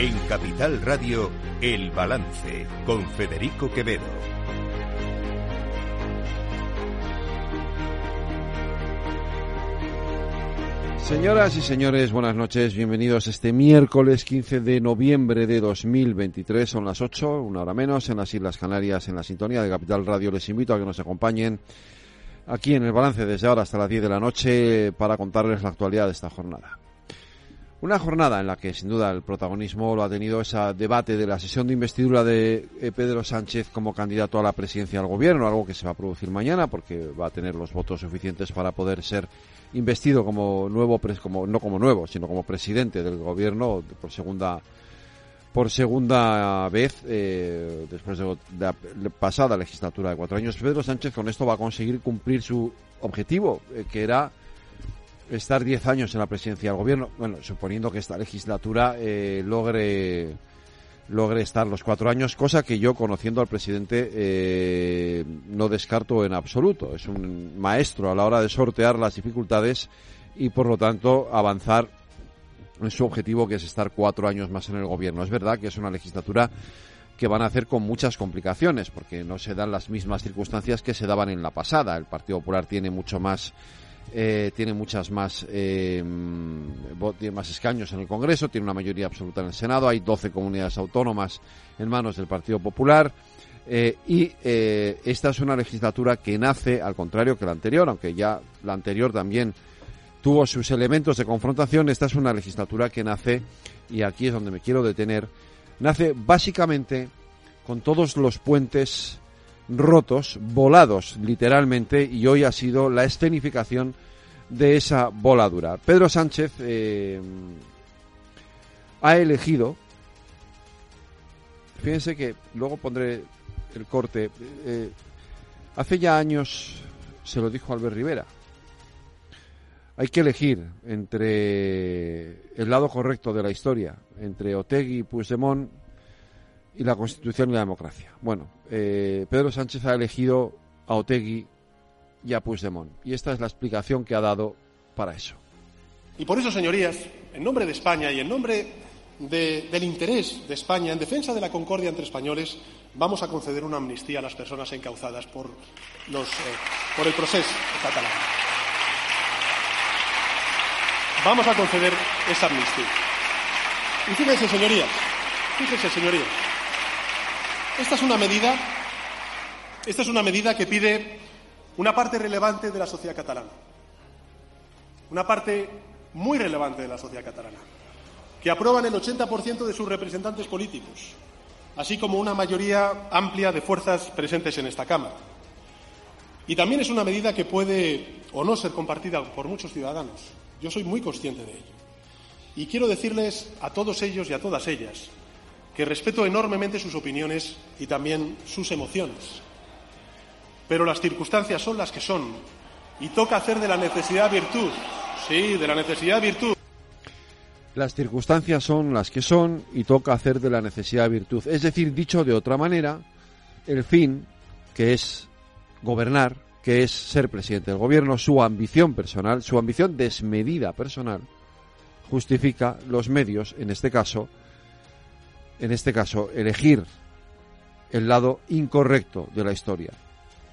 En Capital Radio, El Balance, con Federico Quevedo. Señoras y señores, buenas noches. Bienvenidos este miércoles 15 de noviembre de 2023. Son las 8, una hora menos, en las Islas Canarias, en la sintonía de Capital Radio. Les invito a que nos acompañen aquí en el balance desde ahora hasta las 10 de la noche para contarles la actualidad de esta jornada. Una jornada en la que sin duda el protagonismo lo ha tenido ese debate de la sesión de investidura de eh, Pedro Sánchez como candidato a la presidencia del gobierno, algo que se va a producir mañana porque va a tener los votos suficientes para poder ser investido como nuevo, como, no como nuevo, sino como presidente del gobierno por segunda por segunda vez eh, después de la pasada legislatura de cuatro años. Pedro Sánchez con esto va a conseguir cumplir su objetivo, eh, que era estar diez años en la presidencia del gobierno. Bueno, suponiendo que esta legislatura eh, logre logre estar los cuatro años, cosa que yo, conociendo al presidente, eh, no descarto en absoluto. Es un maestro a la hora de sortear las dificultades y, por lo tanto, avanzar en su objetivo, que es estar cuatro años más en el gobierno. Es verdad que es una legislatura que van a hacer con muchas complicaciones, porque no se dan las mismas circunstancias que se daban en la pasada. El Partido Popular tiene mucho más eh, tiene muchas más, eh, tiene más escaños en el Congreso, tiene una mayoría absoluta en el Senado, hay 12 comunidades autónomas en manos del Partido Popular. Eh, y esta es una legislatura que nace, al contrario que la anterior, aunque ya la anterior también tuvo sus elementos de confrontación, esta es una legislatura que nace, y aquí es donde me quiero detener, nace básicamente con todos los puentes rotos, volados literalmente, y hoy ha sido la escenificación de esa voladura. Pedro Sánchez eh, ha elegido, fíjense que luego pondré el corte, eh, hace ya años se lo dijo Albert Rivera, hay que elegir entre el lado correcto de la historia, entre Otegui y Puigdemont y la Constitución y la democracia. Bueno, eh, Pedro Sánchez ha elegido a Otegui y a Puigdemont. Y esta es la explicación que ha dado para eso. Y por eso, señorías, en nombre de España y en nombre del interés de España en defensa de la concordia entre españoles, vamos a conceder una amnistía a las personas encauzadas por, los, eh, por el proceso catalán. Vamos a conceder esa amnistía. Y fíjense, señorías, fíjense, señorías, esta es una medida, esta es una medida que pide una parte relevante de la sociedad catalana, una parte muy relevante de la sociedad catalana, que aprueban el 80% de sus representantes políticos, así como una mayoría amplia de fuerzas presentes en esta Cámara. Y también es una medida que puede o no ser compartida por muchos ciudadanos. Yo soy muy consciente de ello. Y quiero decirles a todos ellos y a todas ellas que respeto enormemente sus opiniones y también sus emociones. Pero las circunstancias son las que son y toca hacer de la necesidad virtud. Sí, de la necesidad virtud. Las circunstancias son las que son y toca hacer de la necesidad virtud. Es decir, dicho de otra manera, el fin, que es gobernar, que es ser presidente del gobierno, su ambición personal, su ambición desmedida personal, justifica los medios, en este caso, en este caso, elegir el lado incorrecto de la historia,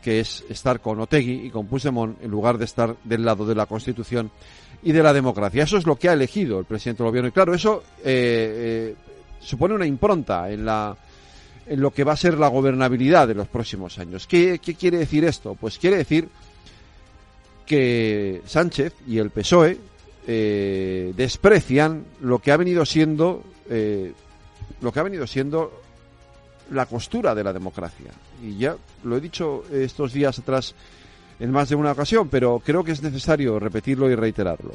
que es estar con Otegui y con Puigdemont en lugar de estar del lado de la Constitución y de la democracia. Eso es lo que ha elegido el presidente del gobierno. Y claro, eso eh, eh, supone una impronta en la en lo que va a ser la gobernabilidad de los próximos años. ¿Qué, quiere decir esto? Pues quiere decir que Sánchez y el PSOE eh, desprecian lo que ha venido siendo lo que ha venido siendo la costura de la democracia. Y ya lo he dicho estos días atrás en más de una ocasión, pero creo que es necesario repetirlo y reiterarlo.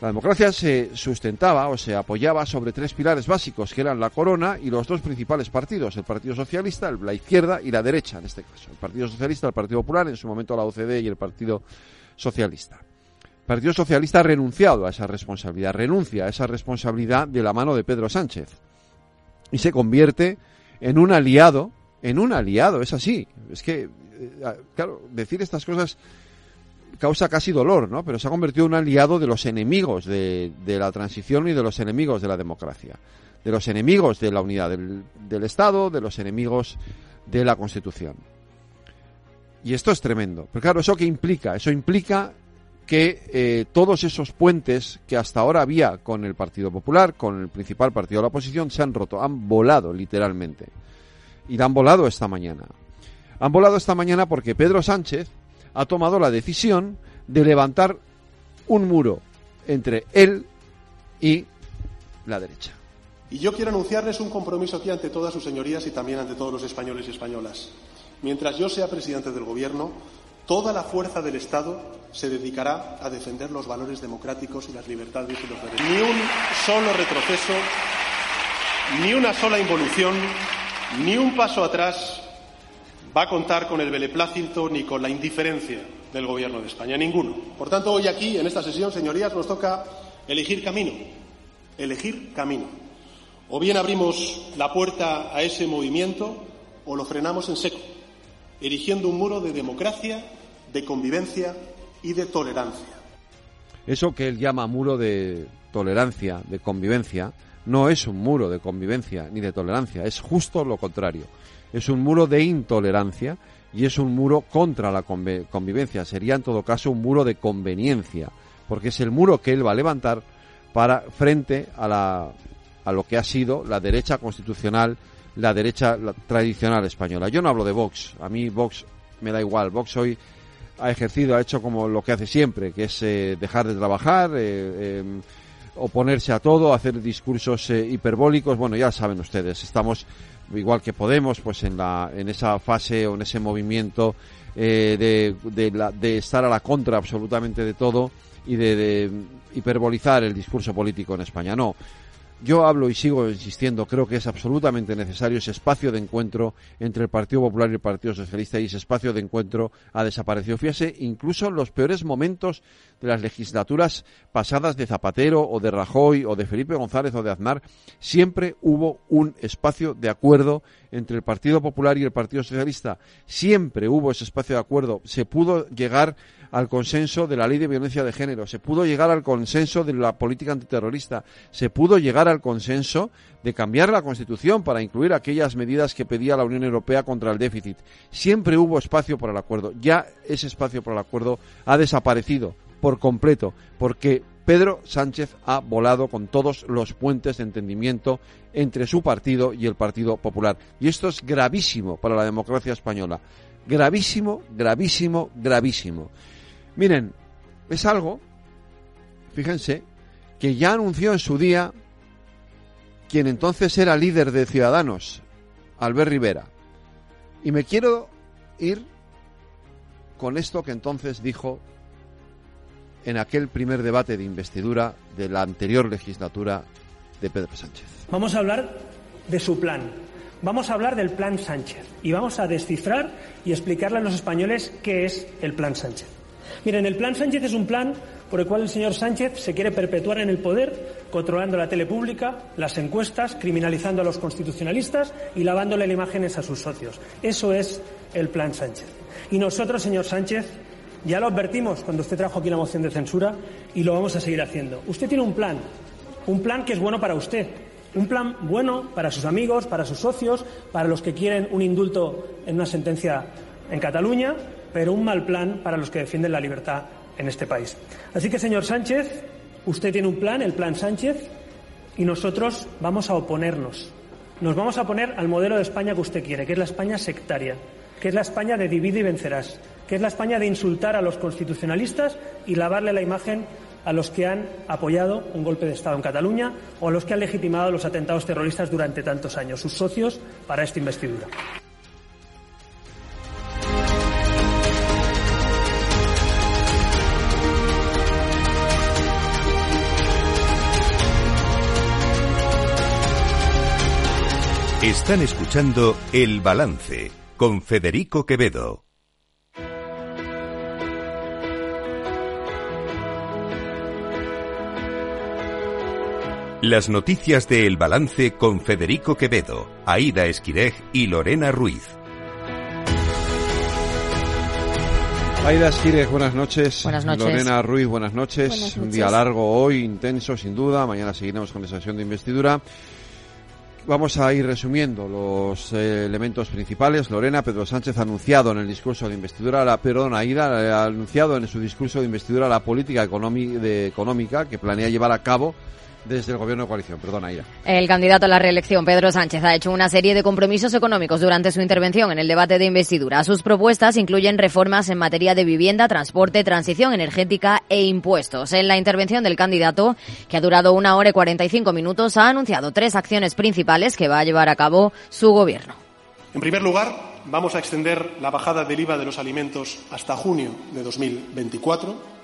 La democracia se sustentaba o se apoyaba sobre tres pilares básicos, que eran la corona y los dos principales partidos, el Partido Socialista, la izquierda y la derecha en este caso. El Partido Socialista, el Partido Popular, en su momento la OCDE y el Partido Socialista. El Partido Socialista ha renunciado a esa responsabilidad, renuncia a esa responsabilidad de la mano de Pedro Sánchez y se convierte en un aliado, en un aliado, es así. Es que, eh, claro, decir estas cosas causa casi dolor, ¿no? Pero se ha convertido en un aliado de los enemigos de, de, la transición y de los enemigos de la democracia. de los enemigos de la unidad del, del Estado, de los enemigos de la Constitución. Y esto es tremendo. Pero claro, ¿eso qué implica? Eso implica que eh, todos esos puentes que hasta ahora había con el Partido Popular, con el principal partido de la oposición, se han roto, han volado literalmente. Y han volado esta mañana. Han volado esta mañana porque Pedro Sánchez ha tomado la decisión de levantar un muro entre él y la derecha. Y yo quiero anunciarles un compromiso aquí ante todas sus señorías y también ante todos los españoles y españolas. Mientras yo sea presidente del Gobierno, toda la fuerza del Estado se dedicará a defender los valores democráticos y las libertades y los derechos. Ni un solo retroceso, ni una sola involución, ni un paso atrás va a contar con el beneplácito ni con la indiferencia del Gobierno de España. Ninguno. Por tanto, hoy aquí, en esta sesión, señorías, nos toca elegir camino. Elegir camino. O bien abrimos la puerta a ese movimiento o lo frenamos en seco erigiendo un muro de democracia, de convivencia y de tolerancia. Eso que él llama muro de tolerancia, de convivencia, no es un muro de convivencia ni de tolerancia, es justo lo contrario. Es un muro de intolerancia y es un muro contra la convivencia. Sería en todo caso un muro de conveniencia, porque es el muro que él va a levantar para frente a, la, a lo que ha sido la derecha constitucional la derecha tradicional española. Yo no hablo de Vox, a mí Vox me da igual. Vox hoy ha ejercido, ha hecho como lo que hace siempre, que es eh, dejar de trabajar, eh, em, oponerse a todo, hacer discursos eh, hiperbólicos. Bueno, ya saben ustedes, estamos igual que Podemos, pues en la en esa fase o en ese movimiento de, de, estar a la contra absolutamente de todo y de hiperbolizar el discurso político en España. No, yo hablo y sigo insistiendo, creo que es absolutamente necesario ese espacio de encuentro entre el Partido Popular y el Partido Socialista y ese espacio de encuentro ha desaparecido. Fíjese, incluso en los peores momentos de las legislaturas pasadas de Zapatero o de Rajoy o de Felipe González o de Aznar, siempre hubo un espacio de acuerdo entre el Partido Popular y el Partido Socialista. Siempre hubo ese espacio de acuerdo. Se pudo llegar al consenso de la ley de violencia de género, se pudo llegar al consenso de la política antiterrorista, se pudo llegar al consenso de cambiar la Constitución para incluir aquellas medidas que pedía la Unión Europea contra el déficit. Siempre hubo espacio para el acuerdo. Ya ese espacio para el acuerdo ha desaparecido por completo, porque Pedro Sánchez ha volado con todos los puentes de entendimiento entre su partido y el Partido Popular. Y esto es gravísimo para la democracia española. Gravísimo, gravísimo, gravísimo. Miren, es algo, fíjense, que ya anunció en su día quien entonces era líder de Ciudadanos, Albert Rivera. Y me quiero ir con esto que entonces dijo en aquel primer debate de investidura de la anterior legislatura de Pedro Sánchez. Vamos a hablar de su plan. Vamos a hablar del plan Sánchez y vamos a descifrar y explicarle a los españoles qué es el plan Sánchez. Miren, el plan Sánchez es un plan por el cual el señor Sánchez se quiere perpetuar en el poder, controlando la tele pública, las encuestas, criminalizando a los constitucionalistas y lavándole las imágenes a sus socios. Eso es el plan Sánchez. Y nosotros, señor Sánchez, ya lo advertimos cuando usted trajo aquí la moción de censura y lo vamos a seguir haciendo. Usted tiene un plan, un plan que es bueno para usted, un plan bueno para sus amigos, para sus socios, para los que quieren un indulto en una sentencia en Cataluña pero un mal plan para los que defienden la libertad en este país. Así que, señor Sánchez, usted tiene un plan, el plan Sánchez, y nosotros vamos a oponernos. Nos vamos a oponer al modelo de España que usted quiere, que es la España sectaria, que es la España de divide y vencerás, que es la España de insultar a los constitucionalistas y lavarle la imagen a los que han apoyado un golpe de Estado en Cataluña o a los que han legitimado los atentados terroristas durante tantos años, sus socios para esta investidura. Están escuchando El Balance con Federico Quevedo. Las noticias de El Balance con Federico Quevedo, Aida Esquirej y Lorena Ruiz. Aida Esquirej, buenas noches. Buenas noches. Lorena Ruiz, buenas noches. Un día largo hoy, intenso sin duda. Mañana seguiremos con la sesión de investidura. Vamos a ir resumiendo los eh, elementos principales. Lorena, Pedro Sánchez ha anunciado en el discurso de investidura, la, perdón, Aida, ha anunciado en su discurso de investidura la política económica que planea llevar a cabo desde el gobierno de coalición. Perdona, Ira. El candidato a la reelección, Pedro Sánchez, ha hecho una serie de compromisos económicos durante su intervención en el debate de investidura. Sus propuestas incluyen reformas en materia de vivienda, transporte, transición energética e impuestos. En la intervención del candidato, que ha durado una hora y 45 minutos, ha anunciado tres acciones principales que va a llevar a cabo su gobierno. En primer lugar, vamos a extender la bajada del IVA de los alimentos hasta junio de 2024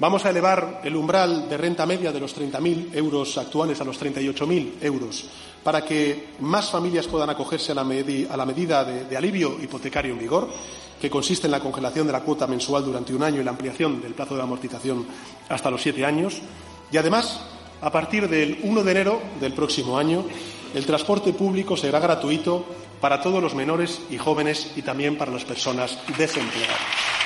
Vamos a elevar el umbral de renta media de los 30.000 euros actuales a los 38.000 euros para que más familias puedan acogerse a la, medida de, alivio hipotecario en vigor, que consiste en la congelación de la cuota mensual durante un año y la ampliación del plazo de amortización hasta los siete años. Y además, a partir del 1 de enero del próximo año, el transporte público será gratuito para todos los menores y jóvenes y también para las personas desempleadas.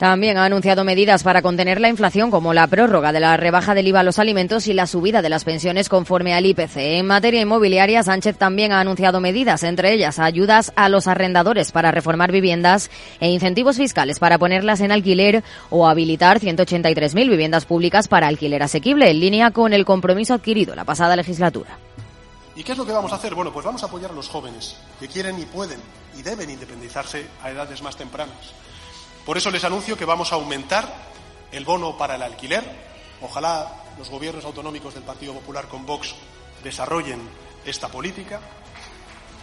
También ha anunciado medidas para contener la inflación, como la prórroga de la rebaja del IVA a los alimentos y la subida de las pensiones conforme al IPC. En materia inmobiliaria, Sánchez también ha anunciado medidas, entre ellas ayudas a los arrendadores para reformar viviendas e incentivos fiscales para ponerlas en alquiler o habilitar 183.000 viviendas públicas para alquiler asequible, en línea con el compromiso adquirido la pasada legislatura. ¿Y qué es lo que vamos a hacer? Bueno, pues vamos a apoyar a los jóvenes que quieren y pueden y deben independizarse a edades más tempranas. Por eso les anuncio que vamos a aumentar el bono para el alquiler. Ojalá los gobiernos autonómicos del Partido Popular con Vox desarrollen esta política.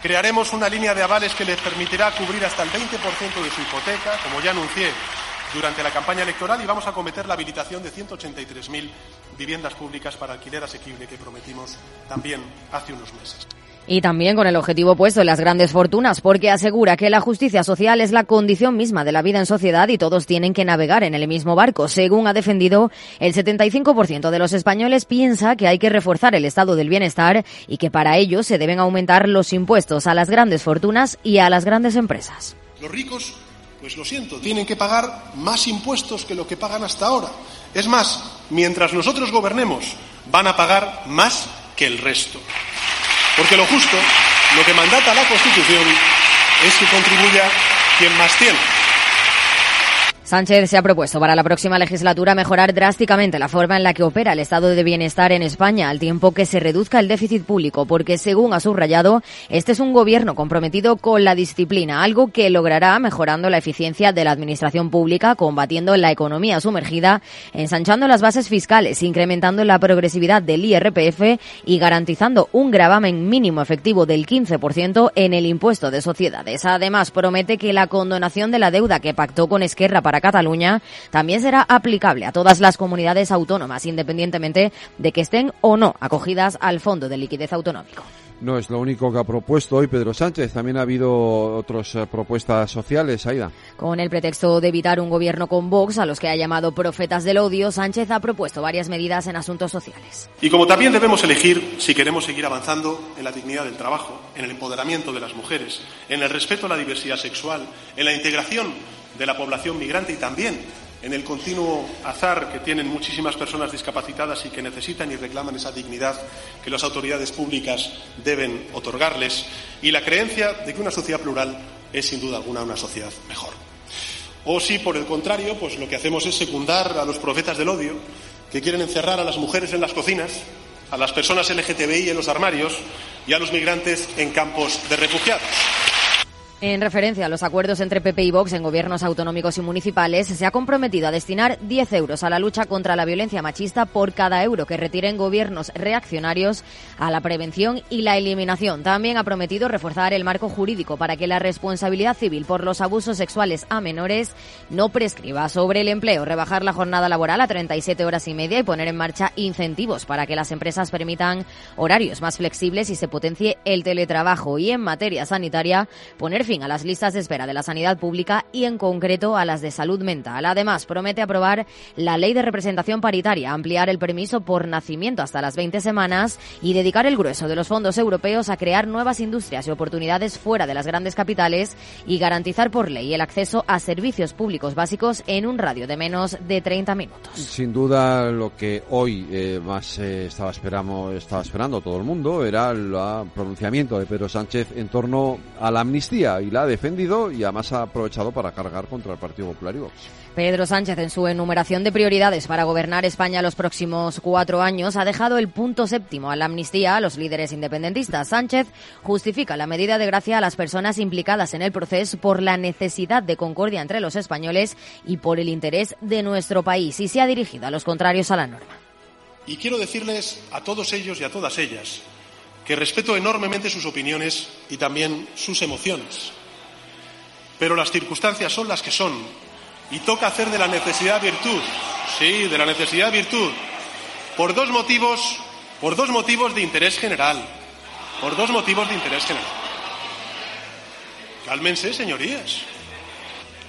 Crearemos una línea de avales que les permitirá cubrir hasta el 20% de su hipoteca, como ya anuncié durante la campaña electoral, y vamos a cometer la habilitación de 183.000 viviendas públicas para alquiler asequible que prometimos también hace unos meses y también con el objetivo puesto en las grandes fortunas, porque asegura que la justicia social es la condición misma de la vida en sociedad y todos tienen que navegar en el mismo barco. Según ha defendido, el 75% de los españoles piensa que hay que reforzar el estado del bienestar y que para ello se deben aumentar los impuestos a las grandes fortunas y a las grandes empresas. Los ricos, pues lo siento, tienen que pagar más impuestos que lo que pagan hasta ahora. Es más, mientras nosotros gobernemos, van a pagar más que el resto. Porque lo justo, lo que mandata la Constitución, es que contribuya quien más tiene. Sánchez se ha propuesto para la próxima legislatura mejorar drásticamente la forma en la que opera el estado de bienestar en España, al tiempo que se reduzca el déficit público, porque según ha subrayado, este es un gobierno comprometido con la disciplina, algo que logrará mejorando la eficiencia de la administración pública, combatiendo la economía sumergida, ensanchando las bases fiscales, incrementando la progresividad del IRPF y garantizando un gravamen mínimo efectivo del 15% en el impuesto de sociedades. Además, promete que la condonación de la deuda que pactó con Esquerra para Cataluña también será aplicable a todas las comunidades autónomas, independientemente de que estén o no acogidas al Fondo de Liquidez Autonómico. No es lo único que ha propuesto hoy Pedro Sánchez, también ha habido otras eh, propuestas sociales, Aida. Con el pretexto de evitar un gobierno con Vox, a los que ha llamado profetas del odio, Sánchez ha propuesto varias medidas en asuntos sociales. Y como también debemos elegir si queremos seguir avanzando en la dignidad del trabajo, en el empoderamiento de las mujeres, en el respeto a la diversidad sexual, en la integración de la población migrante y también en el continuo azar que tienen muchísimas personas discapacitadas y que necesitan y reclaman esa dignidad que las autoridades públicas deben otorgarles y la creencia de que una sociedad plural es sin duda alguna una sociedad mejor. O si, por el contrario, pues lo que hacemos es secundar a los profetas del odio que quieren encerrar a las mujeres en las cocinas, a las personas LGTBI en los armarios y a los migrantes en campos de refugiados. En referencia a los acuerdos entre PP y Vox en gobiernos autonómicos y municipales, se ha comprometido a destinar 10 euros a la lucha contra la violencia machista por cada euro que retiren gobiernos reaccionarios a la prevención y la eliminación. También ha prometido reforzar el marco jurídico para que la responsabilidad civil por los abusos sexuales a menores no prescriba. Sobre el empleo, rebajar la jornada laboral a 37 horas y media y poner en marcha incentivos para que las empresas permitan horarios más flexibles y se potencie el teletrabajo. Y en materia sanitaria, poner fin a las listas de espera de la sanidad pública y en concreto a las de salud mental. Además, promete aprobar la ley de representación paritaria, ampliar el permiso por nacimiento hasta las 20 semanas y dedicar el grueso de los fondos europeos a crear nuevas industrias y oportunidades fuera de las grandes capitales y garantizar por ley el acceso a servicios públicos básicos en un radio de menos de 30 minutos. Sin duda, lo que hoy eh, más eh, estaba, esperamos, estaba esperando todo el mundo era el pronunciamiento de Pedro Sánchez en torno a la amnistía y la ha defendido y además ha aprovechado para cargar contra el Partido Popular y Vox. Pedro Sánchez, en su enumeración de prioridades para gobernar España los próximos cuatro años, ha dejado el punto séptimo a la amnistía a los líderes independentistas. Sánchez justifica la medida de gracia a las personas implicadas en el proceso por la necesidad de concordia entre los españoles y por el interés de nuestro país y se ha dirigido a los contrarios a la norma. Y quiero decirles a todos ellos y a todas ellas que respeto enormemente sus opiniones y también sus emociones. Pero las circunstancias son las que son y toca hacer de la necesidad virtud. Sí, de la necesidad virtud. Por dos motivos, por dos motivos de interés general. Por dos motivos de interés general. Cálmense, señorías.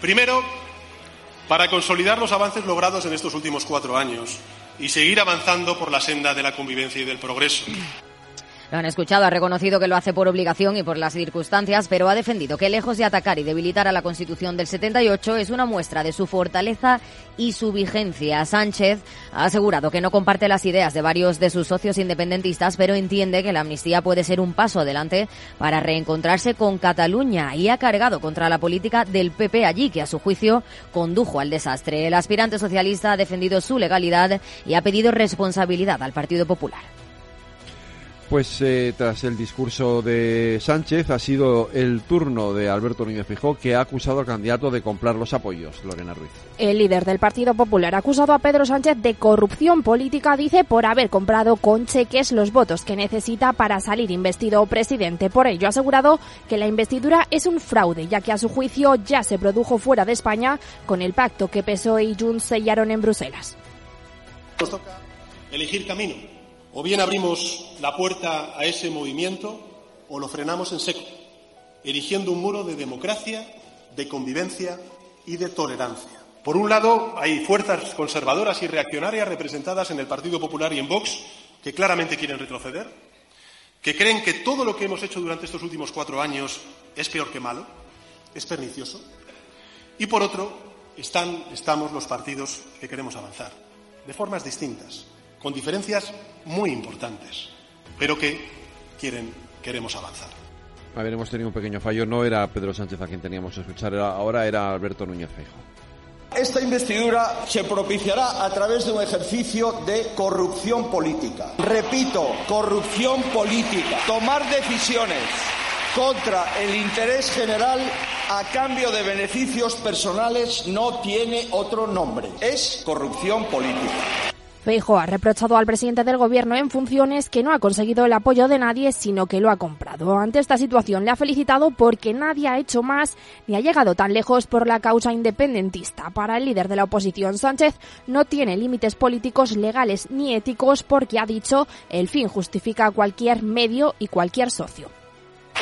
Primero, para consolidar los avances logrados en estos últimos cuatro años y seguir avanzando por la senda de la convivencia y del progreso. Lo han escuchado, ha reconocido que lo hace por obligación y por las circunstancias, pero ha defendido que lejos de atacar y debilitar a la Constitución del 78 es una muestra de su fortaleza y su vigencia. Sánchez ha asegurado que no comparte las ideas de varios de sus socios independentistas, pero entiende que la amnistía puede ser un paso adelante para reencontrarse con Cataluña y ha cargado contra la política del PP allí, que a su juicio condujo al desastre. El aspirante socialista ha defendido su legalidad y ha pedido responsabilidad al Partido Popular. Pues eh, tras el discurso de Sánchez ha sido el turno de Alberto Núñez Fijó que ha acusado al candidato de comprar los apoyos, Lorena Ruiz. El líder del Partido Popular ha acusado a Pedro Sánchez de corrupción política, dice, por haber comprado con cheques los votos que necesita para salir investido presidente. Por ello ha asegurado que la investidura es un fraude, ya que a su juicio ya se produjo fuera de España con el pacto que PSOE y Junts sellaron en Bruselas. Nos toca elegir camino o bien abrimos la puerta a ese movimiento o lo frenamos en seco, erigiendo un muro de democracia, de convivencia y de tolerancia. Por un lado, hay fuerzas conservadoras y reaccionarias representadas en el Partido Popular y en Vox que claramente quieren retroceder, que creen que todo lo que hemos hecho durante estos últimos cuatro años es peor que malo, es pernicioso. Y por otro, están, estamos los partidos que queremos avanzar, de formas distintas, con diferencias muy importantes, pero que quieren, queremos avanzar. A ver, hemos tenido un pequeño fallo. No era Pedro Sánchez a quien teníamos que escuchar, ahora era Alberto Núñez Feijo. Esta investidura se propiciará a través de un ejercicio de corrupción política. Repito, corrupción política. Tomar decisiones contra el interés general a cambio de beneficios personales no tiene otro nombre. Es corrupción política. Feijo ha reprochado al presidente del gobierno en funciones que no ha conseguido el apoyo de nadie, sino que lo ha comprado. Ante esta situación le ha felicitado porque nadie ha hecho más ni ha llegado tan lejos por la causa independentista. Para el líder de la oposición, Sánchez no tiene límites políticos, legales ni éticos porque ha dicho el fin justifica cualquier medio y cualquier socio.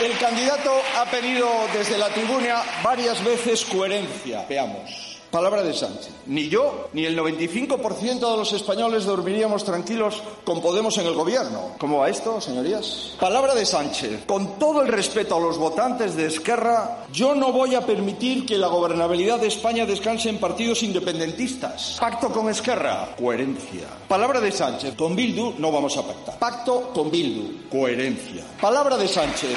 El candidato ha pedido desde la tribuna varias veces coherencia. Veamos. Palabra de Sánchez. Ni yo ni el 95% de los españoles dormiríamos tranquilos con Podemos en el gobierno. ¿Cómo va esto, señorías? Palabra de Sánchez. Con todo el respeto a los votantes de Esquerra, yo no voy a permitir que la gobernabilidad de España descanse en partidos independentistas. Pacto con Esquerra. Coherencia. Palabra de Sánchez. Con Bildu no vamos a pactar. Pacto con Bildu. Coherencia. Palabra de Sánchez.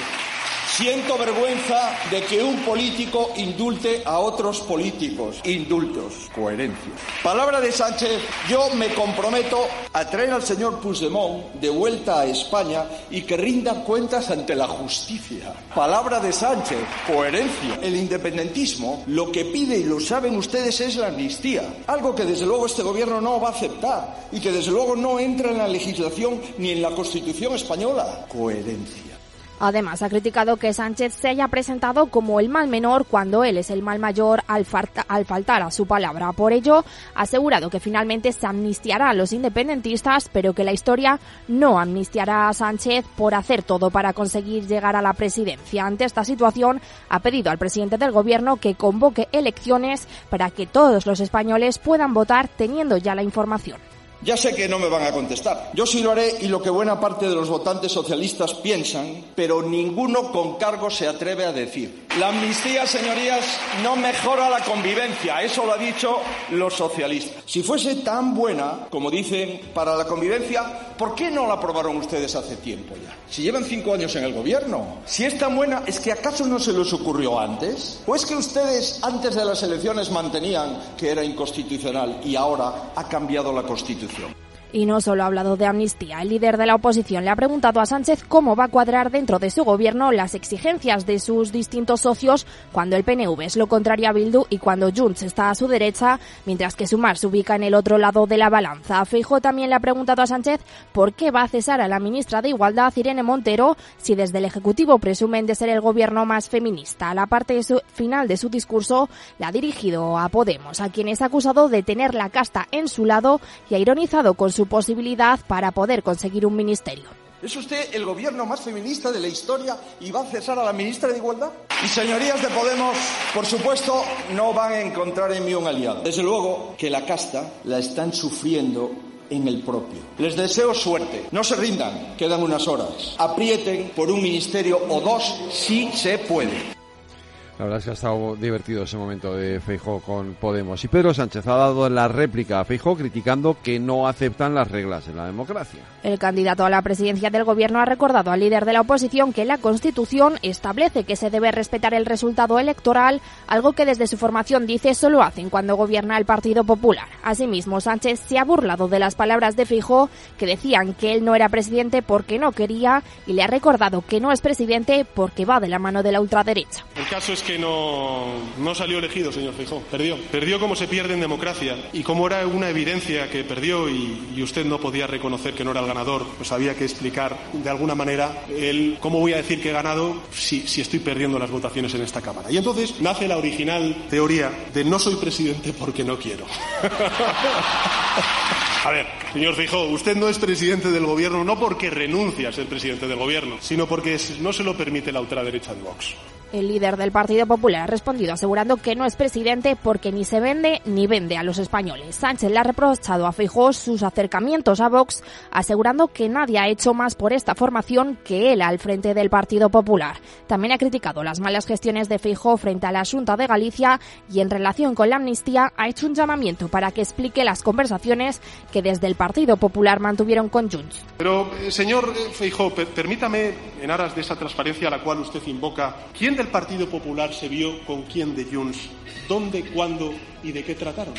Siento vergüenza de que un político indulte a otros políticos. Indultos. Coherencia. Palabra de Sánchez, yo me comprometo a traer al señor Puigdemont de vuelta a España y que rinda cuentas ante la justicia. Palabra de Sánchez, coherencia. El independentismo lo que pide, y lo saben ustedes, es la amnistía. Algo que desde luego este gobierno no va a aceptar y que desde luego no entra en la legislación ni en la Constitución española. Coherencia. Además, ha criticado que Sánchez se haya presentado como el mal menor cuando él es el mal mayor al, al, faltar a su palabra. Por ello, ha asegurado que finalmente se amnistiará a los independentistas, pero que la historia no amnistiará a Sánchez por hacer todo para conseguir llegar a la presidencia. Ante esta situación, ha pedido al presidente del gobierno que convoque elecciones para que todos los españoles puedan votar teniendo ya la información. Ya sé que no me van a contestar. Yo sí lo haré y lo que buena parte de los votantes socialistas piensan, pero ninguno con cargo se atreve a decir. La amnistía, señorías, no mejora la convivencia. Eso lo ha dicho los socialistas. Si fuese tan buena, como dicen, para la convivencia, ¿por qué no la aprobaron ustedes hace tiempo ya? Si llevan cinco años en el gobierno. Si es tan buena, ¿es que acaso no se les ocurrió antes? ¿O es que ustedes antes de las elecciones mantenían que era inconstitucional y ahora ha cambiado la Constitución? atención. Y no solo ha hablado de amnistía, el líder de la oposición le ha preguntado a Sánchez cómo va a cuadrar dentro de su gobierno las exigencias de sus distintos socios cuando el PNV es lo contrario a Bildu y cuando Junts está a su derecha, mientras que Sumar se ubica en el otro lado de la balanza. Feijo también le ha preguntado a Sánchez por qué va a cesar a la ministra de Igualdad, Irene Montero, si desde el Ejecutivo presumen de ser el gobierno más feminista. La parte final de su discurso la ha dirigido a Podemos, a quien es acusado de tener la casta en su lado y ha ironizado con su su posibilidad para poder conseguir un ministerio. ¿Es usted el gobierno más feminista de la historia y va a cesar a la ministra de Igualdad? Y señorías de Podemos, por supuesto, no van a encontrar en mí un aliado. Desde luego que la casta la están sufriendo en el propio. Les deseo suerte. No se rindan, quedan unas horas. Aprieten por un ministerio o dos si se puede. La verdad es que ha estado divertido ese momento de Feijó con Podemos. Y Pedro Sánchez ha dado la réplica a Feijó criticando que no aceptan las reglas en la democracia. El candidato a la presidencia del gobierno ha recordado al líder de la oposición que la Constitución establece que se debe respetar el resultado electoral, algo que desde su formación dice solo hacen cuando gobierna el Partido Popular. Asimismo, Sánchez se ha burlado de las palabras de Feijó que decían que él no era presidente porque no quería y le ha recordado que no es presidente porque va de la mano de la ultraderecha. El caso es que no, no salió elegido, señor Feijóo. Perdió. Perdió como se pierde en democracia. Y como era una evidencia que perdió y, usted no podía reconocer que no era el ganador, pues había que explicar de alguna manera el cómo voy a decir que he ganado si, si estoy perdiendo las votaciones en esta Cámara. Y entonces nace la original teoría de no soy presidente porque no quiero. A ver, señor Feijóo, usted no es presidente del gobierno no porque renuncia a ser presidente del gobierno, sino porque no se lo permite la ultraderecha de Vox. El líder del Partido Popular ha respondido asegurando que no es presidente porque ni se vende ni vende a los españoles. Sánchez le ha reprochado a Feijóo sus acercamientos a Vox, asegurando que nadie ha hecho más por esta formación que él al frente del Partido Popular. También ha criticado las malas gestiones de Feijóo frente a la Junta de Galicia y en relación con la amnistía ha hecho un llamamiento para que explique las conversaciones que desde el Partido Popular mantuvieron con Junts. Pero, eh, señor eh, Feijóo, permítame, en aras de esa transparencia a la cual usted invoca, ¿quién el Partido Popular se vio con quién de Junts? ¿Dónde, cuándo y de qué trataron?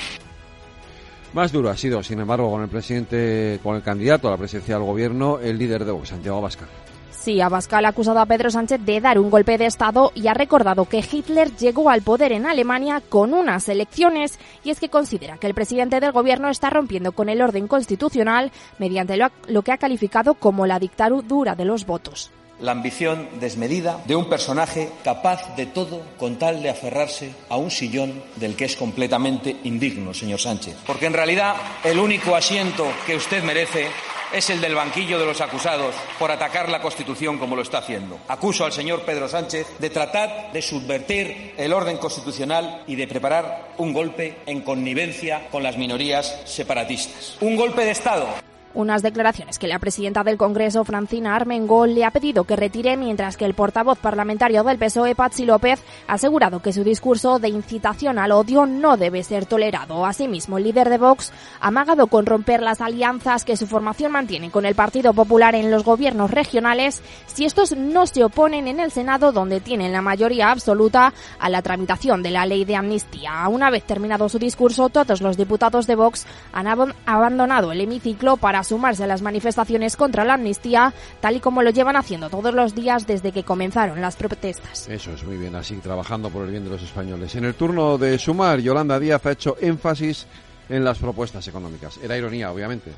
Más duro ha sido, sin embargo, con el presidente, con el candidato a la presidencia del gobierno, el líder de Vox, Santiago Abascal. Sí, Abascal ha acusado a Pedro Sánchez de dar un golpe de Estado y ha recordado que Hitler llegó al poder en Alemania con unas elecciones y es que considera que el presidente del gobierno está rompiendo con el orden constitucional mediante lo que ha calificado como la dictadura de los votos la ambición desmedida de un personaje capaz de todo con tal de aferrarse a un sillón del que es completamente indigno, señor Sánchez. Porque en realidad el único asiento que usted merece es el del banquillo de los acusados por atacar la Constitución como lo está haciendo. Acuso al señor Pedro Sánchez de tratar de subvertir el orden constitucional y de preparar un golpe en connivencia con las minorías separatistas. Un golpe de Estado unas declaraciones que la presidenta del Congreso, Francina Armengol, le ha pedido que retire, mientras que el portavoz parlamentario del PSOE, Patsy López, ha asegurado que su discurso de incitación al odio no debe ser tolerado. Asimismo, el líder de Vox ha amagado con romper las alianzas que su formación mantiene con el Partido Popular en los gobiernos regionales si estos no se oponen en el Senado, donde tienen la mayoría absoluta a la tramitación de la ley de amnistía. Una vez terminado su discurso, todos los diputados de Vox han abandonado el hemiciclo para sumarse a las manifestaciones contra la amnistía, tal y como lo llevan haciendo todos los días desde que comenzaron las protestas. Eso es muy bien, así trabajando por el bien de los españoles. En el turno de sumar, Yolanda Díaz ha hecho énfasis en las propuestas económicas. Era ironía, obviamente.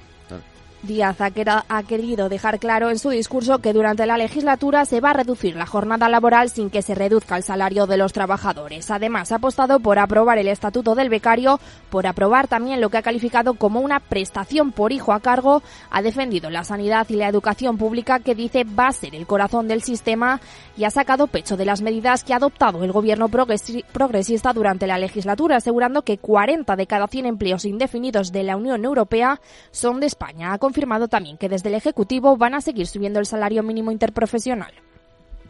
Díaz ha, querido dejar claro en su discurso que durante la legislatura se va a reducir la jornada laboral sin que se reduzca el salario de los trabajadores. Además, ha apostado por aprobar el estatuto del becario, por aprobar también lo que ha calificado como una prestación por hijo a cargo, ha defendido la sanidad y la educación pública que dice va a ser el corazón del sistema y ha sacado pecho de las medidas que ha adoptado el gobierno progresista durante la legislatura, asegurando que 40 de cada 100 empleos indefinidos de la Unión Europea son de España confirmado también que desde el Ejecutivo van a seguir subiendo el salario mínimo interprofesional.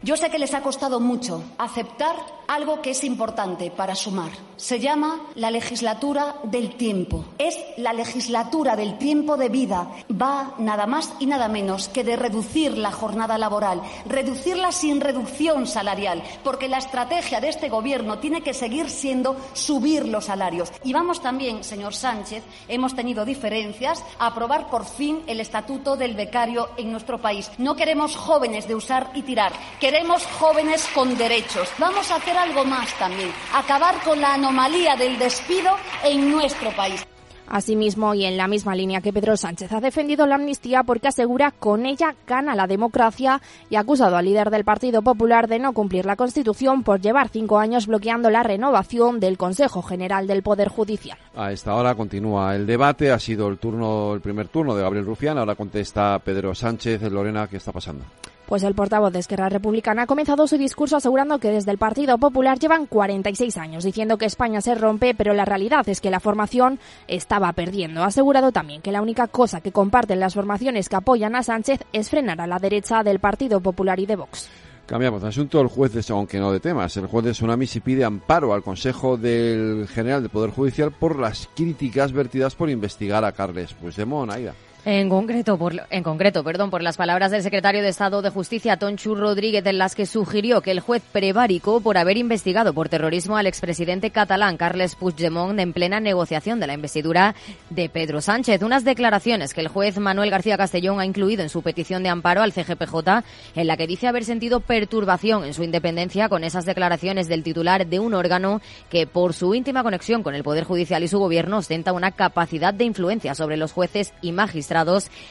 Yo sé que les ha costado mucho aceptar algo que es importante para sumar. Se llama la legislatura del tiempo. Es la legislatura del tiempo de vida. Va nada más y nada menos que de reducir la jornada laboral, reducirla sin reducción salarial, porque la estrategia de este Gobierno tiene que seguir siendo subir los salarios. Y vamos también, señor Sánchez, hemos tenido diferencias, a aprobar por fin el estatuto del becario en nuestro país. No queremos jóvenes de usar y tirar. Queremos jóvenes con derechos. Vamos a hacer algo más también, acabar con la anomalía del despido en nuestro país. Asimismo, y en la misma línea que Pedro Sánchez ha defendido la amnistía porque asegura con ella gana la democracia y ha acusado al líder del Partido Popular de no cumplir la Constitución por llevar cinco años bloqueando la renovación del Consejo General del Poder Judicial. A esta hora continúa el debate. Ha sido el turno, el primer turno de Gabriel Rufián. Ahora contesta Pedro Sánchez. Lorena, ¿qué está pasando? Pues el portavoz de Esquerra Republicana ha comenzado su discurso asegurando que desde el Partido Popular llevan 46 años diciendo que España se rompe, pero la realidad es que la formación estaba perdiendo. Ha asegurado también que la única cosa que comparten las formaciones que apoyan a Sánchez es frenar a la derecha del Partido Popular y de Vox. Cambiamos de asunto. El juez, de, aunque no de temas, el juez de Tsunami si pide amparo al Consejo del General del Poder Judicial por las críticas vertidas por investigar a Carles Puigdemont. Aida. En concreto, por, en concreto, perdón, por las palabras del secretario de Estado de Justicia, Tonchu Rodríguez, en las que sugirió que el juez prevaricó por haber investigado por terrorismo al expresidente catalán Carles Puigdemont en plena negociación de la investidura de Pedro Sánchez. Unas declaraciones que el juez Manuel García Castellón ha incluido en su petición de amparo al CGPJ, en la que dice haber sentido perturbación en su independencia con esas declaraciones del titular de un órgano que, por su íntima conexión con el Poder Judicial y su gobierno, ostenta una capacidad de influencia sobre los jueces y magistrados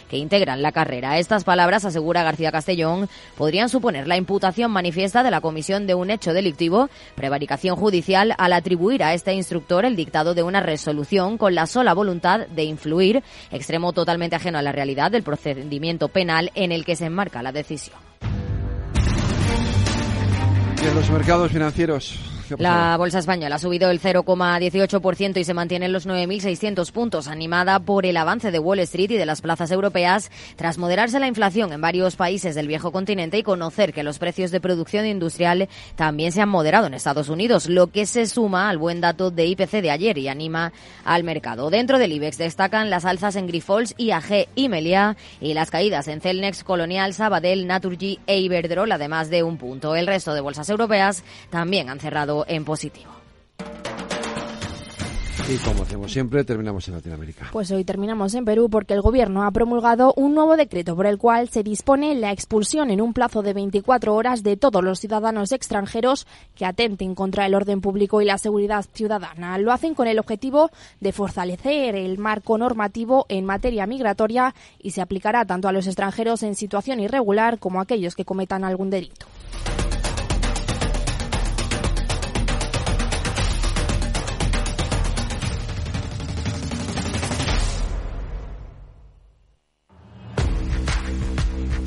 que integran la carrera. Estas palabras, asegura García Castellón, podrían suponer la imputación manifiesta de la comisión de un hecho delictivo, prevaricación judicial, al atribuir a este instructor el dictado de una resolución con la sola voluntad de influir, extremo totalmente ajeno a la realidad del procedimiento penal en el que se enmarca la decisión. en los mercados financieros, la bolsa española ha subido el 0,18% y se mantiene en los 9.600 puntos, animada por el avance de Wall Street y de las plazas europeas, tras moderarse la inflación en varios países del viejo continente y conocer que los precios de producción industrial también se han moderado en Estados Unidos, lo que se suma al buen dato de IPC de ayer y anima al mercado. Dentro del IBEX destacan las alzas en Grifols, IAG y Melia y las caídas en Celnex, Colonial, Sabadell, Naturgy e Iberdrola, además de un punto. El resto de bolsas europeas también han cerrado en positivo. Y como hacemos siempre, terminamos en Latinoamérica. Pues hoy terminamos en Perú porque el gobierno ha promulgado un nuevo decreto por el cual se dispone la expulsión en un plazo de 24 horas de todos los ciudadanos extranjeros que atenten contra el orden público y la seguridad ciudadana. Lo hacen con el objetivo de fortalecer el marco normativo en materia migratoria y se aplicará tanto a los extranjeros en situación irregular como a aquellos que cometan algún delito.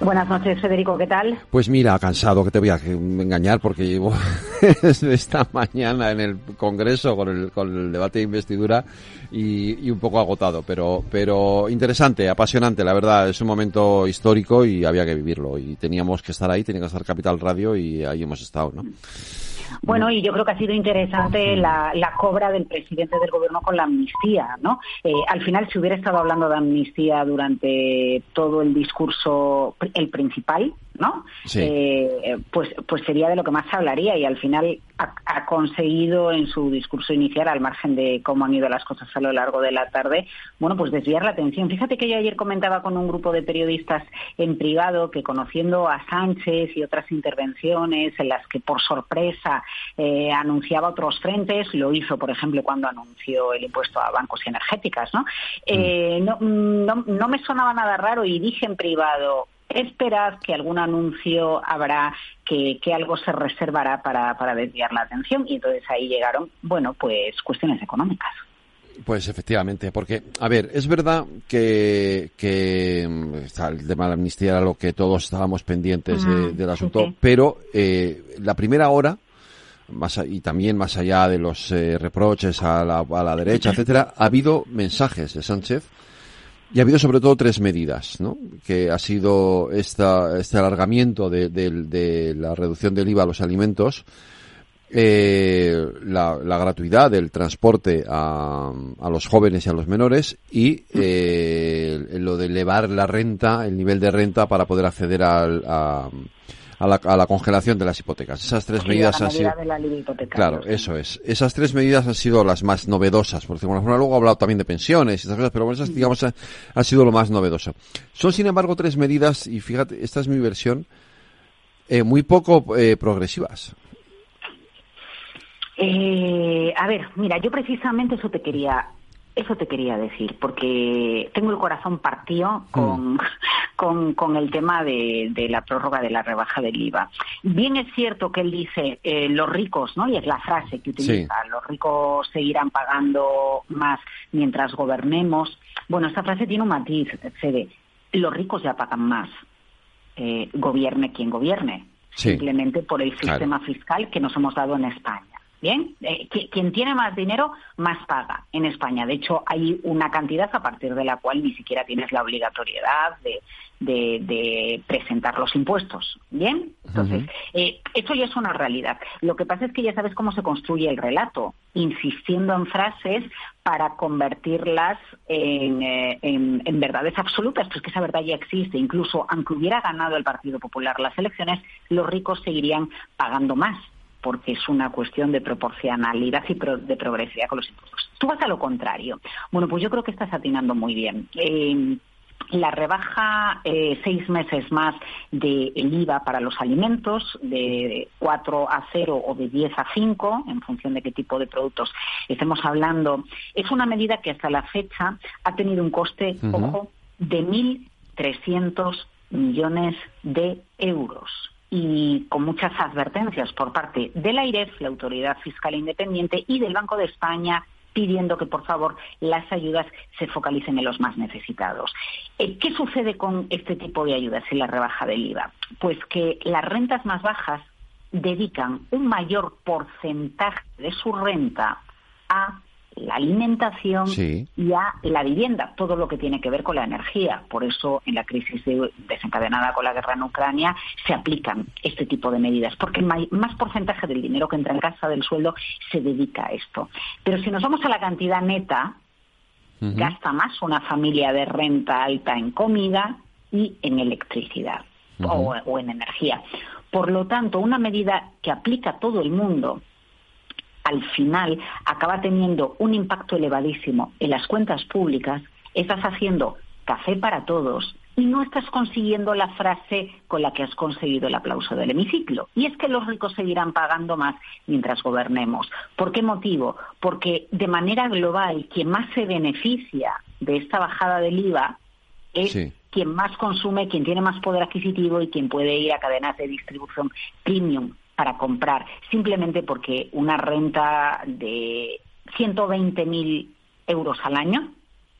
Buenas noches, Federico, ¿qué tal? Pues mira, cansado, que te voy a engañar porque llevo esta mañana en el Congreso con el, con el debate de investidura y, un poco agotado, pero, pero interesante, apasionante, la verdad, es un momento histórico y había que vivirlo y teníamos que estar ahí, tenía que estar Capital Radio y ahí hemos estado, ¿no? Bueno, y yo creo que ha sido interesante la, cobra del presidente del gobierno con la amnistía, ¿no? Eh, al final, si hubiera estado hablando de amnistía durante todo el discurso, el principal, ¿no? Eh, pues, pues sería de lo que más se hablaría y al final ha, conseguido en su discurso inicial, al margen de cómo han ido las cosas a lo largo de la tarde, bueno, pues desviar la atención. Fíjate que yo ayer comentaba con un grupo de periodistas en privado que conociendo a Sánchez y otras intervenciones en las que por sorpresa eh, anunciaba otros frentes, lo hizo, por ejemplo, cuando anunció el impuesto a bancos y energéticas, ¿no? Eh, no, no, no me sonaba nada raro y dije en privado, esperad que algún anuncio habrá que, algo se reservará para, para desviar la atención. Y entonces ahí llegaron, bueno, pues cuestiones económicas. Pues efectivamente, porque, a ver, es verdad que, que el tema de la amnistía era lo que todos estábamos pendientes del asunto, pero eh, la primera hora, más, y también más allá de los eh, reproches a la, a la derecha, etcétera, ha habido mensajes de Sánchez y ha habido sobre todo tres medidas, ¿no? Que ha sido esta, este alargamiento de, de, la reducción del IVA a los alimentos, eh, la, la, gratuidad del transporte a, a, los jóvenes y a los menores y eh, lo de elevar la renta, el nivel de renta para poder acceder al, a, a la, a la congelación de las hipotecas. Esas tres medidas han sido. Claro, eso es. Esas tres medidas han sido las más novedosas, por decirlo Luego ha hablado también de pensiones y esas cosas, pero bueno, esas, digamos, ha, sido lo más novedoso. Son, sin embargo, tres medidas, y fíjate, esta es mi versión, eh, muy poco eh, progresivas. Eh, a ver, mira, yo precisamente eso te quería eso te quería decir, porque tengo el corazón partido con, mm. con, el tema de, la prórroga de la rebaja del IVA. Bien es cierto que él dice eh, los ricos, ¿no? Y es la frase que utiliza, los ricos seguirán pagando más mientras gobernemos. Bueno, esta frase tiene un matiz, Fede. Los ricos ya pagan más, eh, gobierne quien gobierne, simplemente por el sistema fiscal que nos hemos dado en España. Bien, eh, quien tiene más dinero, más paga en España. De hecho, hay una cantidad a partir de la cual ni siquiera tienes la obligatoriedad de, presentar los impuestos. Bien, entonces, eh, esto ya es una realidad. Lo que pasa es que ya sabes cómo se construye el relato, insistiendo en frases para convertirlas en, eh, en verdades absolutas, pues que esa verdad ya existe. Incluso, aunque hubiera ganado el Partido Popular las elecciones, los ricos seguirían pagando más porque es una cuestión de proporcionalidad y de progresividad con los impuestos. Tú vas a lo contrario. Bueno, pues yo creo que estás atinando muy bien. Eh, la rebaja eh, seis meses más del IVA para los alimentos, de 4 a 0 o de 10 a 5, en función de qué tipo de productos estemos hablando, es una medida que hasta la fecha ha tenido un coste, ojo, de 1.300 millones de euros y con muchas advertencias por parte de la AIREF, la Autoridad Fiscal Independiente, y del Banco de España pidiendo que, por favor, las ayudas se focalicen en los más necesitados. Eh, ¿Qué sucede con este tipo de ayudas y la rebaja del IVA? Pues que las rentas más bajas dedican un mayor porcentaje de su renta a la alimentación y a la vivienda, todo lo que tiene que ver con la energía. Por eso, en la crisis desencadenada con la guerra en Ucrania, se aplican este tipo de medidas, porque más porcentaje del dinero que entra en casa del sueldo se dedica a esto. Pero si nos vamos a la cantidad neta, gasta más una familia de renta alta en comida y en electricidad o, o en energía. Por lo tanto, una medida que aplica a todo el mundo al final acaba teniendo un impacto elevadísimo en las cuentas públicas, estás haciendo café para todos y no estás consiguiendo la frase con la que has conseguido el aplauso del hemiciclo. Y es que los ricos seguirán pagando más mientras gobernemos. ¿Por qué motivo? Porque de manera global quien más se beneficia de esta bajada del IVA es quien más consume, quien tiene más poder adquisitivo y quien puede ir a cadenas de distribución premium para comprar, simplemente porque una renta de 120.000 euros al año,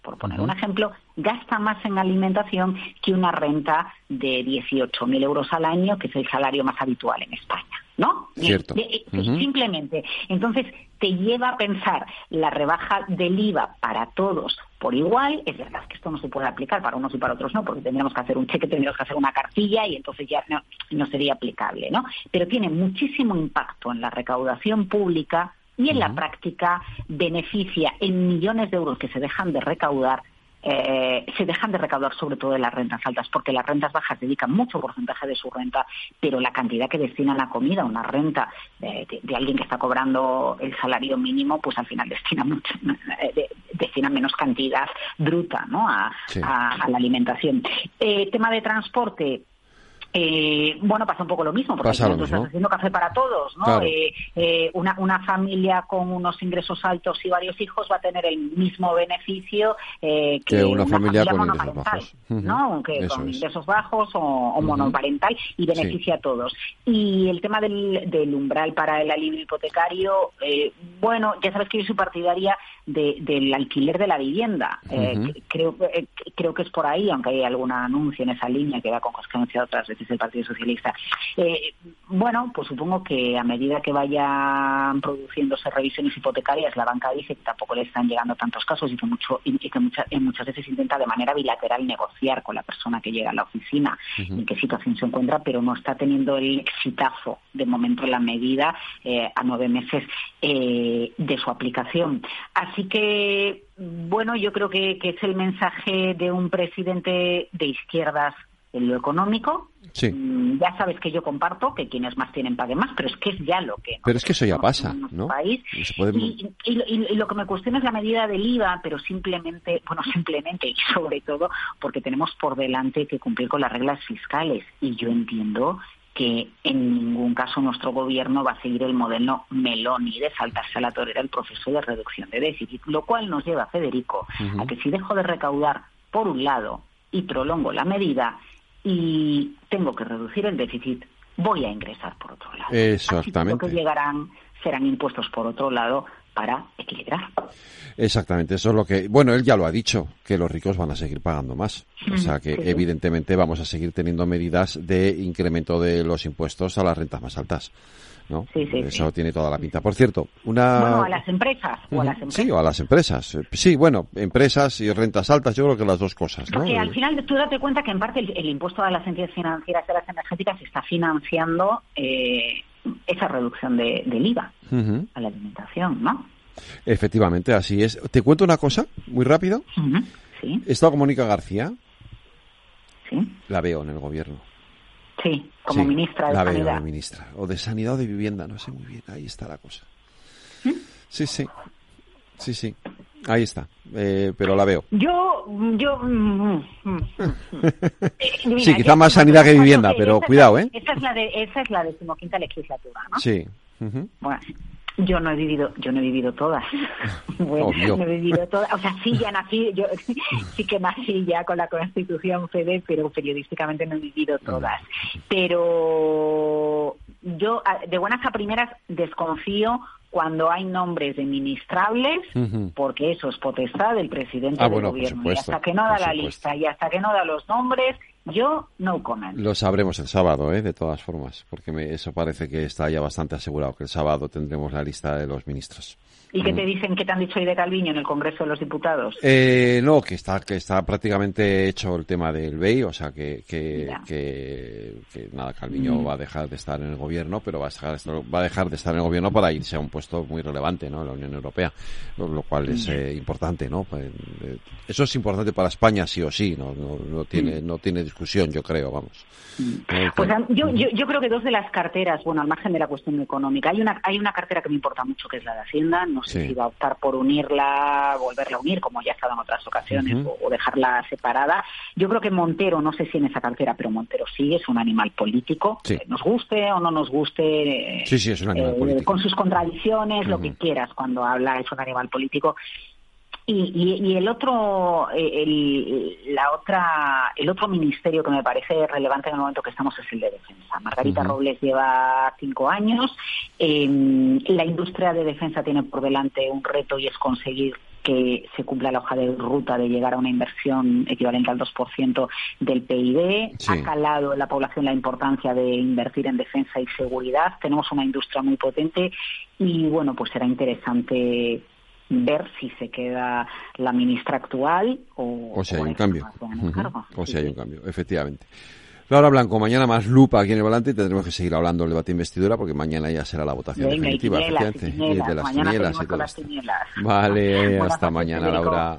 por poner un ejemplo, gasta más en alimentación que una renta de 18.000 euros al año, que es el salario más habitual en España. ¿No? Cierto. Simplemente. Entonces, te lleva a pensar la rebaja del IVA para todos por igual. Es verdad que esto no se puede aplicar para unos y para otros no, porque tendríamos que hacer un cheque, tendríamos que hacer una cartilla y entonces ya no, no sería aplicable, ¿no? Pero tiene muchísimo impacto en la recaudación pública y en la práctica beneficia en millones de euros que se dejan de recaudar eh, se dejan de recaudar sobre todo en las rentas altas, porque las rentas bajas dedican mucho porcentaje de su renta, pero la cantidad que destinan a comida, una renta de, alguien que está cobrando el salario mínimo, pues al final destina, mucho, eh, destina menos cantidad bruta ¿no? a, la alimentación. Eh, tema de transporte, eh, bueno, pasa un poco lo mismo, porque tú estás haciendo café para todos, ¿no? Eh, eh, una, una, familia con unos ingresos altos y varios hijos va a tener el mismo beneficio que, una, familia, con ingresos bajos. ¿no? Que con ingresos bajos o, monoparental y beneficia a todos. Y el tema del, del umbral para el alivio hipotecario, bueno, ya sabes que yo soy partidaria del alquiler de la vivienda. creo, creo que es por ahí, aunque hay algún anuncio en esa línea que va con consecuencia otras veces el Partido Socialista. Eh, bueno, pues supongo que a medida que vayan produciéndose revisiones hipotecarias, la banca dice que tampoco le están llegando tantos casos y que, mucho, y que muchas, muchas veces intenta de manera bilateral negociar con la persona que llega a la oficina en qué situación se encuentra, pero no está teniendo el exitazo de momento en la medida eh, a nueve meses eh, de su aplicación. Así que, bueno, yo creo que es el mensaje de un presidente de izquierdas lo económico. Sí. Mm, ya sabes que yo comparto que quienes más tienen paguen más, pero es que es ya lo que. Pero es que eso ya pasa, ¿no? País. Y, lo que me cuestiona es la medida del IVA, pero simplemente, bueno, simplemente y sobre todo porque tenemos por delante que cumplir con las reglas fiscales. Y yo entiendo que en ningún caso nuestro gobierno va a seguir el modelo Meloni de saltarse a la torera el proceso de reducción de déficit, lo cual nos lleva, Federico, a que si dejo de recaudar por un lado y prolongo la medida, y tengo que reducir el déficit, voy a ingresar por otro lado. Exactamente. Así que llegarán serán impuestos por otro lado para equilibrar. Exactamente, eso es lo que, bueno, él ya lo ha dicho, que los ricos van a seguir pagando más. O sea que evidentemente vamos a seguir teniendo medidas de incremento de los impuestos a las rentas más altas. ¿no? Sí, sí, Eso tiene toda la pinta. Por cierto, una... Bueno, a las empresas, o a las empresas. Sí, o a las empresas. Sí, bueno, empresas y rentas altas, yo creo que las dos cosas, ¿no? Porque al final tú date cuenta que en parte el, impuesto a las entidades financieras y a las energéticas está financiando eh, esa reducción de, del IVA a la alimentación, ¿no? Efectivamente, así es. Te cuento una cosa, muy rápido. Sí. He estado con Mónica García. Sí. La veo en el gobierno. Sí, como ministra de la Sanidad. Veo ministra. O de Sanidad o de Vivienda, no sé muy bien. Ahí está la cosa. ¿Mm? Sí, sí. Sí, sí. Ahí está. Eh, pero la veo. Yo, yo. Mm, mm, sí, quizá más sanidad que vivienda, pero cuidado, ¿eh? Esa es la de, esa es la decimoquinta legislatura, ¿no? Sí. Bueno, yo no he vivido, yo no he vivido todas. bueno, no he vivido todas. O sea, sí ya nací, yo sí que nací ya con la Constitución FEDE, pero periodísticamente no he vivido todas. Pero yo de buenas a primeras desconfío cuando hay nombres de ministrables, porque eso es potestad del presidente ah, del gobierno. y hasta que no da la lista y hasta que no da los nombres, yo no comment. Lo sabremos el sábado, ¿eh? de todas formas, porque eso parece que está ya bastante asegurado, que el sábado tendremos la lista de los ministros. ¿Y qué te mm. dicen, qué te han dicho hoy de Calviño en el Congreso de los Diputados? Eh, no, que está, que está prácticamente hecho el tema del BEI, o sea que, que, que, nada, Calviño mm. va a dejar de estar en el gobierno, pero va a, dejar, va a dejar de estar en el gobierno para irse a un puesto muy relevante, ¿no? En la Unión Europea, lo, cual es mm. eh, importante, ¿no? Pues, eh, eso es importante para España sí o sí, no, no, no tiene, no tiene discusión, yo creo, vamos. Pues yo, yo, yo creo que dos de las carteras, bueno, al margen de la cuestión económica, hay una, hay una cartera que me importa mucho, que es la de Hacienda, no sé si va a optar por unirla, volverla a unir, como ya ha estado en otras ocasiones, o, dejarla separada. Yo creo que Montero, no sé si en esa cartera, pero Montero sí es un animal político, nos guste o no nos guste, sí, sí, es un animal eh, político. con sus contradicciones, lo que quieras, cuando habla es un animal político Y, el otro, eh, el, la otra, el otro ministerio que me parece relevante en el momento que estamos es el de defensa. Margarita Robles lleva cinco años. Em, la industria de defensa tiene por delante un reto y es conseguir que se cumpla la hoja de ruta de llegar a una inversión equivalente al 2% del PIB. Ha calado en la población la importancia de invertir en defensa y seguridad. Tenemos una industria muy potente y, bueno, pues será interesante ver si se queda la ministra actual o, o si hay un cambio. O si hay un cambio, efectivamente. Laura Blanco, mañana más lupa aquí en el volante y tendremos que seguir hablando del debate de investidura porque mañana ya será la votación definitiva, y de las mañana Vale, hasta mañana, Laura.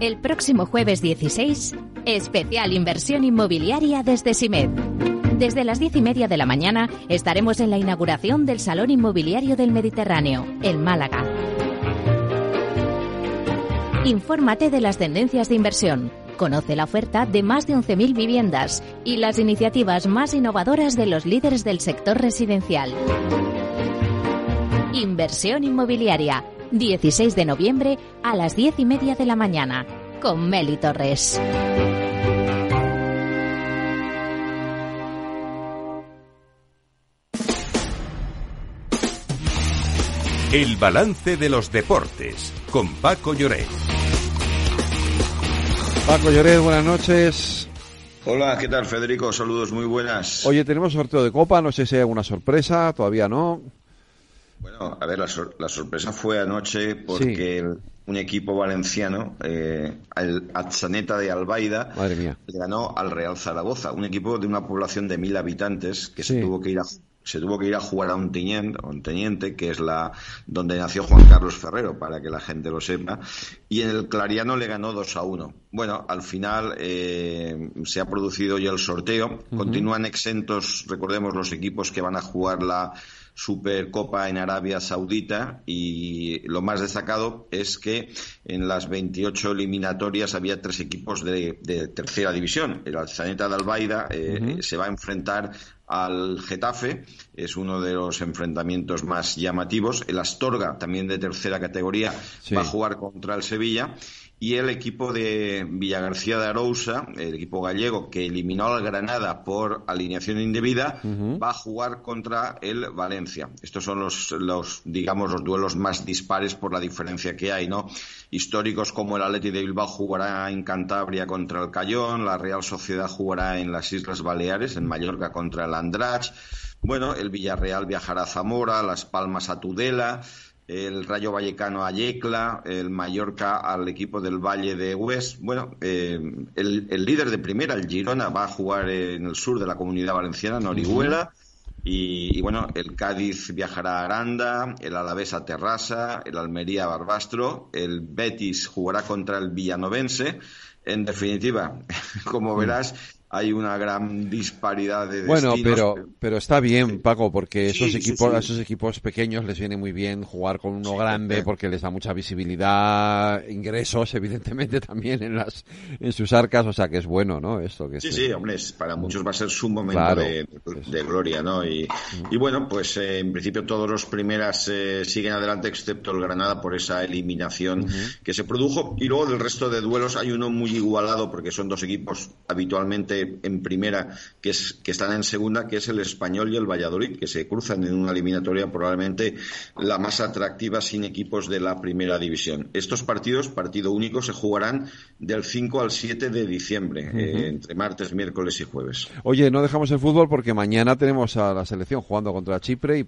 El próximo jueves 16, especial inversión inmobiliaria desde SIMED. Desde las diez y media de la mañana estaremos en la inauguración del Salón Inmobiliario del Mediterráneo, en Málaga. Infórmate de las tendencias de inversión. Conoce la oferta de más de 11.000 viviendas y las iniciativas más innovadoras de los líderes del sector residencial. Inversión inmobiliaria 16 de noviembre a las 10 y media de la mañana, con Meli Torres. El balance de los deportes, con Paco Lloret. Paco Lloret, buenas noches. Hola, ¿qué tal Federico? Saludos muy buenas. Oye, tenemos sorteo de copa, no sé si hay alguna sorpresa, todavía no. Bueno, a ver, la, sorpresa fue anoche porque un equipo valenciano, eh, el Atzaneta de Albaida, le ganó al Real Zaragoza, un equipo de una población de mil habitantes que se tuvo que ir a se tuvo que ir a jugar a un teniente, un teniente, que es la donde nació Juan Carlos Ferrero, para que la gente lo sepa, y en el Clariano le ganó 2 a 1. Bueno, al final eh, se ha producido ya el sorteo. Continúan exentos, recordemos, los equipos que van a jugar la Supercopa en Arabia Saudita y lo más destacado es que en las 28 eliminatorias había tres equipos de, tercera división. El Alzaneta de Albaida eh, se va a enfrentar al Getafe, es uno de los enfrentamientos más llamativos. El Astorga, también de tercera categoría, va a jugar contra el Sevilla y el equipo de Villagarcía de Arousa, el equipo gallego que eliminó al Granada por alineación indebida, va a jugar contra el Valencia. Estos son los, los, digamos, los duelos más dispares por la diferencia que hay, ¿no? Históricos como el Atleti de Bilbao jugará en Cantabria contra el Cayón, la Real Sociedad jugará en las Islas Baleares, en Mallorca contra el Andrach. Bueno, el Villarreal viajará a Zamora, Las Palmas a Tudela el Rayo Vallecano a Yecla, el Mallorca al equipo del Valle de Hues. Bueno, eh, el, líder de primera, el Girona, va a jugar en el sur de la comunidad valenciana, en Orihuela. Y, bueno, el Cádiz viajará a Aranda, el Alavés a Terrassa, el Almería a Barbastro, el Betis jugará contra el Villanovense. En definitiva, como verás, hay una gran disparidad de bueno pero pero está bien Paco porque esos equipos a esos equipos pequeños les viene muy bien jugar con uno grande porque les da mucha visibilidad ingresos evidentemente también en las en sus arcas o sea que es bueno no esto que sí sí hombre para muchos va a ser su momento de, gloria no y, y bueno pues eh, en principio todos los primeras eh, siguen adelante excepto el Granada por esa eliminación que se produjo. Y luego del resto de duelos hay uno muy igualado porque son dos equipos habitualmente de, en primera que, es, que están en segunda, que es el Español y el Valladolid, que se cruzan en una eliminatoria probablemente la más atractiva sin equipos de la primera división. Estos partidos, partido único, se jugarán del 5 al 7 de diciembre, eh, entre martes, miércoles y jueves. Oye, no dejamos el fútbol porque mañana tenemos a la selección jugando contra Chipre y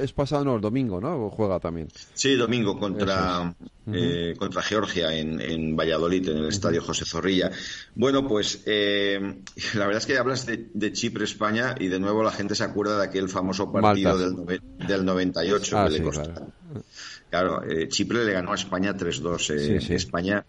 es pasado no, el domingo, ¿no? Juega también. Sí, domingo contra, eh, contra Georgia en, en, Valladolid, en el Estadio José Zorrilla. Bueno, pues eh, la verdad es que hablas de, Chipre-España y de nuevo la gente se acuerda de aquel famoso partido del, del 98 ah, que le costó. Claro, eh, Chipre le ganó a España 3-2. Eh, España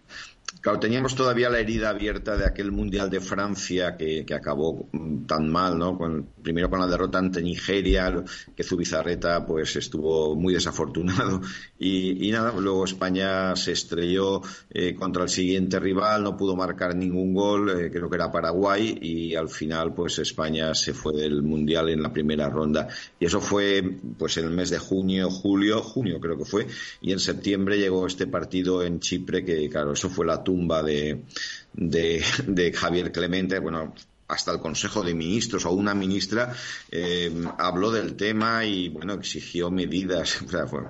Claro, teníamos todavía la herida abierta de aquel Mundial de Francia que, acabó tan mal, ¿no? primero con la derrota ante Nigeria, que Zubizarreta pues estuvo muy desafortunado y, nada, luego España se estrelló eh, contra el siguiente rival, no pudo marcar ningún gol, eh, creo que era Paraguay y al final pues España se fue del Mundial en la primera ronda y eso fue pues en el mes de junio, julio, junio creo que fue y en septiembre llegó este partido en Chipre que claro, eso fue la tumba de, de, Javier Clemente, bueno, hasta el Consejo de Ministros o una ministra eh, habló del tema y bueno exigió medidas,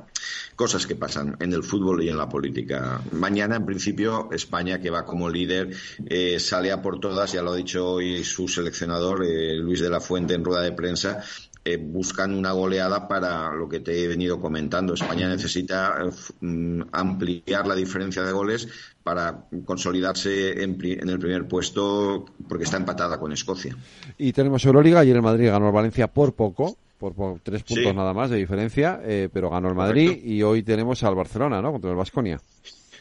cosas que pasan en el fútbol y en la política. Mañana, en principio, España, que va como líder, eh, sale a por todas, ya lo ha dicho hoy su seleccionador, eh, Luis de la Fuente, en rueda de prensa, eh, buscan una goleada para lo que te he venido comentando. España necesita eh, ampliar la diferencia de goles para consolidarse en, el primer puesto porque está empatada con Escocia. Y tenemos Euroliga. Ayer el Madrid ganó el Valencia por poco, por, tres puntos nada más de diferencia, eh, pero ganó el Madrid y hoy tenemos al Barcelona, ¿no? Contra el Vasconia.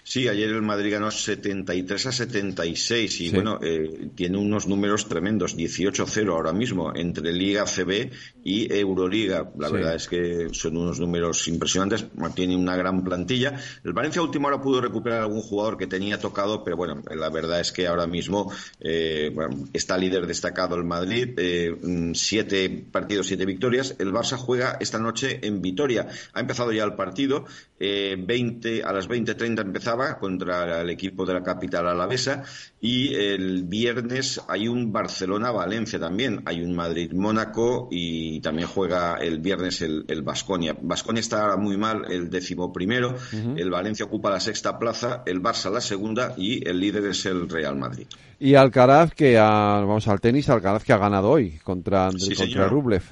Sí, ayer el Madrid ganó 73 a 76 y bueno, eh, tiene unos números tremendos, 18-0 ahora mismo entre Liga CB y Euroliga. La verdad es que son unos números impresionantes, tiene una gran plantilla. El Valencia último hora pudo recuperar algún jugador que tenía tocado, pero bueno, la verdad es que ahora mismo eh, está líder destacado el Madrid, eh, mm, siete partidos, siete victorias. El Barça juega esta noche en Vitoria. Ha empezado ya el partido, 20 a las 20:30 empezaba contra el equipo de la capital alavesa y el viernes hay un Barcelona-Valencia también, hay un Madrid-Mónaco y también juega el viernes el Vasconia. Vasconia está ahora muy mal, el décimo primero, el Valencia ocupa la sexta plaza, el Barça la segunda y el líder es el Real Madrid. Y Alcaraz, que vamos al tenis, Alcaraz que ha ganado hoy contra, contra Rublev.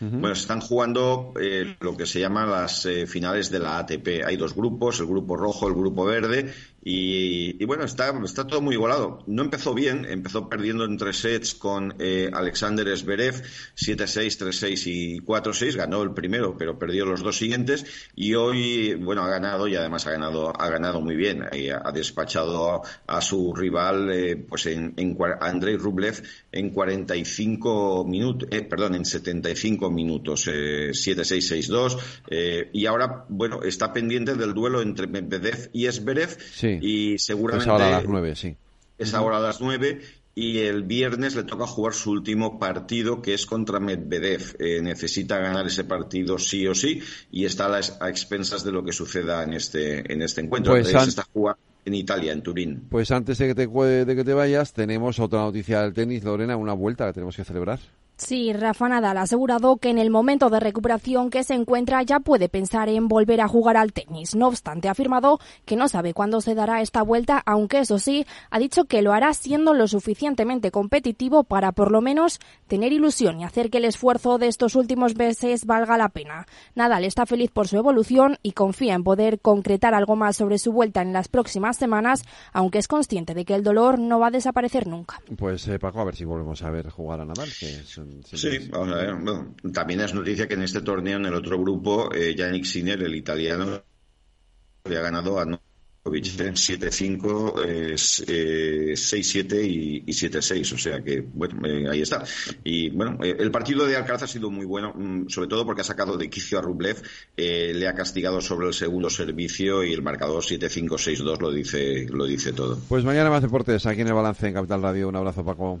Bueno, se están jugando eh, lo que se llaman las eh, finales de la ATP. Hay dos grupos, el grupo rojo, el grupo verde, y, bueno, está, está todo muy igualado. No empezó bien, empezó perdiendo en tres sets con eh, Alexander Zverev, 7-6, 3-6 y 4-6. Ganó el primero, pero perdió los dos siguientes. Y hoy, bueno, ha ganado y además ha ganado, ha ganado muy bien. ha despachado a, su rival, eh, pues en, en Andrei Rublev, en 45 minutos, eh, perdón, en 75 minutos, 7-6, 6-2. y ahora, bueno, está pendiente del duelo entre Medvedev y Zverev. Sí y seguramente... Es ahora a las nueve, sí. Es ahora a las nueve y el viernes le toca jugar su último partido que es contra Medvedev. Eh, necesita ganar ese partido sí o sí y está a, expensas de lo que suceda en este, en este encuentro. Pues está jugando en Italia, en Turín. Pues antes de que, te, de que te vayas, tenemos otra noticia del tenis, Lorena, una vuelta que tenemos que celebrar. Sí, Rafa Nadal ha asegurado que en el momento de recuperación que se encuentra ya puede pensar en volver a jugar al tenis. No obstante, ha afirmado que no sabe cuándo se dará esta vuelta, aunque eso sí, ha dicho que lo hará siendo lo suficientemente competitivo para por lo menos tener ilusión y hacer que el esfuerzo de estos últimos meses valga la pena. Nadal está feliz por su evolución y confía en poder concretar algo más sobre su vuelta en las próximas semanas, aunque es consciente de que el dolor no va a desaparecer nunca. Pues eh, Paco, a ver si volvemos a ver jugar a Nadal, que es Sí, vamos a ver. Bueno, también es noticia que en este torneo, en el otro grupo, eh, Yannick Sinner, el italiano, le ha ganado a Novikovic 7-5, 6-7 y, 7-6. O sea que, bueno, eh, ahí está. Y bueno, eh, el partido de Alcaraz ha sido muy bueno, mm, sobre todo porque ha sacado de quicio a Rublev, le ha castigado sobre el segundo servicio y el marcador 7-5-6-2 lo dice, lo dice todo. Pues mañana más deportes aquí en el balance en Capital Radio. Un abrazo, Paco.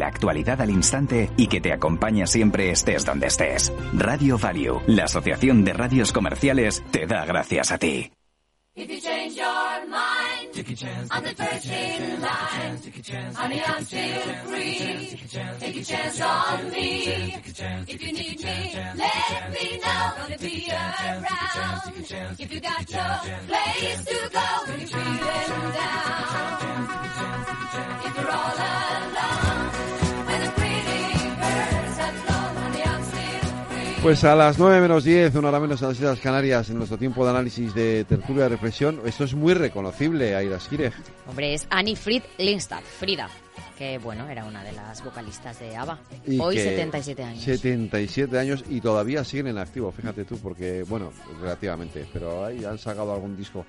la actualidad al instante y que te acompaña siempre estés donde estés. Radio Value, la Asociación de Radios Comerciales, te da gracias a ti. If you change your mind, take a chance. I'm the first in line. Honey, I'm still free. Take a chance on me. If you need me, let me know. Gonna be around. If you got no place to go when you're feeling down. If you're all alone. Pues a las 9 menos 10, una hora menos en las Islas Canarias, en nuestro tiempo de análisis de tertulia de reflexión, esto es muy reconocible, Aida Skireg. Hombre, es Annie Fried Lindstad, Frida, que bueno, era una de las vocalistas de ABBA. Hoy 77 años. 77 años y todavía siguen en activo, fíjate tú, porque, bueno, relativamente, pero ahí han sacado algún disco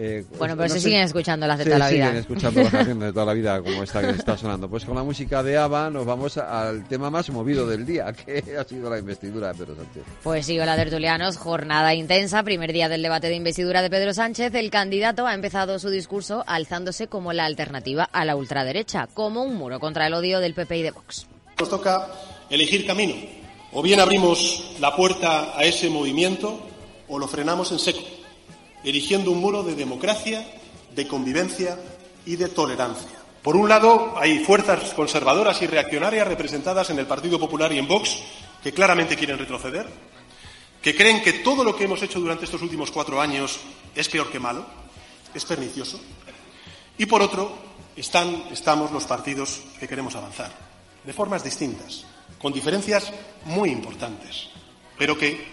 eh, bueno, pero se siguen escuchando las de toda la vida. siguen escuchando las canciones de toda la vida, como esta que está sonando. Pues con la música de ABBA nos vamos al tema más movido del día, que ha sido la investidura de Pedro Sánchez. Pues sí, hola tertulianos, jornada intensa, primer día del debate de investidura de Pedro Sánchez. El candidato ha empezado su discurso alzándose como la alternativa a la ultraderecha, como un muro contra el odio del PP y de Vox. Nos toca elegir camino. O bien abrimos la puerta a ese movimiento o lo frenamos en seco erigiendo un muro de democracia, de convivencia y de tolerancia. Por un lado, hay fuerzas conservadoras y reaccionarias representadas en el Partido Popular y en Vox que claramente quieren retroceder, que creen que todo lo que hemos hecho durante estos últimos cuatro años es peor que malo, es pernicioso. Y por otro, están, estamos los partidos que queremos avanzar, de formas distintas, con diferencias muy importantes, pero que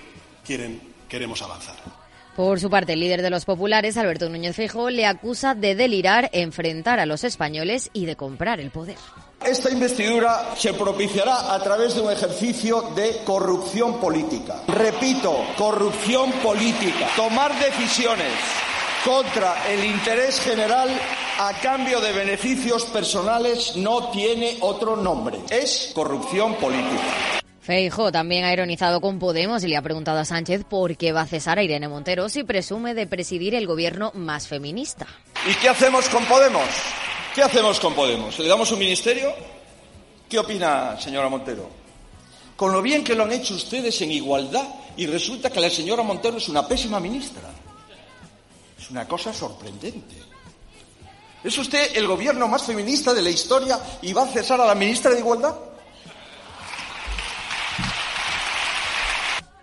quieren, queremos avanzar. Por su parte, el líder de los populares, Alberto Núñez Feijóo, le acusa de delirar, enfrentar a los españoles y de comprar el poder. Esta investidura se propiciará a través de un ejercicio de corrupción política. Repito, corrupción política. Tomar decisiones contra el interés general a cambio de beneficios personales no tiene otro nombre. Es corrupción política. Feijo también ha ironizado con Podemos y le ha preguntado a Sánchez por qué va a cesar a Irene Montero si presume de presidir el gobierno más feminista. ¿Y qué hacemos con Podemos? ¿Qué hacemos con Podemos? ¿Le damos un ministerio? ¿Qué opina, señora Montero? Con lo bien que lo han hecho ustedes en igualdad y resulta que la señora Montero es una pésima ministra. Es una cosa sorprendente. ¿Es usted el gobierno más feminista de la historia y va a cesar a la ministra de Igualdad?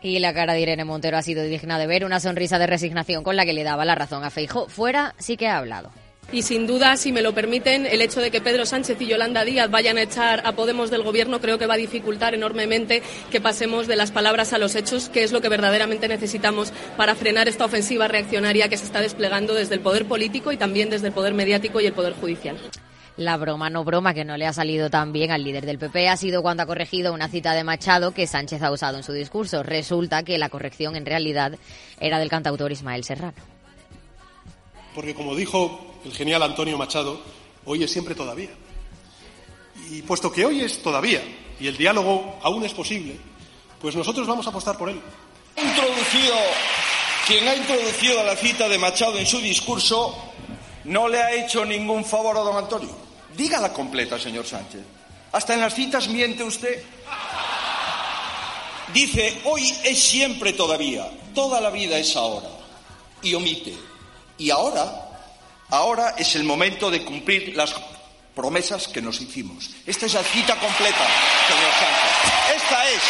Y la cara de Irene Montero ha sido digna de ver, una sonrisa de resignación con la que le daba la razón a Feijo. Fuera sí que ha hablado. Y sin duda, si me lo permiten, el hecho de que Pedro Sánchez y Yolanda Díaz vayan a echar a Podemos del Gobierno creo que va a dificultar enormemente que pasemos de las palabras a los hechos, que es lo que verdaderamente necesitamos para frenar esta ofensiva reaccionaria que se está desplegando desde el poder político y también desde el poder mediático y el poder judicial. La broma no broma que no le ha salido tan bien al líder del PP ha sido cuando ha corregido una cita de Machado que Sánchez ha usado en su discurso. Resulta que la corrección en realidad era del cantautor Ismael Serrano. Porque como dijo el genial Antonio Machado, hoy es siempre todavía. Y puesto que hoy es todavía y el diálogo aún es posible, pues nosotros vamos a apostar por él. Introducido, quien ha introducido la cita de Machado en su discurso no le ha hecho ningún favor a don Antonio. Dígala completa, señor Sánchez. Hasta en las citas miente usted. Dice, hoy es siempre todavía, toda la vida es ahora. Y omite. Y ahora, ahora es el momento de cumplir las promesas que nos hicimos. Esta es la cita completa, señor Sánchez. Esta es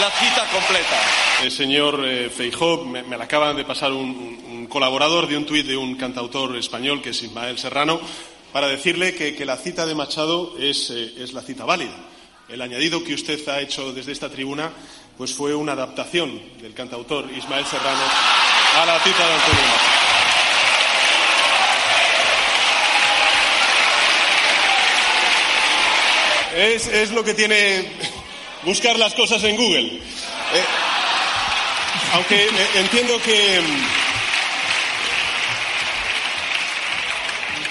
la cita completa. El señor eh, Feijó, me, la acaban de pasar un, colaborador de un tuit de un cantautor español que es Ismael Serrano, para decirle que, la cita de Machado es, eh, es, la cita válida. El añadido que usted ha hecho desde esta tribuna pues fue una adaptación del cantautor Ismael Serrano a la cita de Antonio Machado. Es, lo que tiene buscar las cosas en Google. Eh, aunque eh, entiendo que,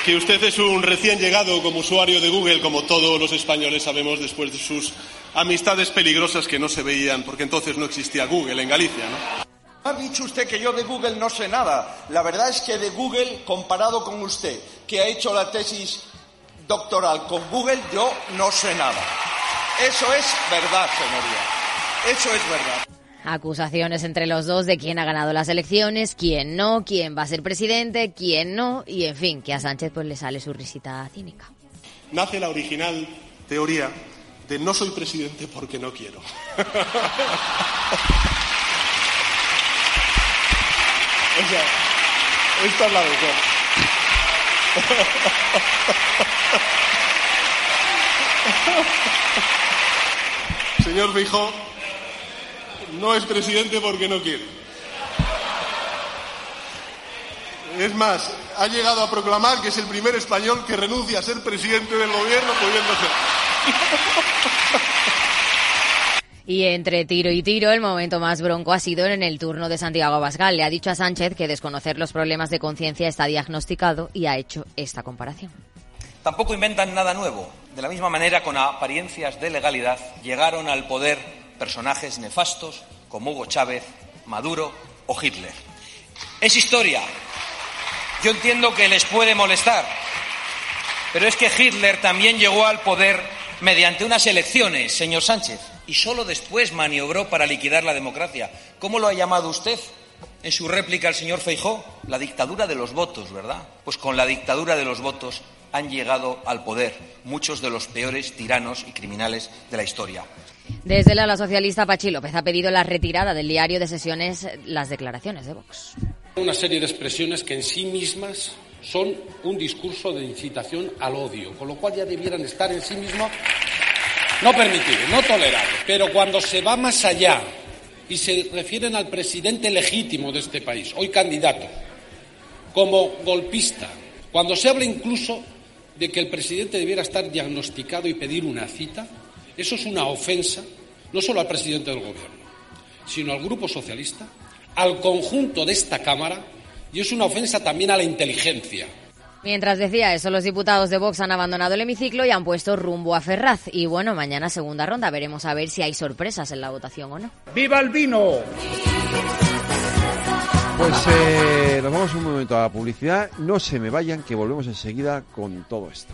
que usted es un recién llegado como usuario de Google, como todos los españoles sabemos después de sus amistades peligrosas que no se veían, porque entonces no existía Google en Galicia, ¿no? Ha dicho usted que yo de Google no sé nada. La verdad es que de Google, comparado con usted, que ha hecho la tesis doctoral con Google, yo no sé nada. Eso es verdad, señoría. Eso es verdad. Acusaciones entre los dos de quién ha ganado las elecciones, quién no, quién va a ser presidente, quién no, y en fin, que a Sánchez pues le sale su risita cínica. Nace la original teoría de no soy presidente porque no quiero. esta es la verdad. Señor Feijóo, no es presidente porque no quiere. Es más, ha llegado a proclamar que es el primer español que renuncia a ser presidente del gobierno pudiendo ser. Y entre tiro y tiro, el momento más bronco ha sido en el turno de Santiago Abascal. Le ha dicho a Sánchez que desconocer los problemas de conciencia está diagnosticado y ha hecho esta comparación. Tampoco inventan nada nuevo. De la misma manera, con apariencias de legalidad, llegaron al poder personajes nefastos como Hugo Chávez, Maduro o Hitler. Es historia. Yo entiendo que les puede molestar, pero es que Hitler también llegó al poder mediante unas elecciones, señor Sánchez y solo después maniobró para liquidar la democracia. ¿Cómo lo ha llamado usted en su réplica al señor Feijó? La dictadura de los votos, ¿verdad? Pues con la dictadura de los votos han llegado al poder muchos de los peores tiranos y criminales de la historia. Desde la, socialista Pachi López ha pedido la retirada del diario de sesiones las declaraciones de Vox. Una serie de expresiones que en sí mismas son un discurso de incitación al odio, con lo cual ya debieran estar en sí mismos no permitido, no tolerable. Pero cuando se va más allá y se refieren al presidente legítimo de este país, hoy candidato, como golpista, cuando se habla incluso de que el presidente debiera estar diagnosticado y pedir una cita, eso es una ofensa no solo al presidente del Gobierno, sino al Grupo Socialista, al conjunto de esta Cámara y es una ofensa también a la inteligencia. Mientras decía eso, los diputados de Vox han abandonado el hemiciclo y han puesto rumbo a Ferraz. Y bueno, mañana segunda ronda. Veremos a ver si hay sorpresas en la votación o no. ¡Viva el vino! Pues eh, nos vamos un momento a la publicidad. No se me vayan, que volvemos enseguida con todo esto.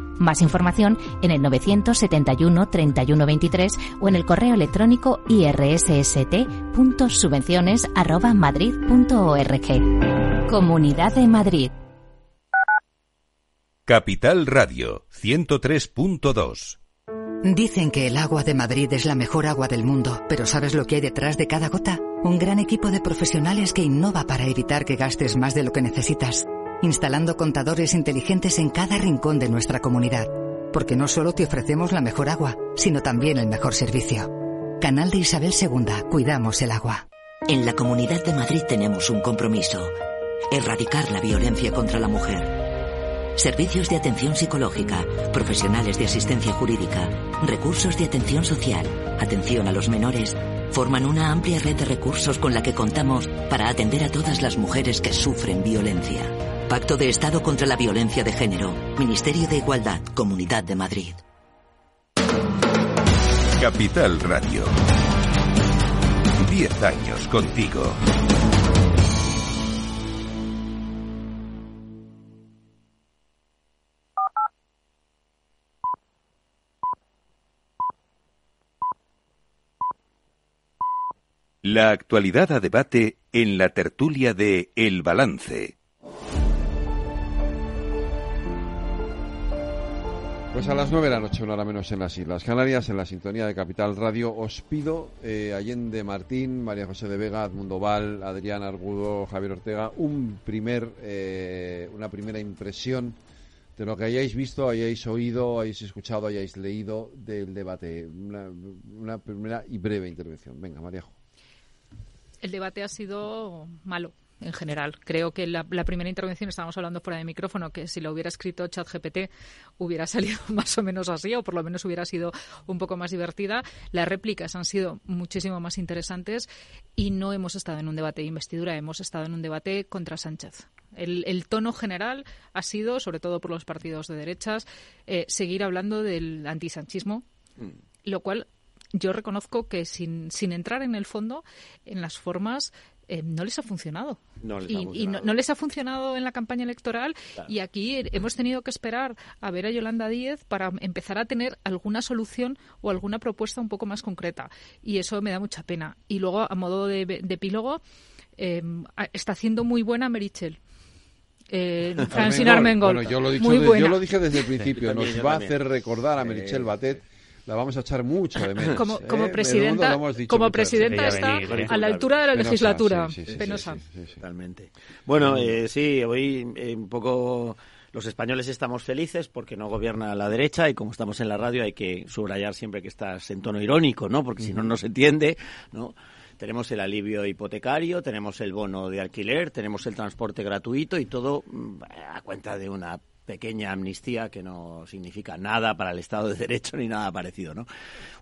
Más información en el 971 3123 o en el correo electrónico irsst.subvenciones@madrid.org. Comunidad de Madrid. Capital Radio 103.2 Dicen que el agua de Madrid es la mejor agua del mundo, pero ¿sabes lo que hay detrás de cada gota? Un gran equipo de profesionales que innova para evitar que gastes más de lo que necesitas, instalando contadores inteligentes en cada rincón de nuestra comunidad. Porque no solo te ofrecemos la mejor agua, sino también el mejor servicio. Canal de Isabel II, cuidamos el agua. En la Comunidad de Madrid tenemos un compromiso, erradicar la violencia contra la mujer. Servicios de atención psicológica, profesionales de asistencia jurídica, recursos de atención social, atención a los menores, forman una amplia red de recursos con la que contamos para atender a todas las mujeres que sufren violencia. Pacto de Estado contra la Violencia de Género, Ministerio de Igualdad, Comunidad de Madrid. Capital Radio. Diez años contigo. La actualidad a debate en la tertulia de El Balance. Pues a las nueve de la noche, una hora menos en las Islas Canarias, en la sintonía de Capital Radio, os pido, eh, Allende Martín, María José de Vega, Edmundo Val, Adrián Argudo, Javier Ortega, un primer, eh, una primera impresión de lo que hayáis visto, hayáis oído, hayáis escuchado, hayáis leído del debate. Una, una primera y breve intervención. Venga, María el debate ha sido malo en general. Creo que la, primera intervención, estábamos hablando fuera de micrófono, que si lo hubiera escrito ChatGPT hubiera salido más o menos así, o por lo menos hubiera sido un poco más divertida. Las réplicas han sido muchísimo más interesantes y no hemos estado en un debate de investidura, hemos estado en un debate contra Sánchez. El, tono general ha sido, sobre todo por los partidos de derechas, eh, seguir hablando del antisanchismo, mm. lo cual yo reconozco que sin, sin entrar en el fondo, en las formas, eh, no les ha funcionado. No les y, ha funcionado. Y no, les ha funcionado en la campaña electoral y aquí hemos tenido que esperar a ver a Yolanda Díez para empezar a tener alguna solución o alguna propuesta un poco más concreta. Y eso me da mucha pena. Y luego, a modo de, epílogo, em, está haciendo muy buena Merichel. Eh, Francine Armengol. Bueno, yo lo, yo lo dije desde el principio. Nos va a hacer recordar a Merichel Batet la vamos a echar mucho de menos. Como, ¿eh? como presidenta, como presidenta está a la altura de la legislatura. Penosa. Totalmente. Bueno, eh, sí, hoy eh, un poco los españoles estamos felices porque no gobierna la derecha y como estamos en la radio hay que subrayar siempre que estás en tono irónico, ¿no? Porque si no, no se entiende, ¿no? Tenemos el alivio hipotecario, tenemos el bono de alquiler, tenemos el transporte gratuito y todo mm, a cuenta de una pequeña amnistía que no significa nada para el Estado de Derecho ni nada parecido, ¿no?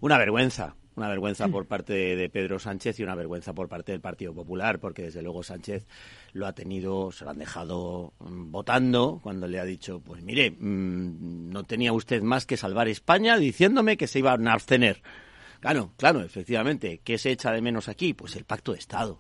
Una vergüenza, una vergüenza por parte de Pedro Sánchez y una vergüenza por parte del Partido Popular, porque desde luego Sánchez lo ha tenido, se lo han dejado mm, votando cuando le ha dicho, pues mire, mm, no tenía usted más que salvar España diciéndome que se iba a abstener. Claro, claro, efectivamente. ¿Qué se echa de menos aquí? Pues el pacto de Estado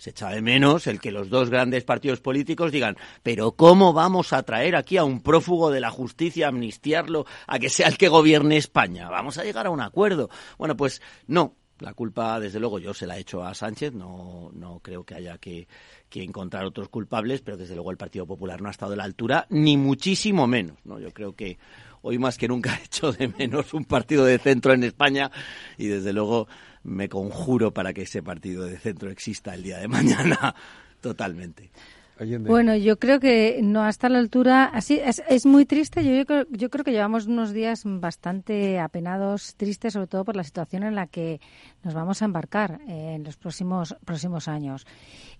se echa de menos el que los dos grandes partidos políticos digan, pero ¿cómo vamos a traer aquí a un prófugo de la justicia, amnistiarlo, a que sea el que gobierne España? Vamos a llegar a un acuerdo. Bueno, pues no, la culpa, desde luego, yo se la he hecho a Sánchez, no, no creo que haya que, que, encontrar otros culpables, pero desde luego el Partido Popular no ha estado a la altura, ni muchísimo menos. ¿no? Yo creo que hoy más que nunca he hecho de menos un partido de centro en España y desde luego me conjuro para que ese partido de centro exista el día de mañana totalmente. Bueno, yo creo que no hasta la altura. Así es, es muy triste. Yo, yo, creo, yo creo que llevamos unos días bastante apenados, tristes, sobre todo por la situación en la que nos vamos a embarcar eh, en los próximos próximos años.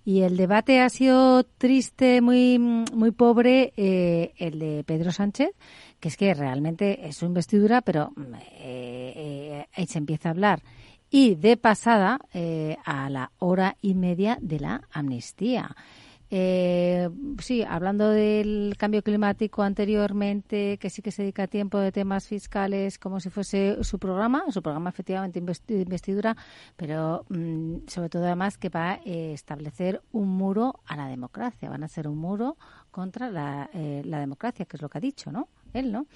Y el debate ha sido triste, muy muy pobre, eh, el de Pedro Sánchez, que es que realmente es su investidura, pero eh, eh se empieza a hablar y de pasada eh, a la hora y media de la amnistía. Eh, sí, hablando del cambio climático anteriormente, que sí que se dedica tiempo de temas fiscales como si fuese su programa, su programa efectivamente de investidura, pero mm, sobre todo además que va a eh, establecer un muro a la democracia, van a ser un muro contra la, eh, la democracia, que es lo que ha dicho, ¿no? Él, ¿no?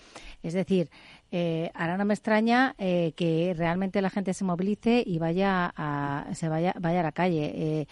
Es decir, eh, ahora no me extraña eh, que realmente la gente se movilice y vaya a, se vaya, vaya a la calle. Eh,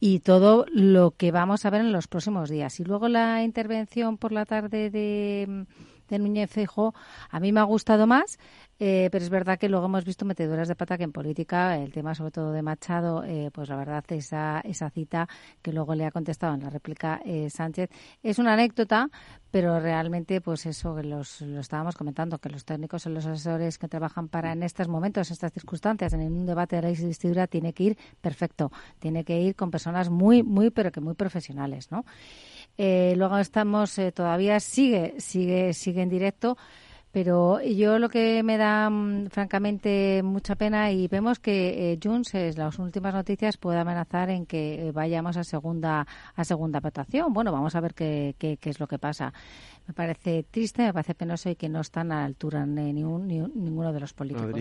y todo lo que vamos a ver en los próximos días. Y luego la intervención por la tarde de, de Núñez Fejo, a mí me ha gustado más Eh, pero es verdad que luego hemos visto meteduras de pata que en política, el tema sobre todo de Machado, eh, pues la verdad, esa, esa cita que luego le ha contestado en la réplica eh, Sánchez, es una anécdota, pero realmente, pues eso que los, lo estábamos comentando, que los técnicos y los asesores que trabajan para en estos momentos, en estas circunstancias, en un debate de la investidura, tiene que ir perfecto, tiene que ir con personas muy, muy, pero que muy profesionales, ¿no? Eh, luego estamos, eh, todavía sigue, sigue, sigue en directo. Pero yo lo que me da, mm, francamente, mucha pena y vemos que eh, Junts, las últimas noticias, puede amenazar en que eh, vayamos a segunda a segunda votación. Bueno, vamos a ver qué, es lo que pasa. Me parece triste, me parece penoso y que no están a la altura ni, ni, ni ninguno de los políticos.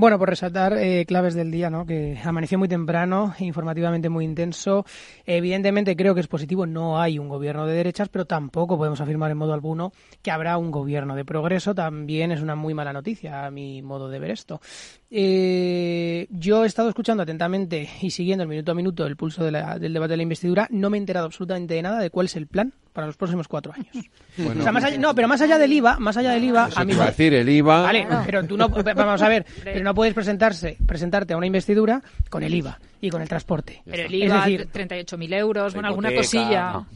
Bueno, por resaltar eh, claves del día, ¿no? Que amaneció muy temprano, informativamente muy intenso. Evidentemente creo que es positivo, no hay un gobierno de derechas, pero tampoco podemos afirmar en modo alguno que habrá un gobierno de progreso. También es una muy mala noticia a mi modo de ver esto. Eh, yo he estado escuchando atentamente y siguiendo el minuto a minuto el pulso de la, del debate de la investidura. No me he enterado absolutamente de nada de cuál es el plan para los próximos cuatro años. Bueno, o sea, más allá, no, pero más allá del IVA, más allá del IVA, Eso a mí te iba a me- decir, el IVA. Vale, pero tú no, vamos a ver, pero no puedes presentarse, presentarte a una investidura con el IVA y con el transporte. Pero el Es IVA, decir, 38.000 euros, bueno, alguna cosilla. no.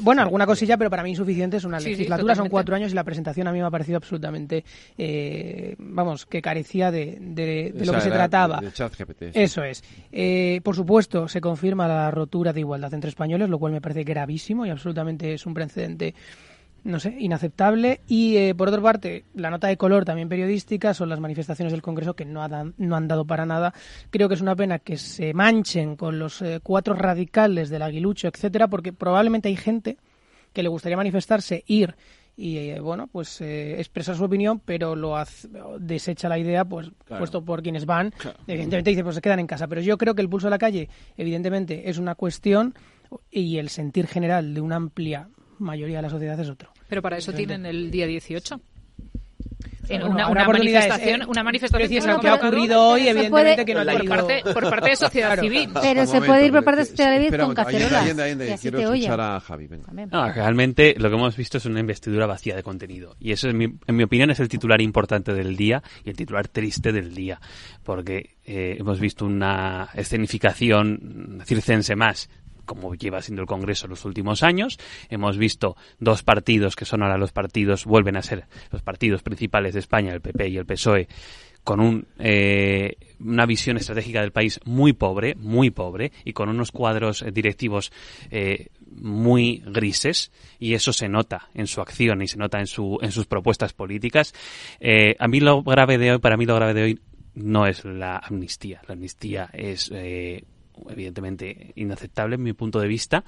Bueno, alguna cosilla, pero para mí insuficiente es una Sí, sí, legislatura, son cuatro años y la presentación a mí me ha parecido absolutamente, eh, vamos, que carecía de, de- de lo que se trataba. de ChatGPT, sí. Eso es. Eh, por supuesto, se confirma la rotura de igualdad entre españoles, lo cual me parece gravísimo y absolutamente es un precedente no sé, inaceptable. Y eh, por otra parte, la nota de color también periodística son las manifestaciones del Congreso que no, han- no han dado para nada. Creo que es una pena que se manchen con los eh, cuatro radicales del aguilucho, etcétera, porque probablemente hay gente que le gustaría manifestarse, ir y eh, bueno, pues eh, expresar su opinión, pero lo hace- desecha la idea, pues Claro. puesto por quienes van. Claro. Evidentemente dice, pues se quedan en casa. Pero yo creo que el pulso de la calle, evidentemente, es una cuestión y el sentir general de una amplia mayoría de la sociedad es otro. Pero para eso tienen el día 18. En Bueno, una, manifestación, eh, una manifestación que lo que ha ocurrido hoy, evidentemente que no ha por parte, por parte de sociedad Claro. civil. Pero se puede ir por parte de Sociedad Civil con cacerolas. Quiero escuchar a Javi. realmente lo que hemos visto es una investidura vacía de contenido. Y eso, en mi, en mi opinión, es el titular importante del día y el titular triste del día. Porque eh, hemos visto una escenificación circense más como lleva siendo el Congreso en los últimos años. Hemos visto dos partidos que son ahora los partidos, vuelven a ser los partidos principales de España, el PP y el PSOE, con eh, una visión estratégica del país muy pobre, muy pobre, y con unos cuadros eh, directivos eh, muy grises, y eso se nota en su acción y se nota en, su, en sus propuestas políticas. A mí lo grave de hoy, para mí lo grave de hoy, no es la amnistía. La amnistía es evidentemente inaceptable en mi punto de vista,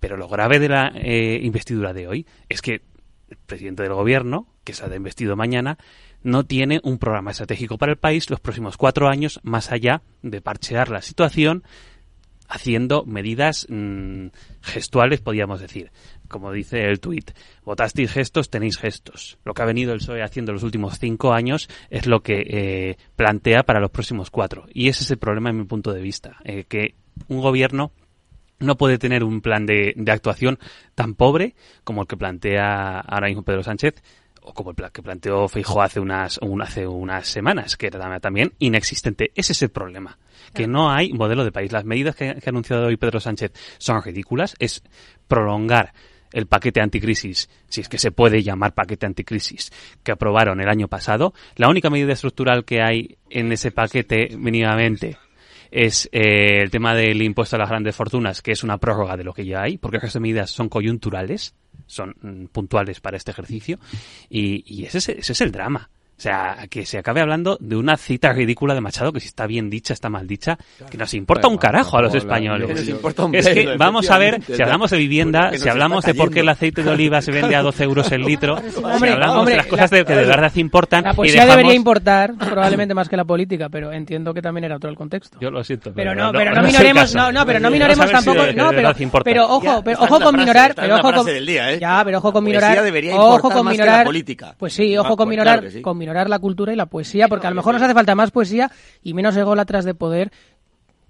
pero lo grave de la eh, investidura de hoy es que el presidente del gobierno, que se ha investido mañana, no tiene un programa estratégico para el país los próximos cuatro años, más allá de parchear la situación haciendo medidas mm, gestuales, podríamos decir. Como dice el tuit, votasteis gestos, tenéis gestos. Lo que ha venido el PSOE haciendo los últimos cinco años es lo que eh, plantea para los próximos cuatro. Y ese es el problema en mi punto de vista, eh, que un gobierno no puede tener un plan de, de actuación tan pobre como el que plantea ahora mismo Pedro Sánchez o como el que planteó Feijóo hace unas, un- hace unas semanas, que era también inexistente. Ese es el problema, que no hay modelo de país. Las medidas que, que ha anunciado hoy Pedro Sánchez son ridículas. Es prolongar el paquete anticrisis, si es que se puede llamar paquete anticrisis, que aprobaron el año pasado. La única medida estructural que hay en ese paquete mínimamente es eh, el tema del impuesto a las grandes fortunas, que es una prórroga de lo que ya hay, porque el resto de medidas son coyunturales, son mm, puntuales para este ejercicio, y, y ese, es, ese es el drama. O sea, que se acabe hablando de una cita ridícula de Machado, que si está bien dicha, está mal dicha, que nos importa un carajo a los españoles. Nos importa un Es que vamos a ver, si hablamos de vivienda, si hablamos de por qué el aceite de oliva se vende a 12 euros el litro, si hablamos hombre, de las cosas de- que de verdad importan, La y poesía dejamos- debería importar probablemente más que la política, pero entiendo que también era otro el contexto. Yo lo siento. Pero no, pero no, el minoremos, no, no, pero no minoremos si tampoco, de- de no, pero, pero ojo, Ya, pero ojo con minorar, pero la ojo con, ¿eh? ya, pero ojo con La minorar, poesía debería ojo importar con más que la minorar, política. pues sí, ojo con minorar, claro que sí. con minorar la cultura y la poesía, porque a lo mejor nos hace falta más poesía y menos ególatras de poder.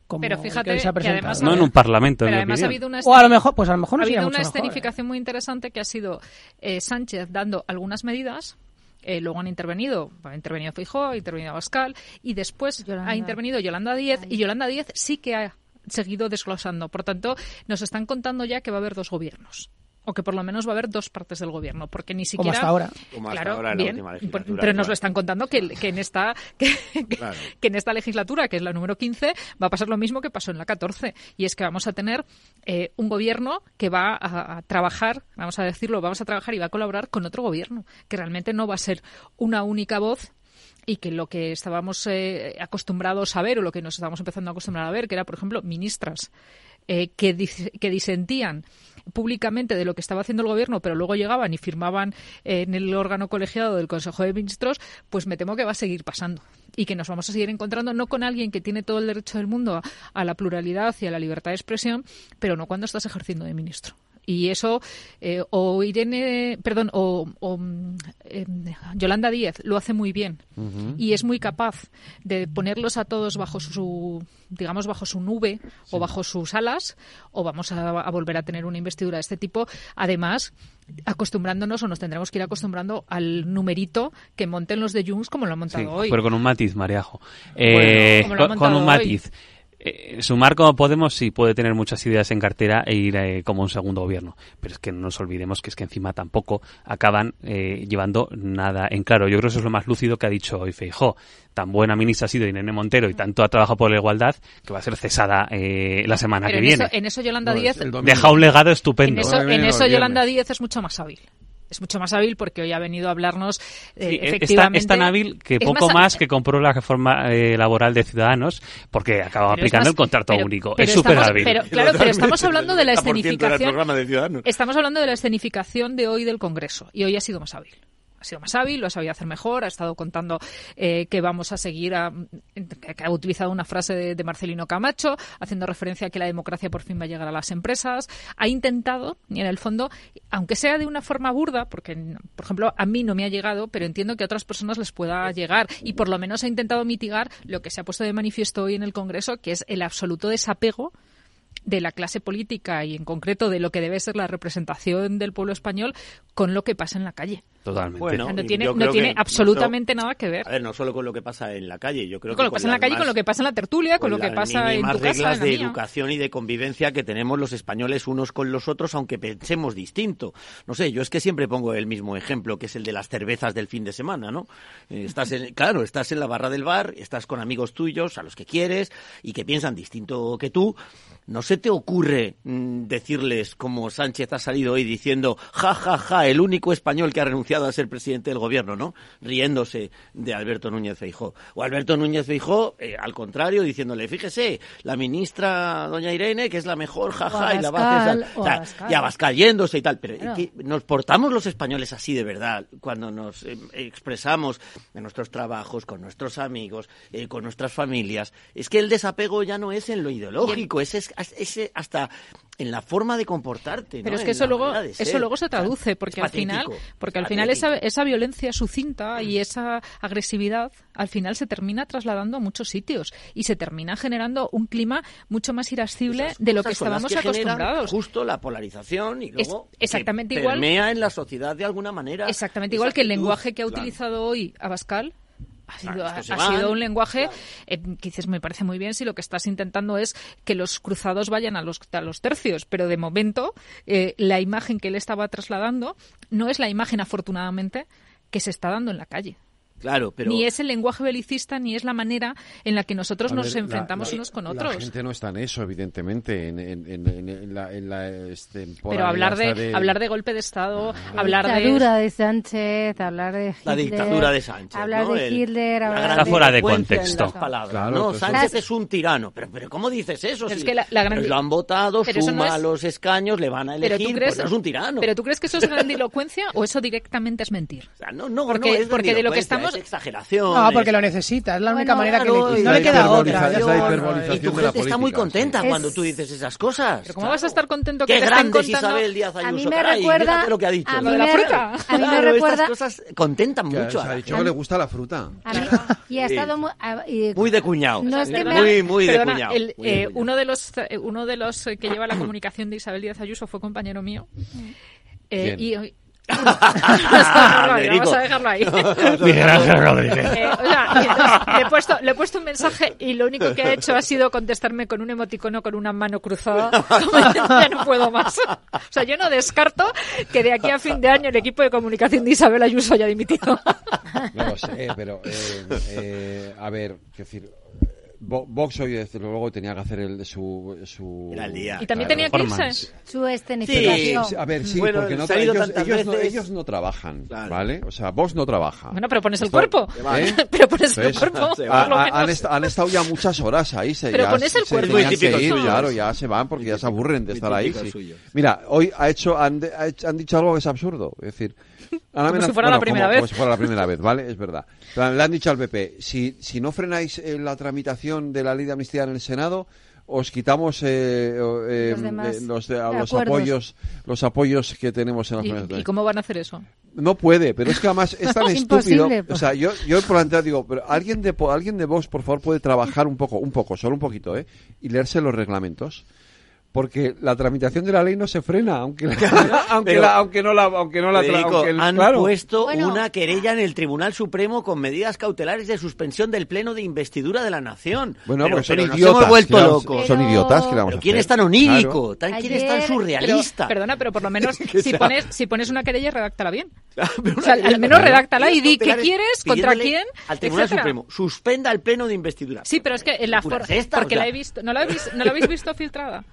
Como Pero fíjate que hoy se ha que presentado. además No en un parlamento, en Pero mi además ha habido una O a lo mejor, pues a lo mejor ha no habido mucho una mejor, ¿eh? escenificación muy interesante que ha sido eh, Sánchez dando algunas medidas eh, luego han intervenido, ha intervenido Feijóo, ha intervenido Abascal y después ha intervenido Yolanda Díez y Yolanda Díez sí que ha seguido desglosando. Por tanto, nos están contando ya que va a haber dos gobiernos o que por lo menos va a haber dos partes del gobierno, porque ni siquiera... hasta ahora. claro, bien, pero nos lo están contando que, en esta que, en esta legislatura, que es la número 15, va a pasar lo mismo que pasó en la 14, y es que vamos a tener eh, un gobierno que va a, trabajar, vamos a decirlo, vamos a trabajar y va a colaborar con otro gobierno, que realmente no va a ser una única voz y que lo que estábamos eh, acostumbrados a ver o lo que nos estábamos empezando a acostumbrar a ver, que era, por ejemplo, ministras eh, que, que disentían públicamente de lo que estaba haciendo el gobierno, pero luego llegaban y firmaban en el órgano colegiado del Consejo de Ministros, pues me temo que va a seguir pasando y que nos vamos a seguir encontrando no con alguien que tiene todo el derecho del mundo a, la pluralidad y a la libertad de expresión, pero no cuando estás ejerciendo de ministro. Y eso, eh, o Irene, perdón, o, em, Yolanda Díez lo hace muy bien y es muy capaz de ponerlos a todos bajo su, digamos, bajo su nube o bajo sus alas, o vamos a, volver a tener una investidura de este tipo. Además, acostumbrándonos o nos tendremos que ir acostumbrando al numerito que monten los de Junts como lo han montado hoy. Pero con un matiz, Mariajo. Eh, con, un matiz. Eh, sumar como Podemos sí puede tener muchas ideas en cartera e ir eh, como un segundo gobierno, pero es que no nos olvidemos que es que encima tampoco acaban eh, llevando nada en claro. Yo creo que eso es lo más lúcido que ha dicho hoy Feijó. Tan buena ministra ha sido Irene Montero y tanto ha trabajado por la igualdad que va a ser cesada la semana que viene. en eso Yolanda Díez deja un legado estupendo. En eso, Yolanda Díez es mucho más hábil es mucho más hábil porque hoy ha venido a hablarnos eh, efectivamente. Es tan, hábil que poco más, que compró la reforma eh, laboral de Ciudadanos porque acaba aplicando el contrato único. es súper hábil. Pero, claro, pero estamos hablando de la escenificación. Estamos hablando de la escenificación de hoy del Congreso y hoy ha sido más hábil ha sido más hábil, lo ha sabido hacer mejor, ha estado contando eh, que vamos a seguir, a, que ha utilizado una frase de, Marcelino Camacho, haciendo referencia a que la democracia por fin va a llegar a las empresas. Ha intentado, y en el fondo, aunque sea de una forma burda, porque, por ejemplo, a mí no me ha llegado, pero entiendo que a otras personas les pueda llegar, y por lo menos ha intentado mitigar lo que se ha puesto de manifiesto hoy en el Congreso, que es el absoluto desapego de la clase política y en concreto de lo que debe ser la representación del pueblo español con lo que pasa en la calle. Totalmente. no tiene, no tiene absolutamente nada que ver. A ver, no solo con lo que pasa en la calle, yo creo con lo que pasa en la calle, con lo que pasa en la tertulia, con, lo que pasa en tu reglas de educación y de convivencia que tenemos los españoles unos con los otros, aunque pensemos distinto. No sé, yo es que siempre pongo el mismo ejemplo, que es el de las cervezas del fin de semana, ¿no? Eh, estás en, claro, estás en la barra del bar, estás con amigos tuyos, a los que quieres, y que piensan distinto que tú. ¿No se te ocurre mm, decirles, como Sánchez ha salido hoy diciendo, ja, ja, ja, el único español que ha renunciado a ser presidente del gobierno, ¿no? Riéndose de Alberto Núñez Feijó. O Alberto Núñez Feijó, eh, al contrario, diciéndole, fíjese, la ministra doña Irene, que es la mejor, ja, ja, y la va a hacer... y Abascal yéndose y tal. Pero nos portamos los españoles así de verdad cuando nos eh, expresamos en nuestros trabajos, con nuestros amigos, eh, con nuestras familias. Es que el desapego ya no es en lo ideológico, es ese hasta en la forma de comportarte. Pero es que eso luego, eso luego se traduce, porque al final, porque al final esa, esa violencia sucinta y esa agresividad al final se termina trasladando a muchos sitios y se termina generando un clima mucho más irascible de lo que estábamos acostumbrados. Justo la polarización y luego exactamente igual permea en la sociedad de alguna manera. Exactamente igual que el lenguaje que ha utilizado hoy Abascal ha sido, ha, sido un lenguaje eh, que dices, me parece muy bien si lo que estás intentando es que los cruzados vayan a los, a los tercios, pero de momento eh, la imagen que él estaba trasladando no es la imagen, afortunadamente, que se está dando en la calle. Claro, pero... Ni es el lenguaje belicista, ni es la manera en la que nosotros nos enfrentamos unos con otros. La gente no está en eso, evidentemente, en, en, la, este, Pero hablar de, hablar de golpe de Estado, ah. hablar de... La dictadura de Sánchez, hablar de Hitler... La dictadura de Sánchez, Hablar de Hitler, hablar Está fuera de contexto. Palabras, no, Sánchez es un tirano. Pero, pero ¿cómo dices eso? Es que la, lo han votado, suma los escaños, le van a elegir, pero tú crees... pues es un tirano. ¿Pero tú crees que eso es grandilocuencia o eso directamente es mentir? O sea, no, no, porque, no es porque de lo que estamos exageración. No, porque lo necesita, es la única manera que le, no le queda otra. Y tu gente está muy contenta cuando tú dices esas cosas. Pero ¿cómo vas a estar contento que te estén contando? Isabel Díaz Ayuso, a mí me recuerda lo que ha dicho. A mí, me, fruta. a mí me recuerda estas cosas contentan mucho. Ha dicho que le gusta la fruta. Y ha estado muy de cuñado. Muy muy de cuñado. Eh, uno de los eh, uno de los que lleva la comunicación de Isabel Díaz Ayuso fue compañero mío. y vamos a dejarlo ahí. Miguel Ángel Rodríguez. Eh, o sea, le, he puesto, le he puesto un mensaje y lo único que ha hecho ha sido contestarme con un emoticono con una mano cruzada. Ya no puedo más. O sea, yo no descarto que de aquí a fin de año el equipo de comunicación de Isabel Ayuso haya dimitido. No lo sé, pero eh, eh, a ver, qué decir, Vox hoy desde luego tenía que hacer el de su, su Era el día. Y también tenía que irse. Su escenificación. Sí, a ver, sí, Bueno, porque no, ellos, tantas ellos no, veces. ellos no trabajan, ¿vale? O sea, Vox no trabaja. Bueno, pero pones el Esto- cuerpo. ¿Eh? Pero pones el cuerpo. Han, est- han estado ya muchas horas ahí. Se, Pero ya pones el se cuerpo. tenían Muy ir, claro, ya se van porque ya se aburren de estar ahí. sí. Mira, hoy ha hecho, han, de- ha hecho- han dicho algo que es absurdo. Es decir, ahora Como si fuera la primera como- vez. Como si fuera la primera vez, ¿vale? Es verdad. Pero Le han dicho al PP, si, si no frenáis eh, la tramitación de la ley de amnistía en el Senado, os quitamos eh, o- eh, Los demás eh, los, de- a los acuerdos. apoyos los apoyos que tenemos en las ¿Y, y cómo van a hacer eso? no puede, pero es que además es tan Es estúpido. O sea, yo, yo por la entrada digo, pero alguien de, po- alguien de Vox, por favor, puede trabajar un poco, un poco, solo un poquito, ¿eh? Y leerse los reglamentos. Porque la tramitación de la ley no se frena, aunque la, aunque, Pero- la- aunque no la, aunque no la, tra- Federico, aunque el- han claro. puesto Bueno. una querella en el Tribunal Supremo con medidas cautelares de suspensión del pleno de investidura de la nación. Bueno, pero, porque son pero nos idiotas. hemos vuelto ¿qué vamos- locos. Son idiotas, ¿qué le vamos a ¿quién hacer? es tan onírico? Claro. ¿Tan- ¿Quién es tan surrealista? perdona, pero por lo menos Que si sea- pones, si pones una querella, redáctala bien. Pero O sea, una al menos redáctala y di qué quieres, contra quién, Al Tribunal etcétera. Supremo, suspenda el pleno de investidura. Sí, pero es que en la ¿Locura forma porque la he visto, no la habéis, no la habéis visto filtrada.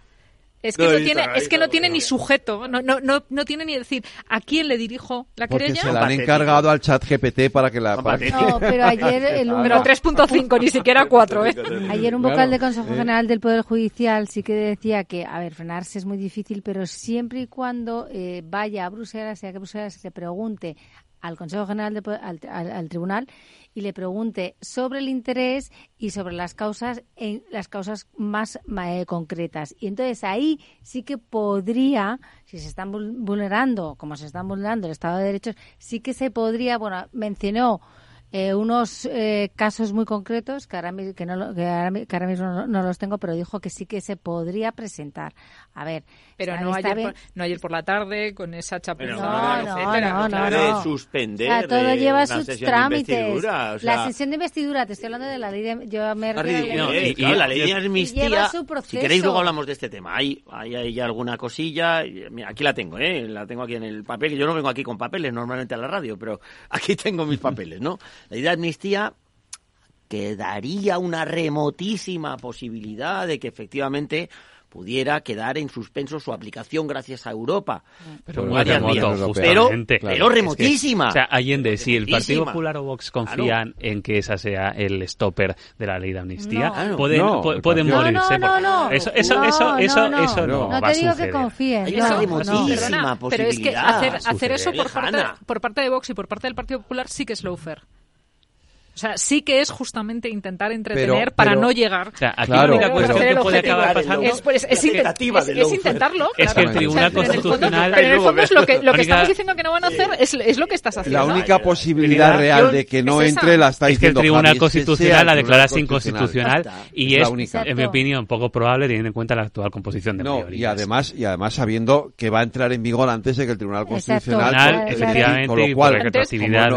Es que No tiene, es que no tiene ni sujeto, no, no, no, no tiene ni decir a quién le dirijo la Porque querella. se la han encargado al chat GPT para que la... para que- No, pero ayer el Pero 3.5, ni siquiera 4, ¿eh? Ayer un Claro. vocal del Consejo Eh. General del Poder Judicial sí que decía que, a ver, frenarse es muy difícil, pero siempre y cuando eh, vaya a Bruselas, sea que Bruselas se pregunte al Consejo General del Poder- al, al- al Tribunal y le pregunte sobre el interés y sobre las causas en las causas más eh, concretas. Y entonces ahí sí que podría si se están vul- vulnerando como se están vulnerando el Estado de Derecho sí que se podría bueno mencionó eh, unos eh, casos muy concretos que ahora, que no, lo- que ahora, que ahora mismo no, no los tengo, pero dijo que sí que se podría presentar. A ver, Pero no ayer, bien. por, no ayer por la tarde con esa chapuza. No, no, no, etcétera. no, suspender O sea, todo de lleva sus trámites. o sea- la sesión de investidura, te estoy hablando de la ley de... Yo me refiero a la ley de- Eh, claro, la ley de Y lleva amnistía, si queréis luego hablamos de este tema. Hay, hay, hay alguna cosilla, y, mira, aquí la tengo, ¿eh? la tengo aquí en el papel, que yo no vengo aquí con papeles normalmente a la radio, pero aquí tengo mis papeles, ¿no? La ley de amnistía que daría una remotísima posibilidad de que efectivamente pudiera quedar en suspenso su aplicación gracias a Europa. Pero muy varias remoto, vías. justamente. Pero, pero remotísima. Es que, o sea, Allende, si el Partido. Popular o Vox confían en que esa sea el stopper de la ley de amnistía, No. pueden, No, pueden partido- morirse. No, no, no, no. Eso, eso, No, eso, eso, no, no. eso no, No No va te digo que confíes. Hay no, una no. remotísima Perdona, pero es que posibilidad. hacer, hacer eso por parte, por parte de Vox y por parte del Partido Popular sí que es lawfare. O sea, sí que es justamente intentar entretener Pero- para pero- no llegar. O sea, aquí Claro, la única pero- cuestión que puede acabar pasando Es, pues, es, es- es intentarlo. es que claro. el Tribunal O sea, en el fondo- Constitucional... Pero en el fondo es lo que, lo que única- estamos diciendo que no van a hacer es, es lo que estás haciendo. La única posibilidad La real de que no entre la está es que el diciendo Tribunal Constitucional el la Tribunal declarase Constitucional. inconstitucional y Es es, la única. en mi opinión, poco probable teniendo en cuenta la actual composición de No, y además, y además sabiendo que va a entrar en vigor antes de que el Tribunal. Constitucional... Claro, efectivamente, con lo cual, la, retroactividad...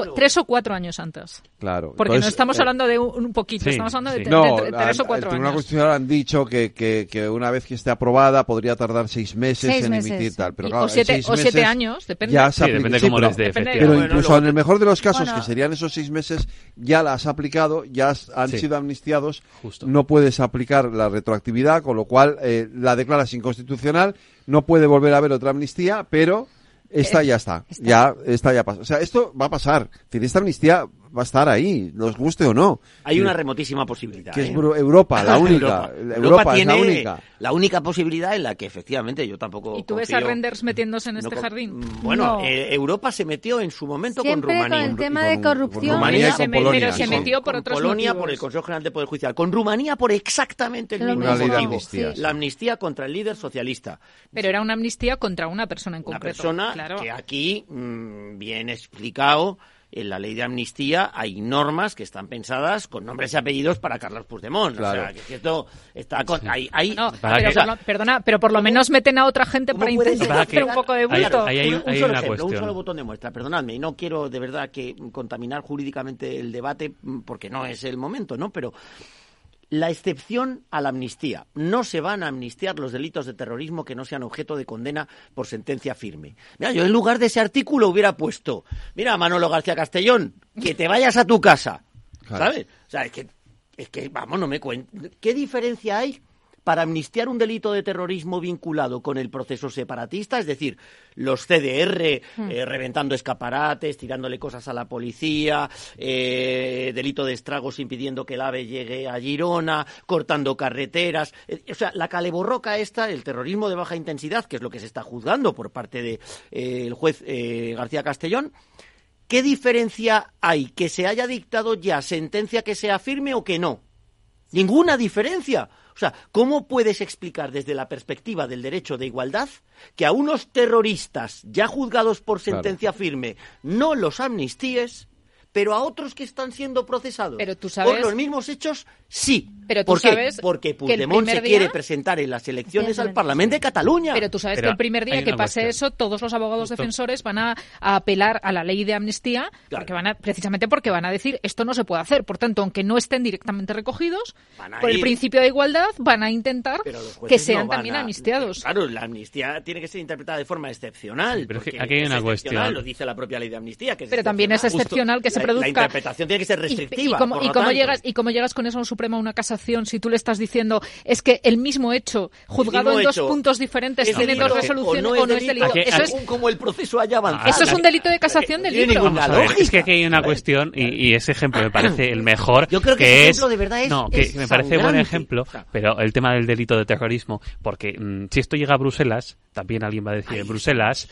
Tres, o, tres o cuatro años antes. Claro. Porque no Entonces, estamos eh, hablando de un, un poquito, sí, estamos hablando de, sí. de- No, de la- tres o el cuatro Tribunal años. Constitucional han dicho que, que, que una vez que esté aprobada podría tardar seis meses Seis en meses, emitir sí. tal. Pero Y- claro, o siete, seis o siete meses años, depende. Ya se Sí, aplica- depende sí, cómo pero- les dé Depende Pero Bueno, incluso en el mejor de los casos, Bueno. que serían esos seis meses, ya las has aplicado, ya has- han sido amnistiados, Justo. no puedes aplicar la retroactividad, con lo cual eh, la declaras inconstitucional, no puede volver a haber otra amnistía, pero esta ya está, ya esta ya pasa. O sea, esto va a pasar. Decir, esta amnistía va a estar ahí, nos guste o no. Hay Y- una remotísima posibilidad. que es ¿eh? Europa, la única. Europa, Europa, es tiene la única. la única posibilidad en la que efectivamente yo tampoco. ¿Y tú ves a Renders metiéndose en no este con- jardín? Mm, Bueno, No. eh, Europa se metió en su momento Siempre con con Rumanía. el tema con- de con corrupción. Rumanía y con Polonia. pero se metió por con otros Polonia motivos. por el Consejo General de Poder Judicial. Con Rumanía por exactamente el mismo. Una motivo. amnistía, sí. La amnistía contra el líder socialista. Pero era una amnistía contra una persona en Una concreto. persona claro. que aquí, mm, bien explicado, en la ley de amnistía hay normas que están pensadas con nombres y apellidos para Carlos Puigdemont. O sea, que esto está con... Hay, hay- No, o pero sea, por lo- perdona, pero por lo menos meten a otra gente para intentar hacer un poco de bulto. un, un solo ejemplo, un solo botón de muestra. Perdonadme, y no quiero de verdad que contaminar jurídicamente el debate porque no es el momento, ¿no? Pero la excepción a la amnistía. No se van a amnistiar los delitos de terrorismo que no sean objeto de condena por sentencia firme. Mira, yo en lugar de ese artículo hubiera puesto, mira, Manolo García Castellón, que te vayas a tu casa. Claro. ¿Sabes? O sea, es que, es que, vamos, no me cuento. ¿Qué diferencia hay para amnistiar un delito de terrorismo vinculado con el proceso separatista? Es decir, los CDR Hmm. eh, reventando escaparates, tirándole cosas a la policía, eh, delito de estragos impidiendo que el AVE llegue a Girona, cortando carreteras. Eh, o sea, la caleborroca esta, el terrorismo de baja intensidad, que es lo que se está juzgando por parte del de, el juez García Castellón, ¿Qué diferencia hay que se haya dictado ya sentencia que sea firme o que no? Ninguna diferencia. O sea, ¿cómo puedes explicar desde la perspectiva del derecho de igualdad que a unos terroristas ya juzgados por Claro. sentencia firme no los amnistíes, pero a otros que están siendo procesados Pero tú sabes- por los mismos hechos, sí? Pero tú ¿Por qué? sabes Porque Puigdemont se día- quiere presentar en las elecciones al Parlamento de Cataluña. Pero tú sabes Pero que el primer día que pase cuestión. eso, todos los abogados defensores van a, a apelar a la ley de amnistía, porque van a, precisamente porque van a decir esto no se puede hacer. Por tanto, aunque no estén directamente recogidos, por el principio de igualdad van a intentar que sean no también a- amnistiados. Claro, la amnistía tiene que ser interpretada de forma excepcional. pero aquí hay una cuestión. Lo dice la propia ley de amnistía. Que es Pero también es excepcional. excepcional que se produzca. La interpretación tiene que ser Y- restrictiva. ¿Y, cómo, por y cómo llegas, ¿Y cómo llegas con eso a un Supremo a una casación si tú le estás diciendo es que el mismo hecho, juzgado mismo en dos hecho puntos diferentes, es tiene delito dos o resoluciones no o no es delito? delito? Eso es, como el proceso haya avanzado. eso es un delito de casación del libro. ver, lógica. es que aquí hay una cuestión y, y ese ejemplo me parece el mejor. Yo creo que ese es, ejemplo de verdad es- no, que es me parece buen sangrante. ejemplo, pero el tema del delito de terrorismo, porque mm, si esto llega a Bruselas, también alguien va a decir en Bruselas.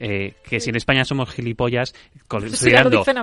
Eh, que si en España somos gilipollas,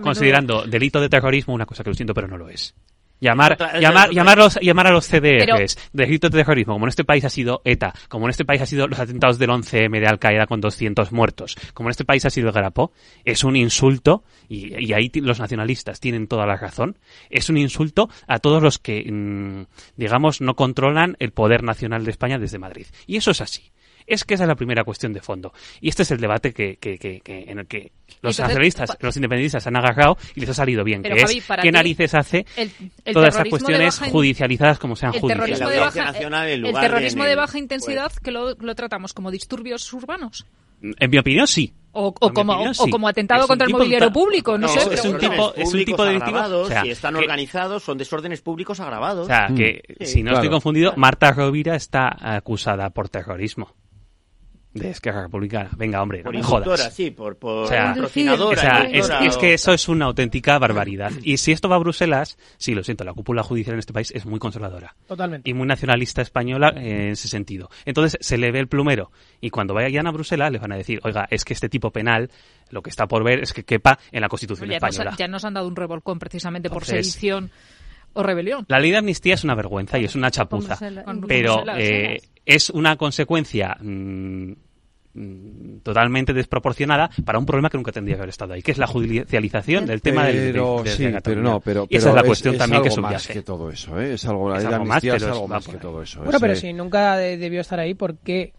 considerando, delito de terrorismo una cosa que lo siento, pero no lo es. Llamar, Otra- llamar, llamarlos, llamar a los CDRs Pero- delitos de terrorismo, como en este país ha sido ETA, como en este país ha sido los atentados del 11M de Al-Qaeda con 200 muertos, como en este país ha sido el Garapó, es un insulto, y, y ahí los nacionalistas tienen toda la razón, es un insulto a todos los que, mm, digamos, no controlan el poder nacional de España desde Madrid. Y eso es así. Es que esa es la primera cuestión de fondo. Y este es el debate que, que- que- que- en el que los Entonces, nacionalistas, los independentistas se han agarrado y les ha salido bien. Pero, que Javi, es para qué narices hace el- el todas estas de cuestiones judicializadas como sean el judiciales. terrorismo La de baja, el de terrorismo de el- baja intensidad que lo, lo tratamos como disturbios urbanos En mi opinión, sí. o, o como, opinión, o sí. como atentado Es contra el mobiliario público, no, No, sé. es pero- un tipo- es un tipo delictivo, agravados, o sea, si están que- organizados, son desórdenes públicos agravados. O sea, que Sí. si no Claro. estoy confundido, Marta Rovira está acusada por terrorismo. De Esquerra Republicana. Venga, hombre, no por me inductora, jodas. sí, por, por O sea, patrocinadora, o sea, es, que eso es una auténtica barbaridad. Y si esto va a Bruselas, sí, lo siento, la cúpula judicial en este país es muy conservadora. Totalmente. Y muy nacionalista española en ese sentido. Entonces se le ve el plumero. Y cuando vayan a Bruselas les van a decir, oiga, es que este tipo penal, lo que está por ver es que quepa en la Constitución ya, nos, española. ya nos han dado un revolcón precisamente por Entonces- sedición o rebelión. La ley de amnistía es una vergüenza y es una chapuza. Pero eh, es una consecuencia mm, mm, totalmente desproporcionada para un problema que nunca tendría que haber estado ahí, que es la judicialización del tema del, Pero del- del- sí, de pero no, pero, y esa pero es la cuestión es también que algo más subyace. que todo eso, ¿eh? Es algo, la Es algo más, amnistía es pero es- algo más que todo eso. Bueno, pero Ese- si nunca de- debió estar ahí, ¿por qué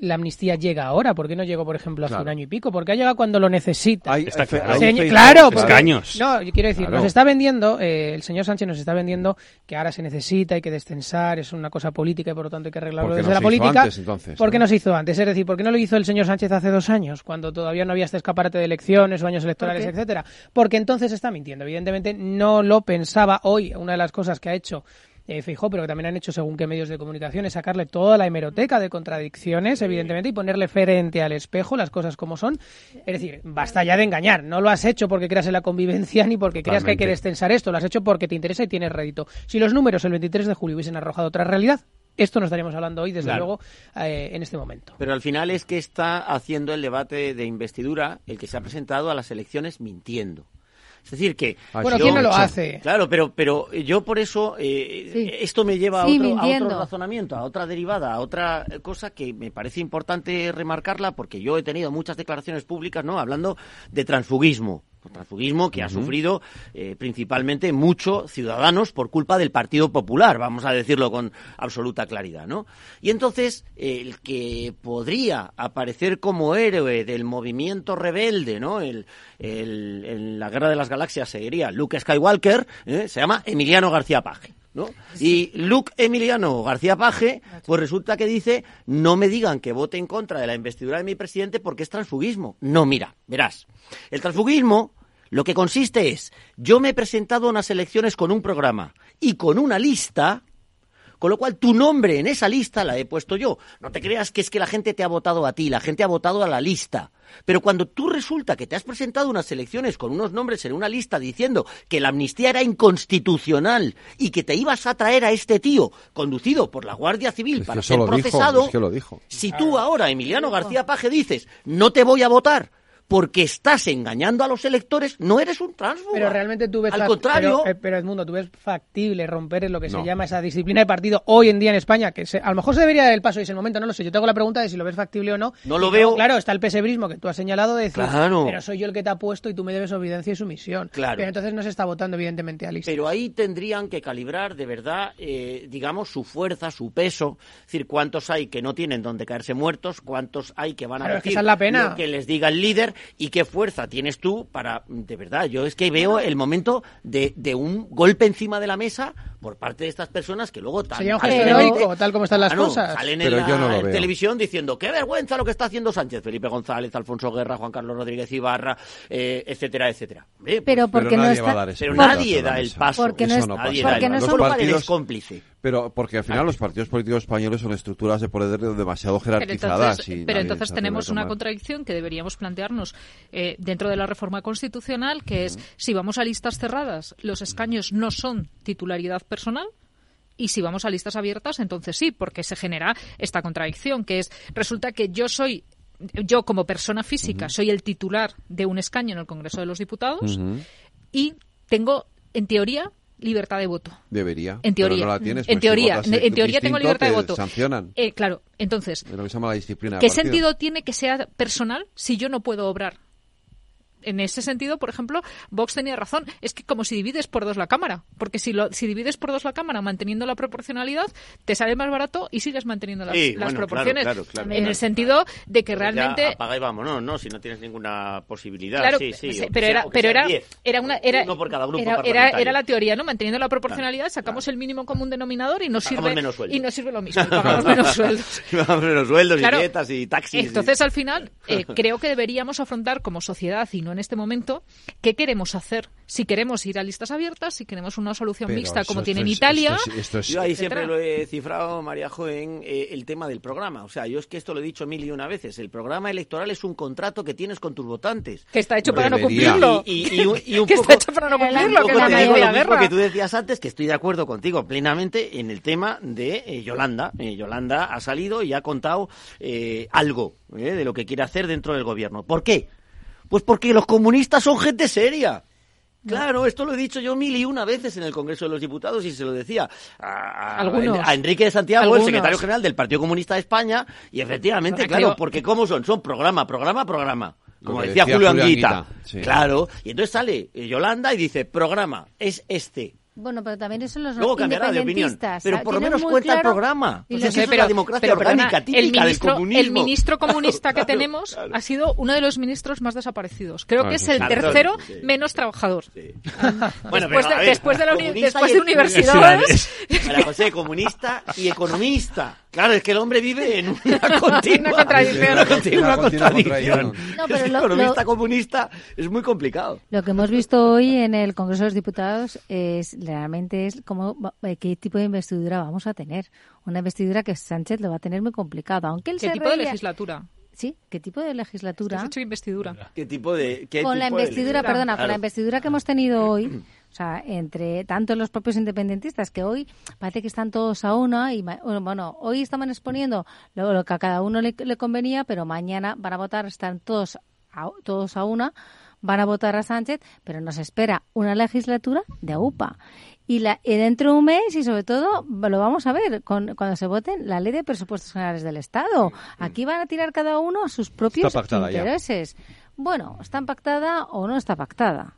la amnistía llega ahora? ¿Por qué no llegó, por ejemplo, hace Claro. un año y pico? ¿Por qué ha llegado cuando lo necesita? Hay- Está hay- claro. hay porque- Escaños. No, yo quiero decir, Claro. nos está vendiendo, eh, el señor Sánchez nos está vendiendo que ahora se necesita, hay que descensar, es una cosa política y por lo tanto hay que arreglarlo ¿Por qué desde no la hizo política. antes, entonces, ¿Por qué no? no se hizo antes? Es decir, ¿por qué no lo hizo el señor Sánchez hace dos años, cuando todavía no había este escaparate de elecciones o años electorales, etcétera? Porque entonces está mintiendo. Evidentemente no lo pensaba hoy. Una de las cosas que ha hecho eh, pero que también han hecho según qué medios de comunicación, es sacarle toda la hemeroteca de contradicciones, evidentemente, y ponerle frente al espejo las cosas como son. Es decir, basta ya de engañar. No lo has hecho porque creas en la convivencia ni porque creas que hay que descensar esto. Lo has hecho porque te interesa y tienes rédito. Si los números el 23 de julio hubiesen arrojado otra realidad, esto no estaríamos hablando hoy, desde Claro. luego, eh, en este momento. Pero al final es que está haciendo el debate de investidura el que se ha presentado a las elecciones mintiendo. Es decir, que... Ah, Bueno. ¿quién no lo hace? Claro, pero, pero yo por eso, eh, Sí. esto me lleva Sí, a, otro, a otro razonamiento, a otra derivada, a otra cosa que me parece importante remarcarla, porque yo he tenido muchas declaraciones públicas, ¿no? Hablando de transfugismo. Transfugismo que ha sufrido eh, principalmente muchos ciudadanos por culpa del Partido Popular, vamos a decirlo con absoluta claridad, ¿no? Y entonces el que podría aparecer como héroe del movimiento rebelde, ¿no? El, en la Guerra de las Galaxias seguiría Luke Skywalker, ¿eh? se llama Emiliano García Paje. ¿No? Y Luke Emiliano García Paje, pues resulta que dice, no me digan que vote en contra de la investidura de mi presidente porque es transfugismo. No, mira, verás, el transfugismo lo que consiste es, yo me he presentado a unas elecciones con un programa y con una lista con lo cual, tu nombre en esa lista la he puesto yo. No te creas que es que la gente te ha votado a ti, la gente ha votado a la lista. Pero cuando tú resulta que te has presentado unas elecciones con unos nombres en una lista diciendo que la amnistía era inconstitucional y que te ibas a traer a este tío conducido por la Guardia Civil para ser procesado, lo dijo. si tú ahora, Emiliano García Paje, dices no te voy a votar porque estás engañando a los electores, no eres un transfuga. Pero realmente tú ves... Al contrario... Pero, eh, pero, Edmundo, tú ves factible romper lo que se llama esa disciplina de partido hoy en día en España, que a lo mejor se debería dar el paso y es el momento, no lo sé. Yo tengo la pregunta de si lo ves factible o no. No lo veo. claro, está el pesebrismo que tú has señalado de decir, pero soy yo el que te ha puesto y tú me debes obediencia y sumisión. Claro. Pero entonces no se está votando evidentemente a lista. Pero ahí tendrían que calibrar de verdad, eh, digamos, su fuerza, su peso. Es decir, cuántos hay que no tienen donde caerse muertos, cuántos hay que van a decir que la pena. lo que les diga el líder y qué fuerza tienes tú para, de verdad, yo es que veo el momento de, de un golpe encima de la mesa por parte de estas personas que luego tal, Sería un gesto tal como están las ah, cosas. Salen en la televisión diciendo qué vergüenza lo que está haciendo Sánchez, Felipe González, Alfonso Guerra, Juan Carlos Rodríguez Ibarra, eh, etcétera, etcétera. pero porque no está... pero nadie da el paso. Porque no, es... nadie porque no son cómplice. Pero porque al final los partidos políticos españoles son estructuras de poder demasiado jerarquizadas. Pero entonces, tenemos una contradicción que deberíamos plantearnos eh, dentro de la reforma constitucional, que es si vamos a listas cerradas, los escaños no son titularidad personal, y si vamos a listas abiertas, entonces sí, porque se genera esta contradicción, que es, resulta que yo soy yo como persona física soy el titular de un escaño en el Congreso de los Diputados y tengo, en teoría, libertad de voto. Debería. En teoría. no la tienes, en teoría, en teoría tengo libertad de voto. Sancionan. Eh, claro, entonces. disciplina ¿Qué sentido tiene que sea personal si yo no puedo obrar en ese sentido, por ejemplo, Vox tenía razón. Es que como si divides por dos la Cámara. Porque si, lo, si divides por dos la Cámara manteniendo la proporcionalidad, te sale más barato y sigues manteniendo las, las proporciones. en el sentido de que realmente... Ya apaga y vamos, no, no, si no tienes ninguna posibilidad. Claro, sí, sí, pero, era, pero era, era, una... Era, Uno por cada grupo era, era, la teoría, ¿no? Manteniendo la proporcionalidad, sacamos el mínimo común denominador y no sirve... Y no sirve lo mismo, pagamos menos sueldos. pagamos menos sueldos y dietas y taxis. Entonces, al final, eh, creo que deberíamos afrontar como sociedad, y no en este momento, ¿qué queremos hacer? Si queremos ir a listas abiertas, si queremos una solución mixta como tiene en Italia. yo ahí siempre lo he cifrado, María Joven, eh, el tema del programa. O sea, yo es que esto lo he dicho mil y una veces. El programa electoral es un contrato que tienes con tus votantes. Que está hecho para no cumplirlo. Y, un que está hecho para no cumplirlo. Que, lo que tú decías antes, que estoy de acuerdo contigo plenamente en el tema de eh, Yolanda. Eh, Yolanda ha salido y ha contado algo de lo que quiere hacer dentro del gobierno. ¿Por qué? Pues porque los comunistas son gente seria. Claro, esto lo he dicho yo mil y una veces en el Congreso de los Diputados y se lo decía a, Enrique de Santiago, el secretario general del Partido Comunista de España, y efectivamente, claro, porque ¿cómo son? Son programa, programa, programa. Como decía, Julio Anguita. Claro, y entonces sale Yolanda y dice, programa, es este. Bueno, pero también eso los Luego cambiará de opinión. Pero por lo menos cuenta el programa. Y es la democracia orgánica típica el ministro, del comunismo. El ministro comunista que tenemos ha sido uno de los ministros más desaparecidos. Creo que es el tercero menos trabajador. bueno, después, de, después de, la después de universidades. Para José, comunista y economista. Claro, es que el hombre vive en una continua, contradicción. Una continua, contradicción. No, pero lo, economista comunista es muy complicado. Lo que hemos visto hoy en el Congreso de los Diputados es realmente es cómo, eh, qué tipo de investidura vamos a tener. Una investidura que Sánchez lo va a tener muy complicado, aunque él ¿Qué tipo de legislatura? Sí, ¿qué tipo de legislatura? Has hecho investidura. ¿Qué tipo de Con la investidura, perdona, con la investidura que hemos tenido hoy O sea, entre tanto los propios independentistas que hoy parece que están todos a una y bueno, hoy estaban exponiendo lo, que a cada uno le, convenía, pero mañana van a votar, están todos a, todos a una, van a votar a Sánchez, pero nos espera una legislatura de AUPA. Y, la, dentro de un mes, y sobre todo, lo vamos a ver con, cuando se voten la ley de presupuestos generales del Estado. Aquí van a tirar cada uno a sus propios intereses. bueno, está pactada o no está pactada.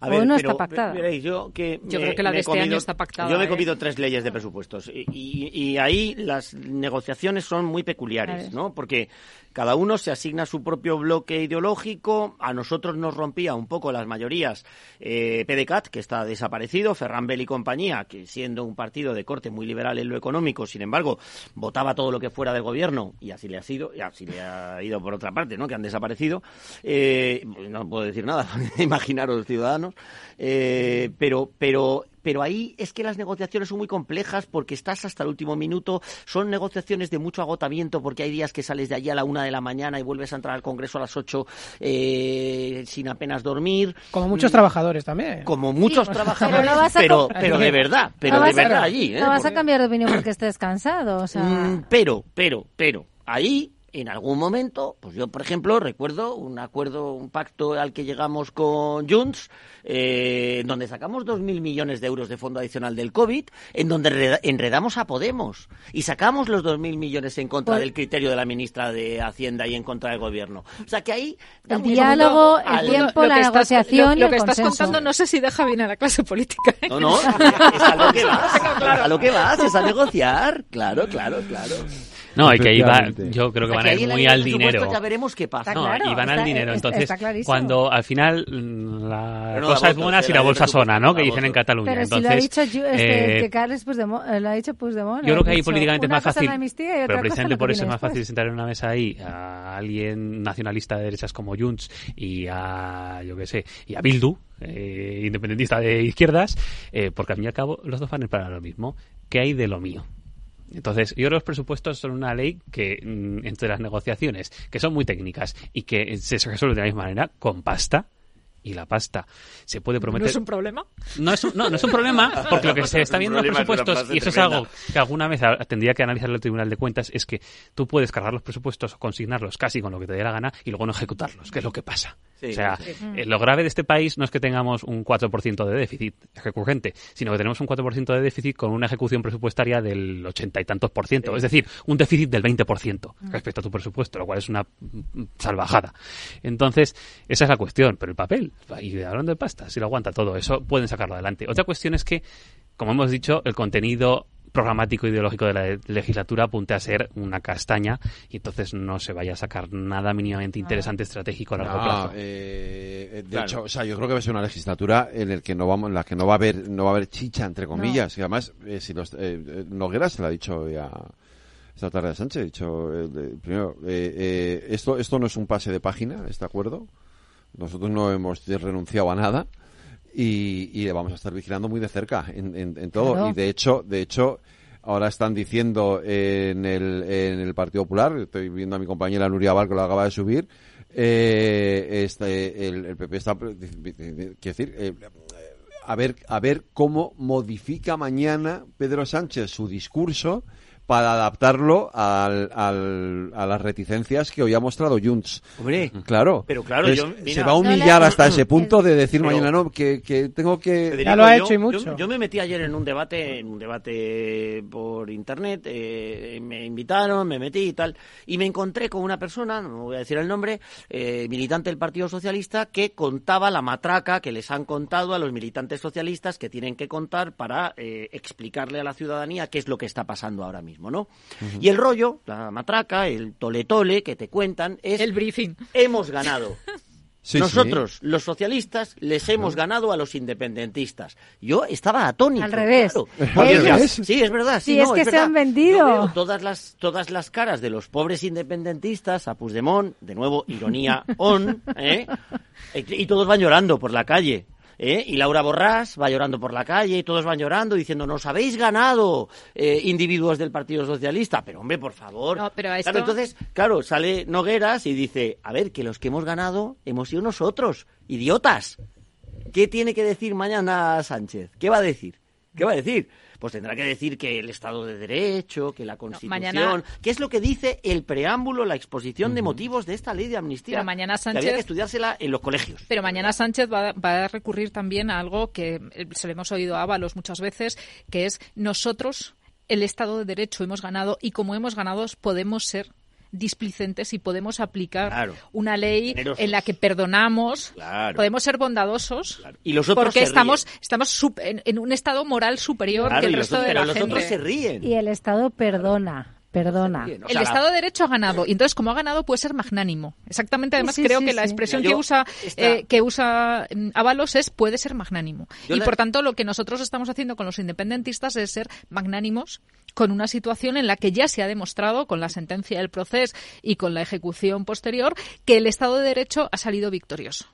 A ver, o no pero, está pactada. veréis, yo que Yo me- creo que la de este año comido- está pactada, Yo me he ¿eh? comido tres leyes de presupuestos y, y- y ahí las negociaciones son muy peculiares. ¿no? Porque cada uno se asigna su propio bloque ideológico. A nosotros nos rompía un poco las mayorías eh, PDCAT, que está desaparecido, Ferran Bell y compañía, que siendo un partido de corte muy liberal en lo económico, sin embargo, votaba todo lo que fuera del gobierno y así le ha sido, y así le ha ido por otra parte, ¿no? Que han desaparecido. Eh, no puedo decir nada, imaginaros ciudadanos. Eh, pero, pero, pero ahí es que las negociaciones son muy complejas porque estás hasta el último minuto. Son negociaciones de mucho agotamiento porque hay días que sales de allí a la una de la mañana y vuelves a entrar al Congreso a las ocho eh, sin apenas dormir. Como muchos trabajadores también. Como muchos Sí, trabajadores, pero no vas a pero, de verdad, pero No de vas a- verdad allí. ¿eh? No vas a cambiar de opinión porque estés cansado, o sea... Mm, pero, pero, pero, ahí, en algún momento, pues yo, por ejemplo, recuerdo un acuerdo, un pacto al que llegamos con Junts, eh, en donde sacamos 2.000 millones de euros de fondo adicional del COVID, en donde enreda- enredamos a Podemos y sacamos los 2.000 millones en contra Pues- del criterio de la ministra de Hacienda y en contra del gobierno. O sea que ahí... El diálogo, al- el tiempo, Lo la que estás- negociación lo, y lo el que estás consenso. contando no sé si deja bien a la clase política. ¿eh? No, no, es a lo que vas, a lo que vas, es a negociar, claro, claro, claro. No, y que ahí va, yo creo que van a ir la muy al dinero. ya veremos qué pasa. No, Está y van claro, al está- dinero. está- Entonces, está cuando al final mm, la Pero cosa es votos, buena si la la bolsa sona, ¿no? Que dicen en. Cataluña. Pero si Entonces, lo ha dicho, Ju- este, eh, que Carles Puigdemont, eh, lo ha dicho Puigdemont. yo creo que ahí políticamente es más fácil, la amnistía y otra pero cosa precisamente por eso es más fácil sentar en una mesa ahí a alguien nacionalista de derechas como Junts y a, yo qué sé, y a Bildu, eh, independentista de izquierdas, eh, porque al fin y al cabo los dos van a ir para lo mismo. ¿Qué hay de lo mío? Entonces, yo creo que los presupuestos son una ley que, mm, entre las negociaciones, que son muy técnicas y que se resuelven de la misma manera, con pasta, y la pasta se puede prometer... ¿No es un problema? No es un, no, no es un problema, porque lo que se está viendo en los presupuestos, y eso es algo que alguna vez tendría que analizar el Tribunal de Cuentas, es que tú puedes cargar los presupuestos o consignarlos casi con lo que te dé la gana y luego no ejecutarlos, que es lo que pasa. Sí, o sea, sí. eh, lo grave de este país no es que tengamos un 4% de déficit recurrente, sino que tenemos un 4% de déficit con una ejecución presupuestaria del ochenta y tantos por ciento, es decir, un déficit del 20% respecto a tu presupuesto, lo cual es una mm, salvajada. Entonces, esa es la cuestión, pero el papel, y hablando de pasta, si lo aguanta todo, eso pueden sacarlo adelante. Otra cuestión es que, como hemos dicho, el contenido programático ideológico de la legislatura apunte a ser una castaña y entonces no se vaya a sacar nada mínimamente interesante estratégico a largo No, plazo. eh, de Claro. hecho, o sea, yo creo que va a ser una legislatura en el que no vamos, en la que no va a haber, no va a haber chicha entre comillas. Y además, eh, si los, eh, eh, Noguera se lo ha dicho ya esta tarde a Sánchez, ha dicho eh, primero, eh, eh, esto, esto no es un pase de página, este acuerdo. Nosotros no hemos renunciado a nada y, y le vamos a estar vigilando muy de cerca en, en- en todo. Claro. Y de hecho, de hecho, ahora están diciendo en el, en el Partido Popular, estoy viendo a mi compañera Nuria Val que lo acaba de subir, eh, este, el, el PP está, quiero decir, eh, a ver, a ver cómo modifica mañana Pedro Sánchez su discurso para adaptarlo al, al- a las reticencias que hoy ha mostrado Junts. Hombre, claro. pero claro, Es- yo- mira- se va a humillar hasta ese punto de decir Pero- mañana no que, que tengo que Federico, yo- Yo, yo me metí ayer en un debate, en un debate por internet, eh, me invitaron, me metí y tal, y me encontré con una persona, no voy a decir el nombre, eh, militante del Partido Socialista, que contaba la matraca que les han contado a los militantes socialistas que tienen que contar para eh, explicarle a la ciudadanía qué es lo que está pasando ahora mismo, ¿no? Y el rollo, la matraca, el tole-tole que te cuentan es... El briefing. Hemos ganado. Sí, Nosotros, los socialistas, les hemos ganado a los independentistas. Yo estaba atónito. Al revés. Sí, es verdad. Sí, Sí, no, es que se verdad. han vendido. Yo veo todas las, todas las caras de los pobres independentistas, a Puigdemont, de nuevo, ironía on, ¿eh? y todos van llorando por la calle. ¿Eh? Y Laura Borrás va llorando por la calle y todos van llorando diciendo, nos habéis ganado eh, individuos del Partido Socialista. Pero hombre, por favor. No, pero a Claro, esto- entonces, claro, sale Nogueras y dice, a ver, que los que hemos ganado hemos sido nosotros, idiotas. ¿Qué tiene que decir mañana Sánchez? ¿Qué va a decir? ¿Qué va a decir? Pues tendrá que decir que el Estado de Derecho, que la Constitución... mañana- ¿Qué es lo que dice el prepreámbulo, la exposición de motivos de esta ley de amnistía? Pero mañana Que había Sánchez- que estudiársela en los colegios. Pero mañana Sánchez va, va a recurrir también a algo que eh, se le hemos oído a Ábalos muchas veces, que es nosotros, el Estado de Derecho, hemos ganado y como hemos ganado podemos ser displicentes y podemos aplicar una ley en la que perdonamos, podemos ser bondadosos y los porque estamos estamos en, un estado moral superior que el resto de la gente. se ríen. Y el Estado perdona. Perdona. el Estado de Derecho ha ganado y entonces como ha ganado puede ser magnánimo. Exactamente. Además creo que la expresión que usa eh, que usa mm, Ábalos es puede ser magnánimo. y por tanto lo que nosotros estamos haciendo con los independentistas es ser magnánimos con una situación en la que ya se ha demostrado con la sentencia del proceso y con la ejecución posterior que el Estado de Derecho ha salido victorioso.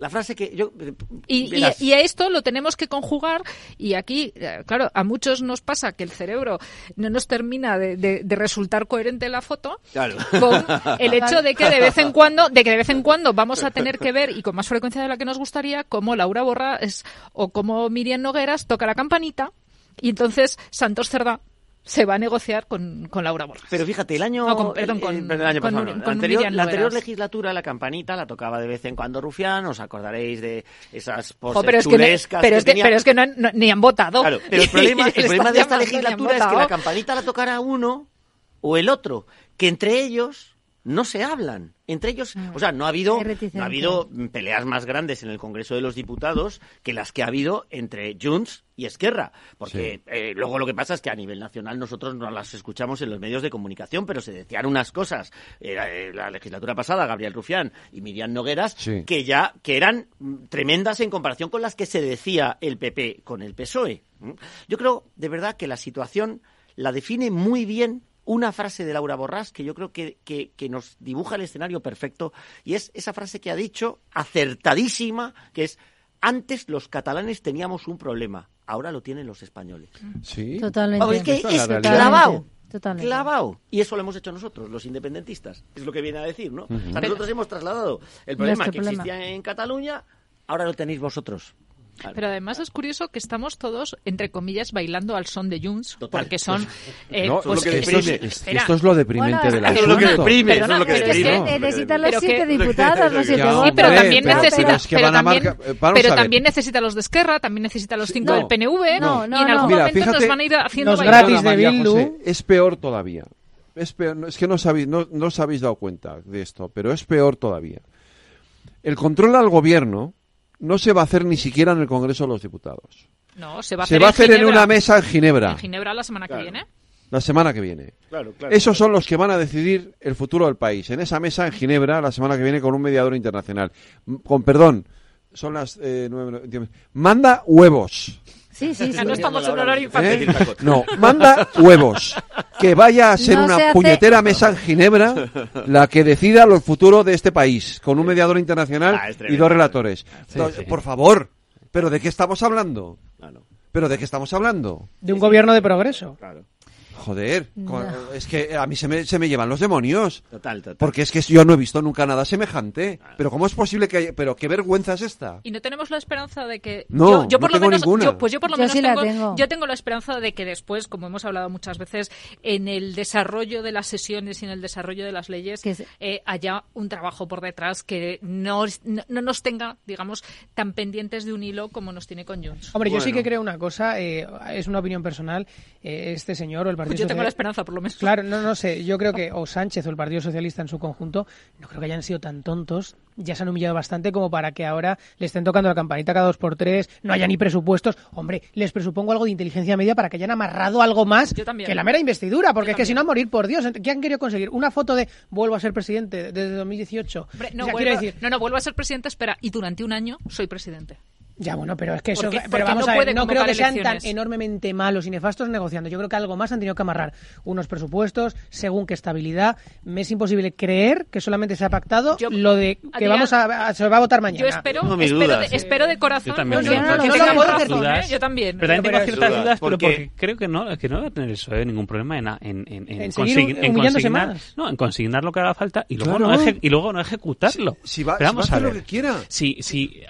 La frase que yo... Eh, y, a esto lo tenemos que conjugar y aquí, eh, claro, a muchos nos pasa que el cerebro no nos termina de, resultar coherente la foto con el hecho de que de vez en cuando, de que de vez en cuando vamos a tener que ver y con más frecuencia de la que nos gustaría cómo Laura Borras o como Miriam Nogueras toca la campanita y entonces Santos Cerda se va a negociar con, con Laura Borges. Pero fíjate, el año, perdón, con, el, año pasado, la, anterior, la anterior legislatura la campanita la tocaba de vez en cuando Rufián, os acordaréis de esas poses pero, es que, pero, es que, pero es que no, ni han votado. Claro, pero el problema, el problema de esta legislatura es que la campanita la tocara uno o el otro, que entre ellos no se hablan. Entre ellos, o sea, no ha habido no ha habido peleas más grandes en el Congreso de los Diputados que las que ha habido entre Junts y Esquerra, porque eh, luego lo que pasa es que a nivel nacional nosotros no las escuchamos en los medios de comunicación, pero se decían unas cosas. Eh, la legislatura pasada, Gabriel Rufián y Miriam Nogueras, que ya que eran tremendas en comparación con las que se decía el PP con el PSOE. Yo creo de verdad que la situación la define muy bien una frase de Laura Borrás que yo creo que, que, nos dibuja el escenario perfecto y es esa frase que ha dicho, acertadísima, que es antes los catalanes teníamos un problema, ahora lo tienen los españoles. Sí. Totalmente. es que es clavado. Clavado. Y eso lo hemos hecho nosotros, los independentistas. Es lo que viene a decir, ¿no? nosotros hemos trasladado el problema que existía en Cataluña, ahora lo tenéis vosotros. Pero además es curioso que estamos todos, entre comillas, bailando al son de Junts, porque son... Eh, pues, esto, es lo deprimente de la Esto es lo que deprime, es lo que deprime. necesitan los siete diputados, los siete votos. pero también necesita... Pero, también, eh, pero también necesita los de Esquerra, también necesita los cinco del PNV, no, no, y en algún momento nos van a ir haciendo... Los gratis de Bildu. Es peor todavía. Es, peor, es que no, sabéis, no, no os habéis dado cuenta de esto, pero es peor todavía. El control al gobierno no se va a hacer ni siquiera en el Congreso de los Diputados. No, se va a hacer, en, una mesa en Ginebra. En Ginebra la semana que viene. La semana que viene. Claro, claro, Esos son los que van a decidir el futuro del país. En esa mesa en Ginebra la semana que viene con un mediador internacional. Con perdón, son las eh, nueve, Manda huevos. Sí, sí, No estamos en horario infantil. ¿Eh? No, manda huevos. Que vaya a ser una puñetera mesa en Ginebra la que decida lo futuro de este país, con un mediador internacional ah, y dos relatores. Por favor, ¿pero de qué estamos hablando? ¿Pero de qué estamos hablando? De un gobierno de progreso. Claro. Joder, es que a mí se me, se me llevan los demonios. Total, total. Porque es que yo no he visto nunca nada semejante. Pero ¿cómo es posible que haya... Pero qué vergüenza es esta? Y no tenemos la esperanza de que... No, yo, por no lo menos, ninguna. pues yo por lo menos tengo, yo tengo la esperanza de que después, como hemos hablado muchas veces, en el desarrollo de las sesiones y en el desarrollo de las leyes, eh, haya un trabajo por detrás que no, no, nos tenga, digamos, tan pendientes de un hilo como nos tiene con Jones. Hombre, yo sí que creo una cosa, eh, es una opinión personal, eh, este señor o el Partido yo tengo la esperanza, por lo menos. Claro, no, no sé. Yo creo que o Sánchez o el Partido Socialista en su conjunto, no creo que hayan sido tan tontos. Ya se han humillado bastante como para que ahora le estén tocando la campanita cada dos por tres, no haya ni presupuestos. Hombre, les presupongo algo de inteligencia media para que hayan amarrado algo más que la mera investidura, porque es que si no, a morir por Dios. ¿Qué han querido conseguir? Una foto de vuelvo a ser presidente desde 2018. no, decir... no, no, vuelvo a ser presidente, espera, y durante un año soy presidente. Ya, bueno, pero es que eso. pero vamos no a ver, no creo que sean tan enormemente malos y nefastos negociando. Yo creo que algo más han tenido que amarrar unos presupuestos, según qué estabilidad. Me es imposible creer que solamente se ha pactado lo de que vamos a, se va a votar mañana. Yo espero, espero, de, corazón. Yo también. ¿eh? yo también. Pero también tengo ciertas dudas, pero porque creo que no, que no va a tener eso, ¿eh? ningún problema en, en, en, en, consignar, no, en consignar lo que haga falta y luego, no, y luego no ejecutarlo. Si, va, a hacer lo que quiera. Si, si,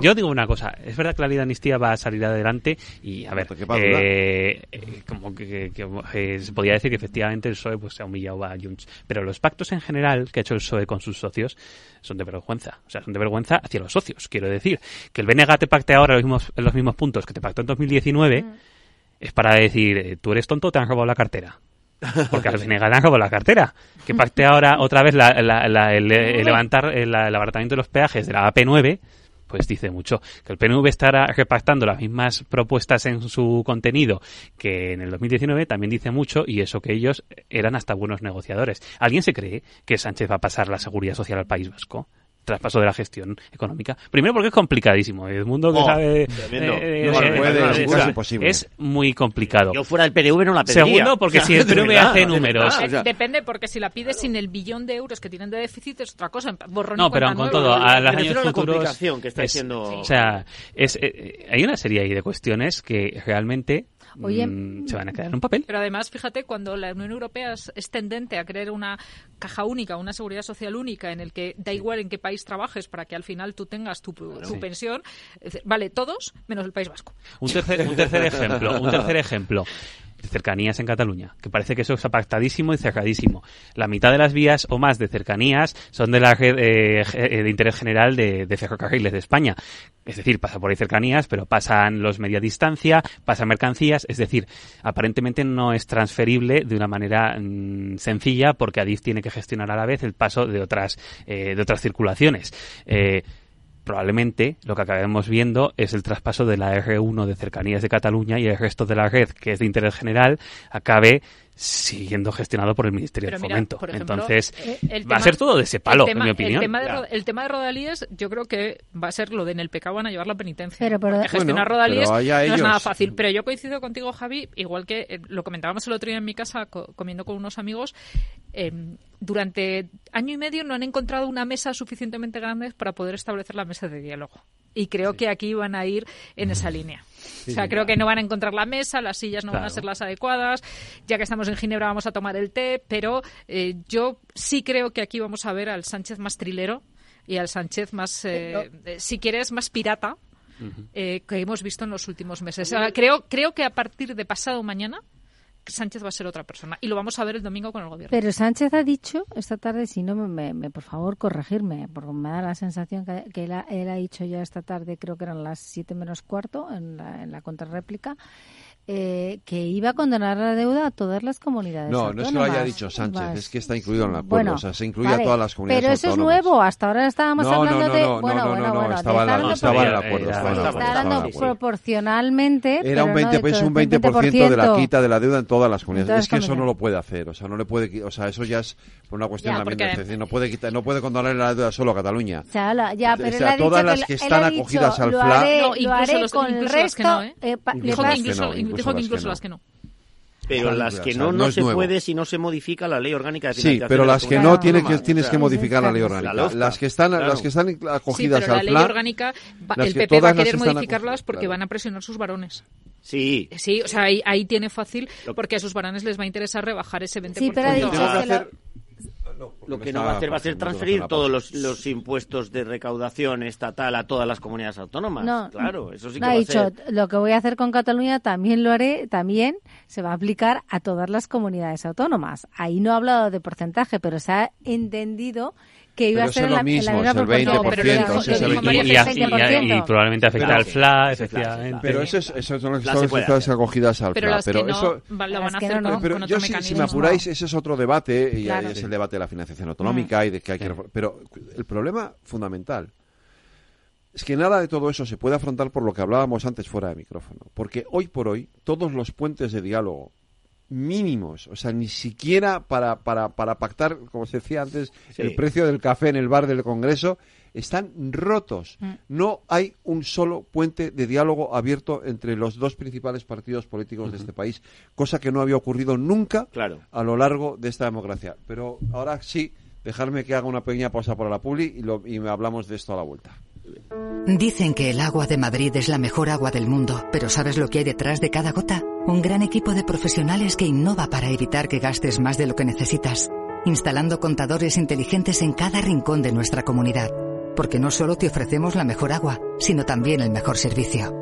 yo digo una cosa es verdad que la ley de amnistía va a salir adelante y, a ver, eh, eh, como que, eh, se podría decir que efectivamente el PSOE pues, se ha humillado a Junts. Pero los pactos en general que ha hecho el PSOE con sus socios son de vergüenza. O sea, son de vergüenza hacia los socios. Quiero decir, que el BNG te pacte ahora los mismos, los mismos puntos que te pactó en 2019 mm. es para decir, tú eres tonto, te han robado la cartera. porque al final ganan con la cartera. Que parte ahora otra vez el, levantar el, abaratamiento de los peajes de la AP9, pues dice mucho. Que el PNV estará repactando las mismas propuestas en su contenido que en el 2019 también dice mucho y eso que ellos eran hasta buenos negociadores. ¿Alguien se cree que Sánchez va a pasar la seguridad social al País Vasco? Traspaso de la gestión económica. Primero porque es complicadísimo. El mundo que oh, sabe... es, muy complicado. Yo fuera del PNV no la pediría. Segundo porque si el PNV hace números... depende porque si la pide sin el billón de euros que tienen de déficit es otra cosa. no, pero con todo, a los años futuros... que está O sea, es, eh, hay una serie ahí de cuestiones que realmente Oye, mm, se van a quedar en un papel. Pero además, fíjate, cuando la Unión Europea es, tendente a crear una caja única, una seguridad social única, en el que da igual en qué país trabajes para que al final tú tengas tu, pensión, vale, todos menos el País Vasco. Un tercer, un tercer ejemplo, un tercer ejemplo cercanías en Cataluña, que parece que eso está pactadísimo y cerradísimo. La mitad de las vías o más de cercanías son de la red eh, eh, de interés general de, ferrocarriles de España. Es decir, pasa por ahí cercanías, pero pasan los media distancia, pasan mercancías, es decir, aparentemente no es transferible de una manera mm, sencilla porque Adif tiene que gestionar a la vez el paso de otras, eh, de otras circulaciones probablemente lo que acabemos viendo es el traspaso de la R1 de cercanías de Cataluña y el resto de la red, que es de interés general, acabe siguiendo gestionado por el Ministerio de Fomento. Entonces, eh, va a ser todo de ese palo, en mi opinión. El tema, de, Rodalíes, yo creo que va a ser lo de en el pecado van a llevar la penitencia. Pero, gestionar Rodalíes no es nada fácil. Pero yo coincido contigo, Javi, igual que eh, lo comentábamos el otro día en mi casa comiendo con unos amigos, em, durante año y medio no han encontrado una mesa suficientemente grande para poder establecer la mesa de diálogo. Y creo que aquí van a ir en esa línea. O sea, creo que no van a encontrar la mesa, las sillas no van a ser las adecuadas. Ya que estamos en Ginebra vamos a tomar el té, pero eh, yo sí creo que aquí vamos a ver al Sánchez más trilero y al Sánchez más, eh, eh, si quieres, más pirata. que hemos visto en los últimos meses. creo, creo que a partir de pasado mañana Sánchez va a ser otra persona y lo vamos a ver el domingo con el gobierno. Pero Sánchez ha dicho esta tarde, si no, me, por favor, corregirme, porque me da la sensación que, él, ha, dicho ya esta tarde, creo que eran las siete menos cuarto en la, en la contrarréplica, eh, que iba a condenar la deuda a todas las comunidades no, autónomas. No, es que lo haya dicho Sánchez, es que está incluido en el acuerdo, o sea, se incluye a todas las comunidades Pero eso es nuevo, hasta ahora estábamos hablando de... Bueno, bueno, bueno, estaba, estaba en el acuerdo. Está hablando proporcionalmente... Era un 20%, es un 20 de la quita de la deuda en todas las comunidades. es que eso no lo puede hacer, o sea, no le puede... O sea, eso ya es por una cuestión de la es decir, no puede, quitar, no puede condonar la deuda solo a Cataluña. Ya, pero o sea, todas las que están acogidas al plan... Lo haré con el resto... Dijo que incluso las que no. Pero las que no, no, se puede si no se modifica la ley orgánica de Sí, pero las que no tienes que, tienes que modificar la ley orgánica. las que están, las que están acogidas sí, pero la ley orgánica, el PP va a querer modificarlas porque van a presionar sus varones. Sí. Sí, o sea, ahí, ahí tiene fácil porque a sus varones les va a interesar rebajar ese 20%. Sí, pero ha dicho lo que no va a hacer va a ser transferir todos los, impuestos de recaudación estatal a todas las comunidades autónomas. No, claro, eso sí que ha dicho, lo que voy a hacer con Cataluña también lo haré, también se va a aplicar a todas las comunidades autónomas. Ahí no ha hablado de porcentaje, pero se ha entendido que iba a ser lo la, mismo, es el 20%. y, probablemente afecta al FLA, efectivamente. Pero eso es, eso son las acogidas al FLA. Pero, eso, van a hacer con, yo si, me apuráis, ese es otro debate, y es el debate de la financiación autonómica y de que hay que... Pero el problema fundamental es que nada de todo eso se puede afrontar por lo que hablábamos antes fuera de micrófono. Porque hoy por hoy, todos los puentes de diálogo mínimos, o sea, ni siquiera para, para, para pactar, como se decía antes, el precio del café en el bar del Congreso, están rotos. Mm. No hay un solo puente de diálogo abierto entre los dos principales partidos políticos de este país, cosa que no había ocurrido nunca a lo largo de esta democracia. Pero ahora sí, dejarme que haga una pequeña pausa para la publi y, lo, y hablamos de esto a la vuelta. Dicen que el agua de Madrid es la mejor agua del mundo, pero ¿sabes lo que hay detrás de cada gota? Un gran equipo de profesionales que innova para evitar que gastes más de lo que necesitas, instalando contadores inteligentes en cada rincón de nuestra comunidad, porque no solo te ofrecemos la mejor agua, sino también el mejor servicio.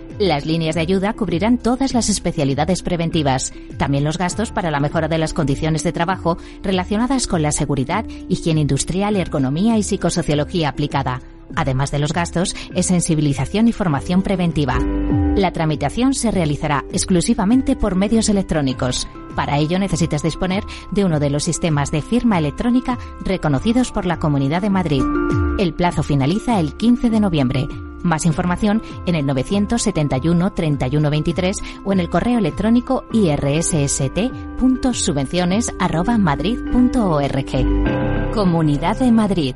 Las líneas de ayuda cubrirán todas las especialidades preventivas, también los gastos para la mejora de las condiciones de trabajo relacionadas con la seguridad, higiene industrial, ergonomía y psicosociología aplicada, además de los gastos en sensibilización y formación preventiva. La tramitación se realizará exclusivamente por medios electrónicos. Para ello necesitas disponer de uno de los sistemas de firma electrónica reconocidos por la Comunidad de Madrid. El plazo finaliza el 15 de noviembre. Más información en el 971 31 23 o en el correo electrónico irsst.subvenciones@madrid.org. Comunidad de Madrid.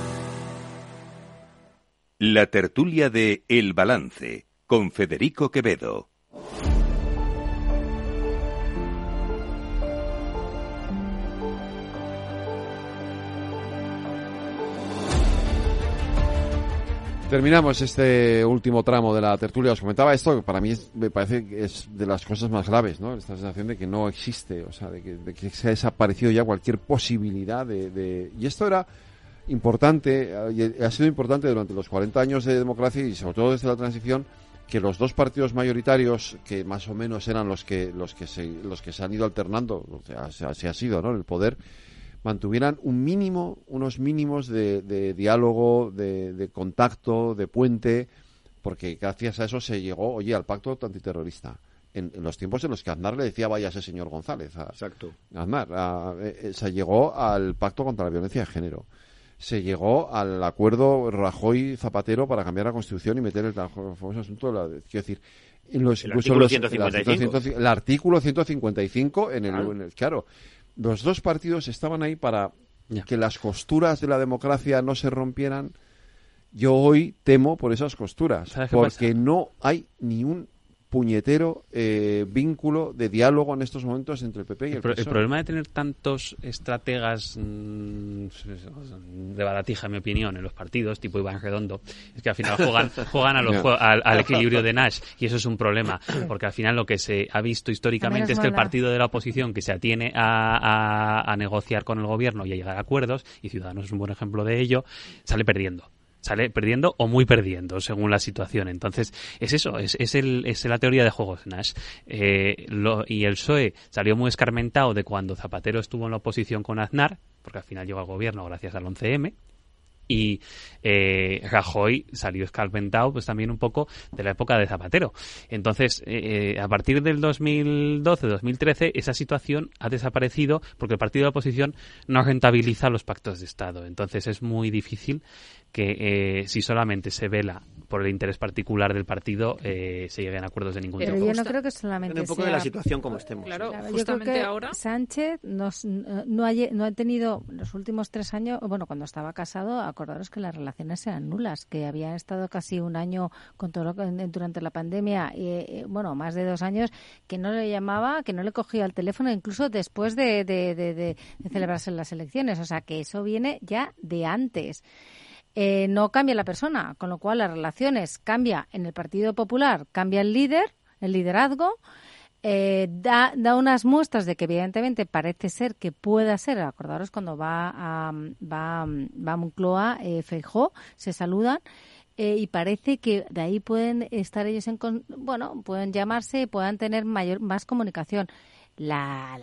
La tertulia de El Balance con Federico Quevedo. Terminamos este último tramo de la tertulia. Os comentaba esto, que para mí me parece que es de las cosas más graves, ¿no? Esta sensación de que no existe, o sea, de que, se ha desaparecido ya cualquier posibilidad de... Y esto era importante, y ha sido importante durante los 40 años de democracia y sobre todo desde la transición, que los dos partidos mayoritarios, que más o menos eran los que, los que, se, los que se han ido alternando, o sea, así ha sido, ¿no? En el poder, mantuvieran un mínimo, unos mínimos de, diálogo, de, contacto, de puente, porque gracias a eso se llegó, oye, al pacto antiterrorista. En, los tiempos en los que Aznar le decía vaya ese señor González. Exacto. Aznar. Eh, eh, se llegó al pacto contra la violencia de género. Se llegó al acuerdo Rajoy-Zapatero para cambiar la Constitución y meter el famoso asunto de la. Quiero decir, los, el, artículo 155. El, artículo 155 en el, en el claro los dos partidos estaban ahí para que las costuras de la democracia no se rompieran. Yo hoy temo por esas costuras, porque no hay ni un puñetero eh, vínculo de diálogo en estos momentos entre el PP y el, El, pro- el PSOE. problema de tener tantos estrategas mm, de baratija, en mi opinión, en los partidos, tipo Iván Redondo, es que al final juegan, juegan a los al, al equilibrio de Nash y eso es un problema, porque al final lo que se ha visto históricamente es es que el partido de la oposición que se atiene a, a- a negociar con el gobierno y a llegar a acuerdos, y Ciudadanos es un buen ejemplo de ello, sale perdiendo sale perdiendo o muy perdiendo según la situación. Entonces, es eso, es, es, el, es la teoría de juegos Nash. Eh, y el PSOE salió muy escarmentado de cuando Zapatero estuvo en la oposición con Aznar, porque al final llegó al gobierno gracias al 11M. Y eh, Rajoy salió escarmentado pues también un poco de la época de Zapatero. Entonces, eh, eh, a partir del 2012-2013, esa situación ha desaparecido porque el partido de la oposición no rentabiliza los pactos de Estado. Entonces, es muy difícil que eh, si solamente se vela por el interés particular del partido, eh, se lleguen a acuerdos de ningún Pero tipo. yo no creo que solamente Depende un poco sea... de la situación como estemos. Claro, Claro, yo creo justamente que ahora. Sánchez nos- no, ha, no ha tenido en los últimos tres años, bueno, cuando estaba casado, acordaros que las relaciones eran nulas, que había estado casi un año con todo lo que, durante la pandemia, y, eh, bueno, más de dos años, que no le llamaba, que no le cogía el teléfono, incluso después de, de- de- de- de celebrarse las elecciones. O sea, que eso viene ya de antes. Eh, no cambia la persona, con lo cual las relaciones cambia en el Partido Popular, cambia el líder, el liderazgo, eh, da, da unas muestras de que evidentemente parece ser que pueda ser, acordaros cuando va a, va, va Moncloa, eh, Feijó, se saludan, eh, y parece que de ahí pueden estar ellos en, con- bueno, pueden llamarse, puedan tener mayor, más comunicación. La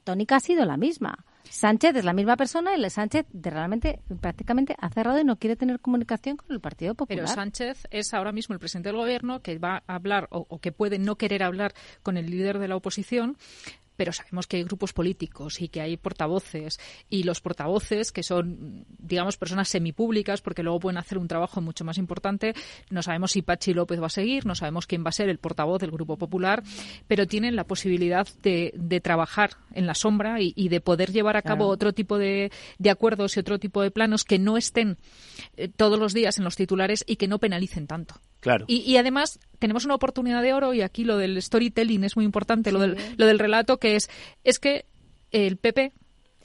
tónica ha sido la misma. Sánchez es la misma persona y Sánchez de realmente prácticamente ha cerrado y no quiere tener comunicación con el Partido Popular. Pero Sánchez es ahora mismo el presidente del gobierno que va a hablar o que puede no querer hablar con el líder de la oposición. Pero sabemos que hay grupos políticos y que hay portavoces y los portavoces que son, digamos, personas semipúblicas porque luego pueden hacer un trabajo mucho más importante. No sabemos si Pachi López va a seguir, no sabemos quién va a ser el portavoz del Grupo Popular, pero tienen la posibilidad de, de trabajar en la sombra y, y de poder llevar a cabo Claro. otro tipo de, de acuerdos y otro tipo de planos que no estén eh, todos los días en los titulares y que no penalicen tanto. Claro. Y, y además tenemos una oportunidad de oro y aquí lo del storytelling es muy importante, lo, del, lo del relato que es, es que el PP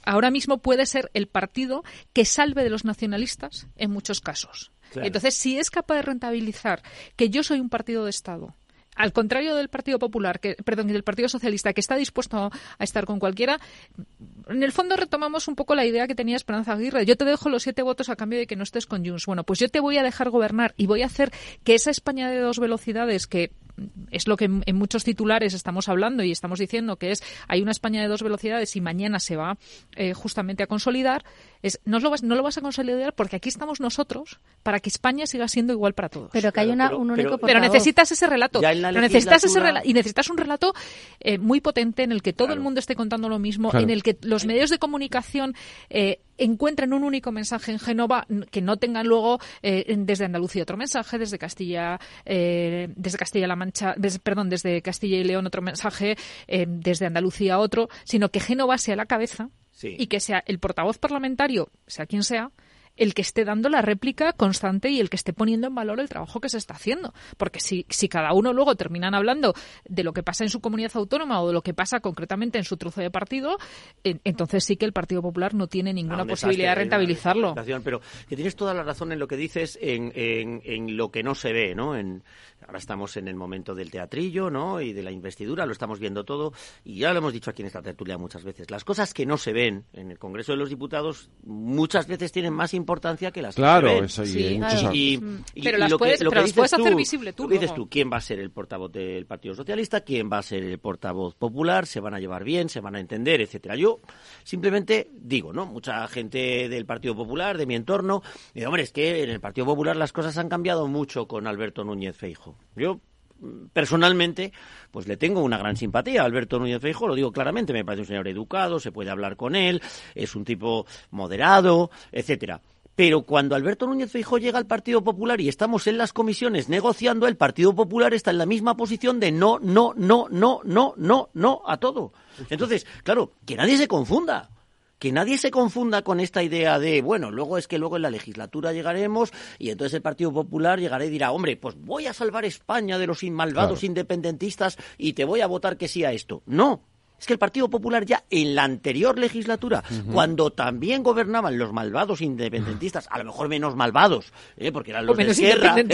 ahora mismo puede ser el partido que salve de los nacionalistas en muchos casos. Claro. Entonces, si es capaz de rentabilizar que yo soy un partido de Estado, al contrario del Partido Popular, que, perdón, del Partido Socialista, que está dispuesto a estar con cualquiera, en el fondo retomamos un poco la idea que tenía Esperanza Aguirre. Yo te dejo los siete votos a cambio de que no estés con Junts. Bueno, pues yo te voy a dejar gobernar y voy a hacer que esa España de dos velocidades que es lo que en, en muchos titulares estamos hablando y estamos diciendo que es hay una España de dos velocidades y mañana se va eh, justamente a consolidar es no lo vas no lo vas a consolidar porque aquí estamos nosotros para que España siga siendo igual para todos Pero que hay una, un único pero portavoz. necesitas ese relato Pero necesitas ese rela- y necesitas un relato eh, muy potente en el que todo el mundo esté contando lo mismo Claro. en el que los medios de comunicación eh, encuentren un único mensaje en Génova que no tengan luego eh, desde Andalucía otro mensaje desde Castilla eh, desde Castilla-La Mancha perdón desde Castilla y León otro mensaje eh, desde Andalucía otro sino que Génova sea la cabeza Sí. y que sea el portavoz parlamentario sea quien sea el que esté dando la réplica constante y el que esté poniendo en valor el trabajo que se está haciendo. Porque si, si cada uno luego terminan hablando de lo que pasa en su comunidad autónoma o de lo que pasa concretamente en su trozo de partido, en- entonces sí que el Partido Popular no tiene ninguna Ah, un posibilidad de rentabilizarlo. Pero que tienes toda la razón en lo que dices, en, en, en lo que no se ve, ¿no? En, ahora estamos en el momento del teatrillo, ¿no? Y de la investidura, lo estamos viendo todo. Y ya lo hemos dicho aquí en esta tertulia muchas veces. Las cosas que no se ven en el Congreso de los Diputados muchas veces tienen más importancia que las Claro, que se ven. eso y Sí, claro. Y- y- Pero y las lo que- puedes- lo que las dices puedes hacer tú, visible tú lo que dices tú, quién va a ser el portavoz del Partido Socialista, quién va a ser el portavoz popular, se van a llevar bien, se van a entender, etcétera. Yo simplemente digo, ¿no? Mucha gente del Partido Popular, de mi entorno, dice, hombre, es que en el Partido Popular las cosas han cambiado mucho con Alberto Núñez Feijo. Yo mm, personalmente, pues le tengo una gran simpatía a Alberto Núñez Feijo, lo digo claramente, me parece un señor educado, se puede hablar con él, es un tipo moderado, etcétera. Pero cuando Alberto Núñez Feijóo llega al Partido Popular y estamos en las comisiones negociando, el Partido Popular está en la misma posición de no, no, no, no, no, no, no a todo. Entonces, claro, que nadie se confunda. Que nadie se confunda con esta idea de, bueno, luego es que luego en la legislatura llegaremos y entonces el Partido Popular llegará y dirá, hombre, pues voy a salvar España de los malvados independentistas y te voy a votar que sí a esto. No, es que el Partido Popular ya en la anterior legislatura, cuando también gobernaban los malvados independentistas, a lo mejor menos malvados, ¿eh? porque eran los de Sierra, eran,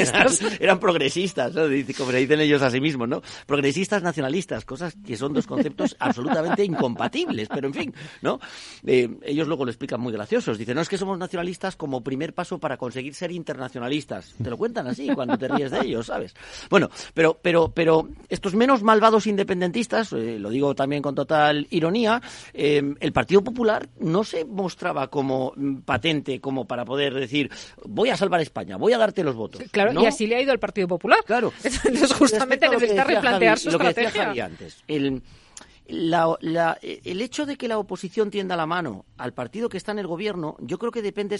eran progresistas, como se dicen ellos a sí mismos, ¿no? Progresistas nacionalistas, cosas que son dos conceptos absolutamente incompatibles, pero en fin, ¿no? Eh, ellos luego lo explican muy graciosos. Dicen, no, es que somos nacionalistas como primer paso para conseguir ser internacionalistas. Te lo cuentan así cuando te ríes de ellos, ¿sabes? Bueno, pero, pero, pero estos menos malvados independentistas, eh, lo digo también con total ironía, eh, el Partido Popular no se mostraba como mm, patente, como para poder decir, voy a salvar España, voy a darte los votos. Claro, ¿no? y así le ha ido al Partido Popular. Claro. Entonces, justamente necesita replantear Javi- su lo que decía estrategia. Javi antes. El, la- la- el hecho de que la oposición tienda la mano al partido que está en el gobierno, yo creo que depende.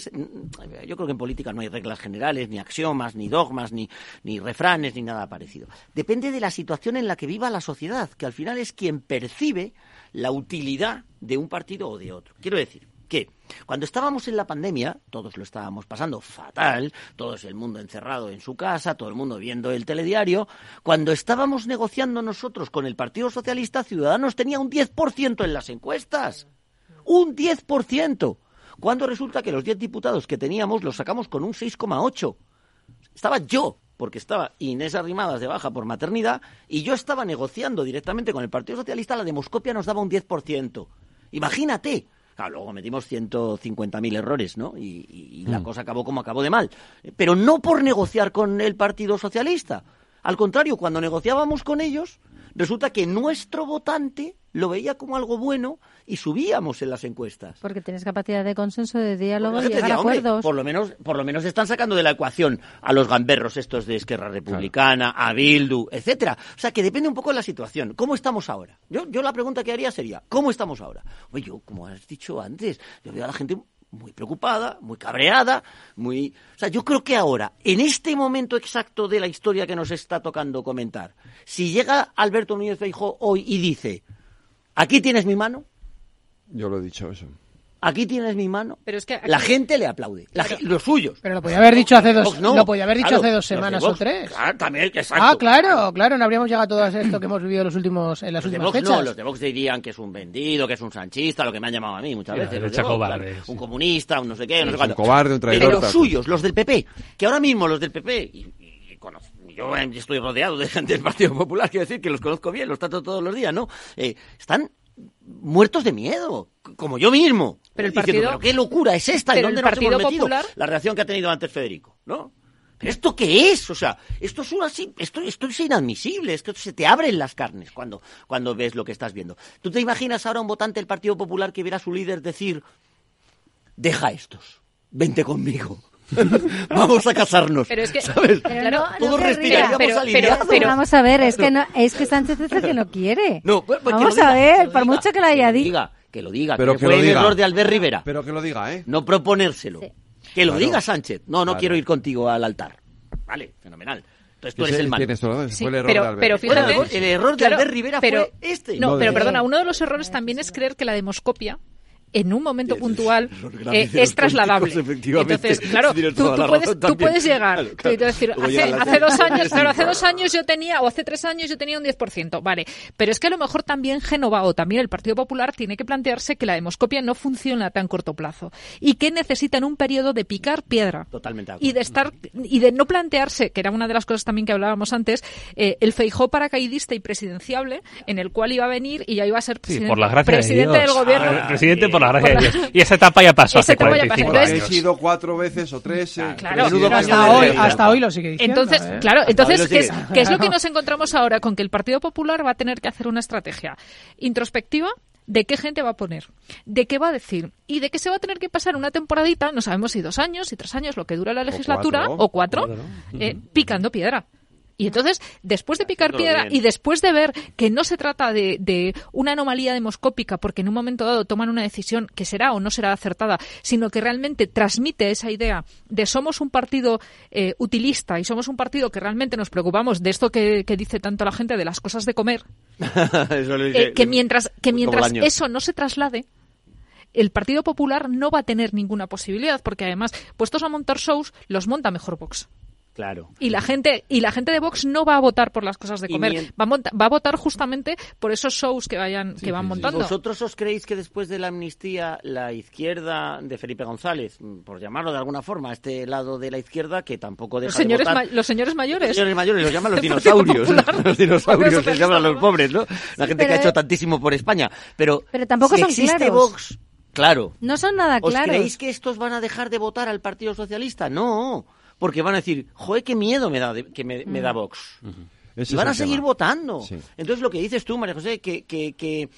Yo creo que en política no hay reglas generales, ni axiomas, ni dogmas, ni, ni refranes, ni nada parecido. Depende de la situación en la que viva la sociedad, que al final es quien percibe la utilidad de un partido o de otro. Quiero decir que cuando estábamos en la pandemia, todos lo estábamos pasando fatal, todo el mundo encerrado en su casa, todo el mundo viendo el telediario, cuando estábamos negociando nosotros con el Partido Socialista, Ciudadanos tenía un 10% en las encuestas. Un 10%. Cuando resulta que los 10 diputados que teníamos los sacamos con un 6,8. Estaba yo, porque estaba Inés Arrimadas de baja por maternidad, y yo estaba negociando directamente con el Partido Socialista, la demoscopia nos daba un 10%. Imagínate. Claro, luego metimos 150.000 errores, ¿no? Y, y- y la Mm. cosa acabó como acabó de mal. Pero no por negociar con el Partido Socialista. Al contrario, cuando negociábamos con ellos, resulta que nuestro votante lo veía como algo bueno y subíamos en las encuestas. Porque tienes capacidad de consenso, de diálogo y llegar a decía, "Hombre, acuerdos. por lo menos, por lo menos están sacando de la ecuación a los gamberros estos de Esquerra Republicana, a Bildu, etcétera. O sea que depende un poco de la situación. ¿Cómo estamos ahora? Yo, yo la pregunta que haría sería, ¿cómo estamos ahora? Oye, yo, como has dicho antes, yo veo a la gente muy preocupada, muy cabreada, muy... O sea, yo creo que ahora, en este momento exacto de la historia que nos está tocando comentar, si llega Alberto Núñez Feijóo hoy y dice, aquí tienes mi mano, Yo lo he dicho eso. aquí tienes mi mano, Pero es que aquí- la gente le aplaude, la ge- los suyos. Pero lo podía haber dicho hace dos, Vox no. lo podía haber dicho Claro, hace dos los de semanas Vox, o tres. claro, también, exacto. Ah, claro, claro, no habríamos llegado a todo esto que hemos vivido los últimos, en las Los de últimas Vox fechas. no, los de Vox dirían que es un vendido, que es un sanchista, lo que me han llamado a mí muchas veces. la los de derecha Vox, cobarde, claro, sí. Un comunista, un no sé qué, no sé un cuánto. cobarde, un traidor, Pero los suyos, los del PP, que ahora mismo los del PP, y, y- y conozco- yo eh, estoy rodeado de gente del Partido Popular, quiero decir que los conozco bien, los trato todos los días, ¿no? Eh, están muertos de miedo, como yo mismo. Pero el Diciendo, partido- "¿Pero qué locura es esta? ¿Y dónde el nos hemos metido? Popular- La reacción que ha tenido antes Federico, ¿no? ¿Pero esto qué es? O sea, esto es una, esto, esto es inadmisible, es que se te abren las carnes cuando, cuando ves lo que estás viendo. ¿Tú te imaginas ahora un votante del Partido Popular que viera a su líder decir, deja estos, vente conmigo, vamos a casarnos? Pero es que, ¿Sabes? claro, Todos querría. respiraríamos Pero- pero- pero- Vamos a ver, es que no, es que Sánchez es el que no quiere. No, pues- pues Vamos diga, a ver, por mucho que lo haya que lo dicho. diga, que lo diga, Pero que, que fue lo el diga. error de Albert Rivera. Pero que lo diga, ¿eh? No proponérselo. Que lo Claro. diga Sánchez. No, no Claro. quiero ir contigo al altar. Vale, fenomenal. Entonces tú Ese- eres el malo. Sí, el error pero, de Albert. pero Bueno, fíjate, el error de claro, Albert Rivera pero- fue este. No, pero perdona, uno de los errores también es creer que la demoscopia en un momento puntual eh, es los trasladable. Entonces, claro, tú, puedes, tú llegar Claro, decir, hace, dos años, claro, hace dos años yo tenía, o hace tres años yo tenía un 10%, vale, pero es que a lo mejor también Génova o también el Partido Popular tiene que plantearse que la demoscopia no funciona a tan corto plazo y que necesitan un periodo de picar piedra Totalmente y de estar y de no plantearse que era una de las cosas también que hablábamos antes eh, el feijó paracaidista y presidenciable en el cual iba a venir y ya iba a ser Sí, presidente, por la gracia presidente de del gobierno. Ah, presidente por la gracia Por de la- Dios. Y esa etapa ya pasó Esa hace etapa ya pasó. 45 Entonces- He años. sido cuatro veces o tres. eh, Claro, menudo pero paño hasta de hoy, hasta hoy lo sigue diciendo. Entonces, ¿eh? claro, entonces, ¿qué es, sigue. qué es lo que nos encontramos ahora? Con que el Partido Popular va a tener que hacer una estrategia introspectiva de qué gente va a poner, de qué va a decir y de qué se va a tener que pasar una temporadita, no sabemos si dos años, si tres años, lo que dura la legislatura, cuatro. o cuatro, Cuatro, eh, picando piedra. Y entonces, después de picar piedra bien. y después de ver que no se trata de, de una anomalía demoscópica, porque en un momento dado toman una decisión que será o no será acertada, sino que realmente transmite esa idea de somos un partido eh, utilista y somos un partido que realmente nos preocupamos de esto que, que dice tanto la gente de las cosas de comer, Eso lo dice- eh, que mientras, que mientras eso no se traslade, el Partido Popular no va a tener ninguna posibilidad, porque además, puestos a montar shows, los monta mejor Vox. Claro. Y la gente y la gente de Vox no va a votar por las cosas de comer, mien- va a, monta- va a votar justamente por esos shows que vayan que van montando. ¿Vosotros os creéis que después de la amnistía la izquierda de Felipe González, por llamarlo de alguna forma, este lado de la izquierda que tampoco deja Los señores, de votar, los señores mayores. Los señores mayores los llaman los dinosaurios. Popular. los dinosaurios se Socialista, llaman a los pobres, ¿no? La gente que ha hecho tantísimo por España. Pero, Pero tampoco si son existe claros. Vox, claro. No son nada ¿Os claros. creéis que estos van a dejar de votar al Partido Socialista? No, porque van a decir, joder, qué miedo me da, de- que me, me da Mm. Vox. Ese y van a seguir tema. votando. Sí. Entonces lo que dices tú, María José, que, que, que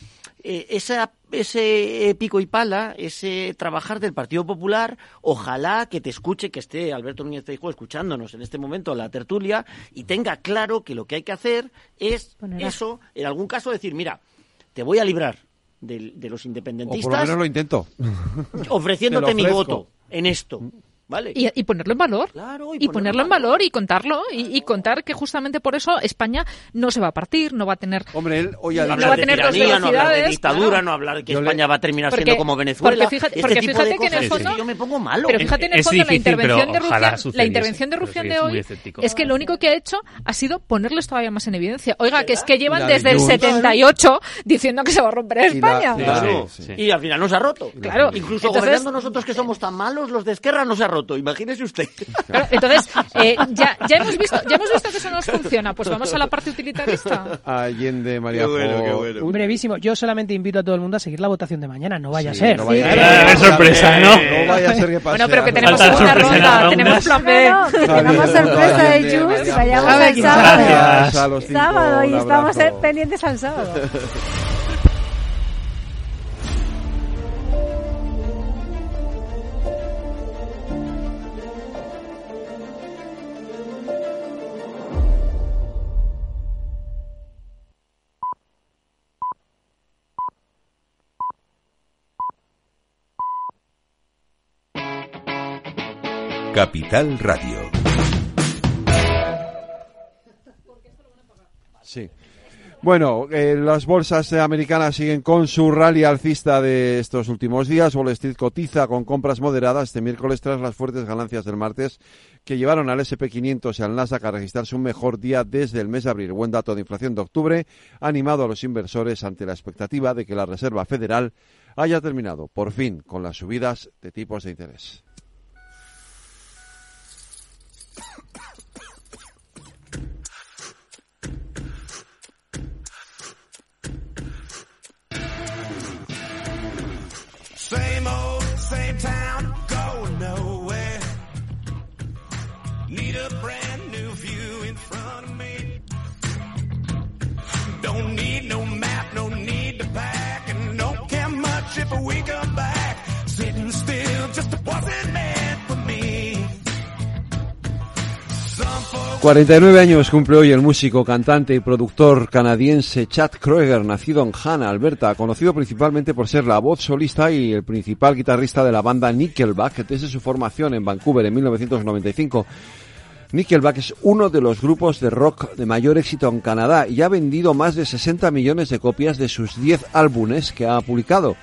eh, esa, ese pico y pala, ese trabajar del Partido Popular, ojalá que te escuche, que esté Alberto Núñez Feijóo escuchándonos en este momento en la tertulia y tenga claro que lo que hay que hacer es Poner eso, en algún caso decir, mira, te voy a librar de, de los O por lo independentistas menos lo intento. ofreciéndote lo mi voto en esto. ¿Vale? Y, y ponerlo en valor. Claro, y y ponerlo en valor y contarlo. Y, y contar que justamente por eso España no se va a partir, no va a tener. Hombre, él hoy No no hablar va a dos tiranía, no hablar de dictadura, claro. no hablar que Yo le- España va a terminar Porque- siendo como Venezuela. porque fíjate- este porque tipo fíjate de que en el fondo- yo me pongo malo. Pero fíjate en el Es fondo la difícil, pero intervención de Rufián, la intervención de Rufián sí, de hoy es que lo único que ha hecho ha sido ponerles todavía más en evidencia. Oiga, que es que llevan La de desde el Junts. 78 diciendo que se va a romper la- España. Y al final no se ha roto. Claro. Incluso gobernando nosotros que somos tan malos, los de Esquerra no se ha roto. Imagínese usted. Claro, entonces, eh, ya, ya, hemos visto, ya hemos visto que eso no nos funciona. Pues vamos a la parte utilitarista. Allende, María Qué bueno, qué bueno. Un- Brevísimo, yo solamente invito a todo el mundo a seguir la votación de mañana, no vaya Sí, a ser. no vaya a Sí. ser. Ah, qué sorpresa, ¿no? No vaya a ser que pase. Bueno, pero que tenemos segunda ronda, tenemos plan B. Javier, sorpresa de Jus y vayamos al sábado. A Sábado y estamos eh, pendientes al sábado. Capital Radio. Sí. Bueno, eh, las bolsas americanas siguen con su rally alcista de estos últimos días. Wall Street cotiza con compras moderadas este miércoles tras las fuertes ganancias del martes que llevaron al SP500 y al Nasdaq a registrar su mejor día desde el mes de abril. Buen dato de inflación de octubre ha animado a los inversores ante la expectativa de que la Reserva Federal haya terminado, por fin, con las subidas de tipos de interés. Same old, same town, going nowhere. Need a brand new view in front of me. Don't need no map, no need to pack, and don't care much if we come 49 años cumple hoy el músico, cantante y productor canadiense Chad Kroeger, nacido en Hanna, Alberta, conocido principalmente por ser la voz solista y el principal guitarrista de la banda Nickelback desde su formación en Vancouver en 1995. Nickelback es uno de los grupos de rock de mayor éxito en Canadá y ha vendido más de 60 millones de copias de sus 10 álbumes que ha publicado.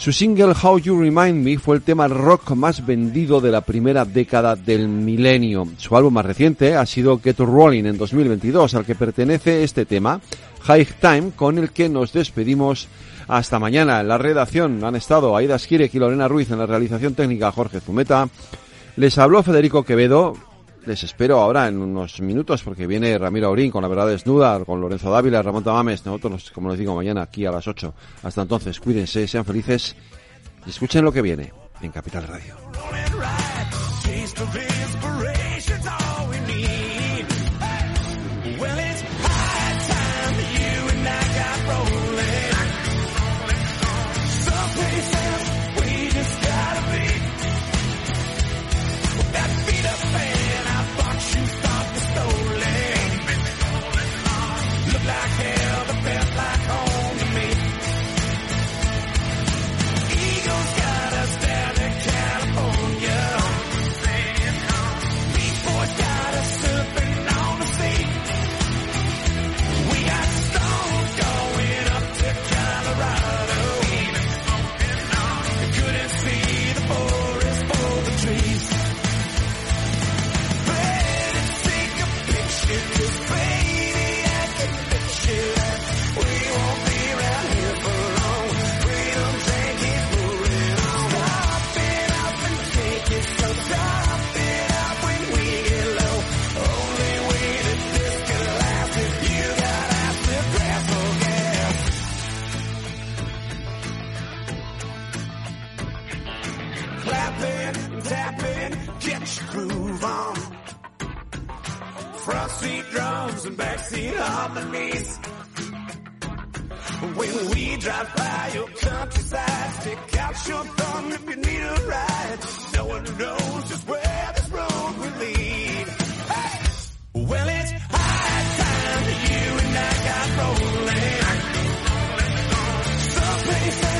Su single How You Remind Me fue el tema rock más vendido de la primera década del milenio. Su álbum más reciente ha sido Get Rolling en 2022, al que pertenece este tema, High Time, con el que nos despedimos hasta mañana. En la redacción han estado Aida Skirek y Lorena Ruiz, en la realización técnica Jorge Zumeta. Les habló Federico Quevedo. Les espero ahora en unos minutos porque viene Ramiro Aurín con la verdad desnuda, con Lorenzo Dávila, Ramón Tamames, nosotros, nos- como les digo, mañana aquí a las 8. Hasta entonces, cuídense, sean felices y escuchen lo que viene en Capital Radio. Front seat drums and backseat harmonies. When we drive by your countryside, stick out your thumb if you need a ride. No one knows just where this road will lead. Hey! Well, it's high time that you and I got rolling. Someplace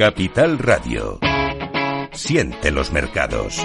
Capital Radio. Siente los mercados.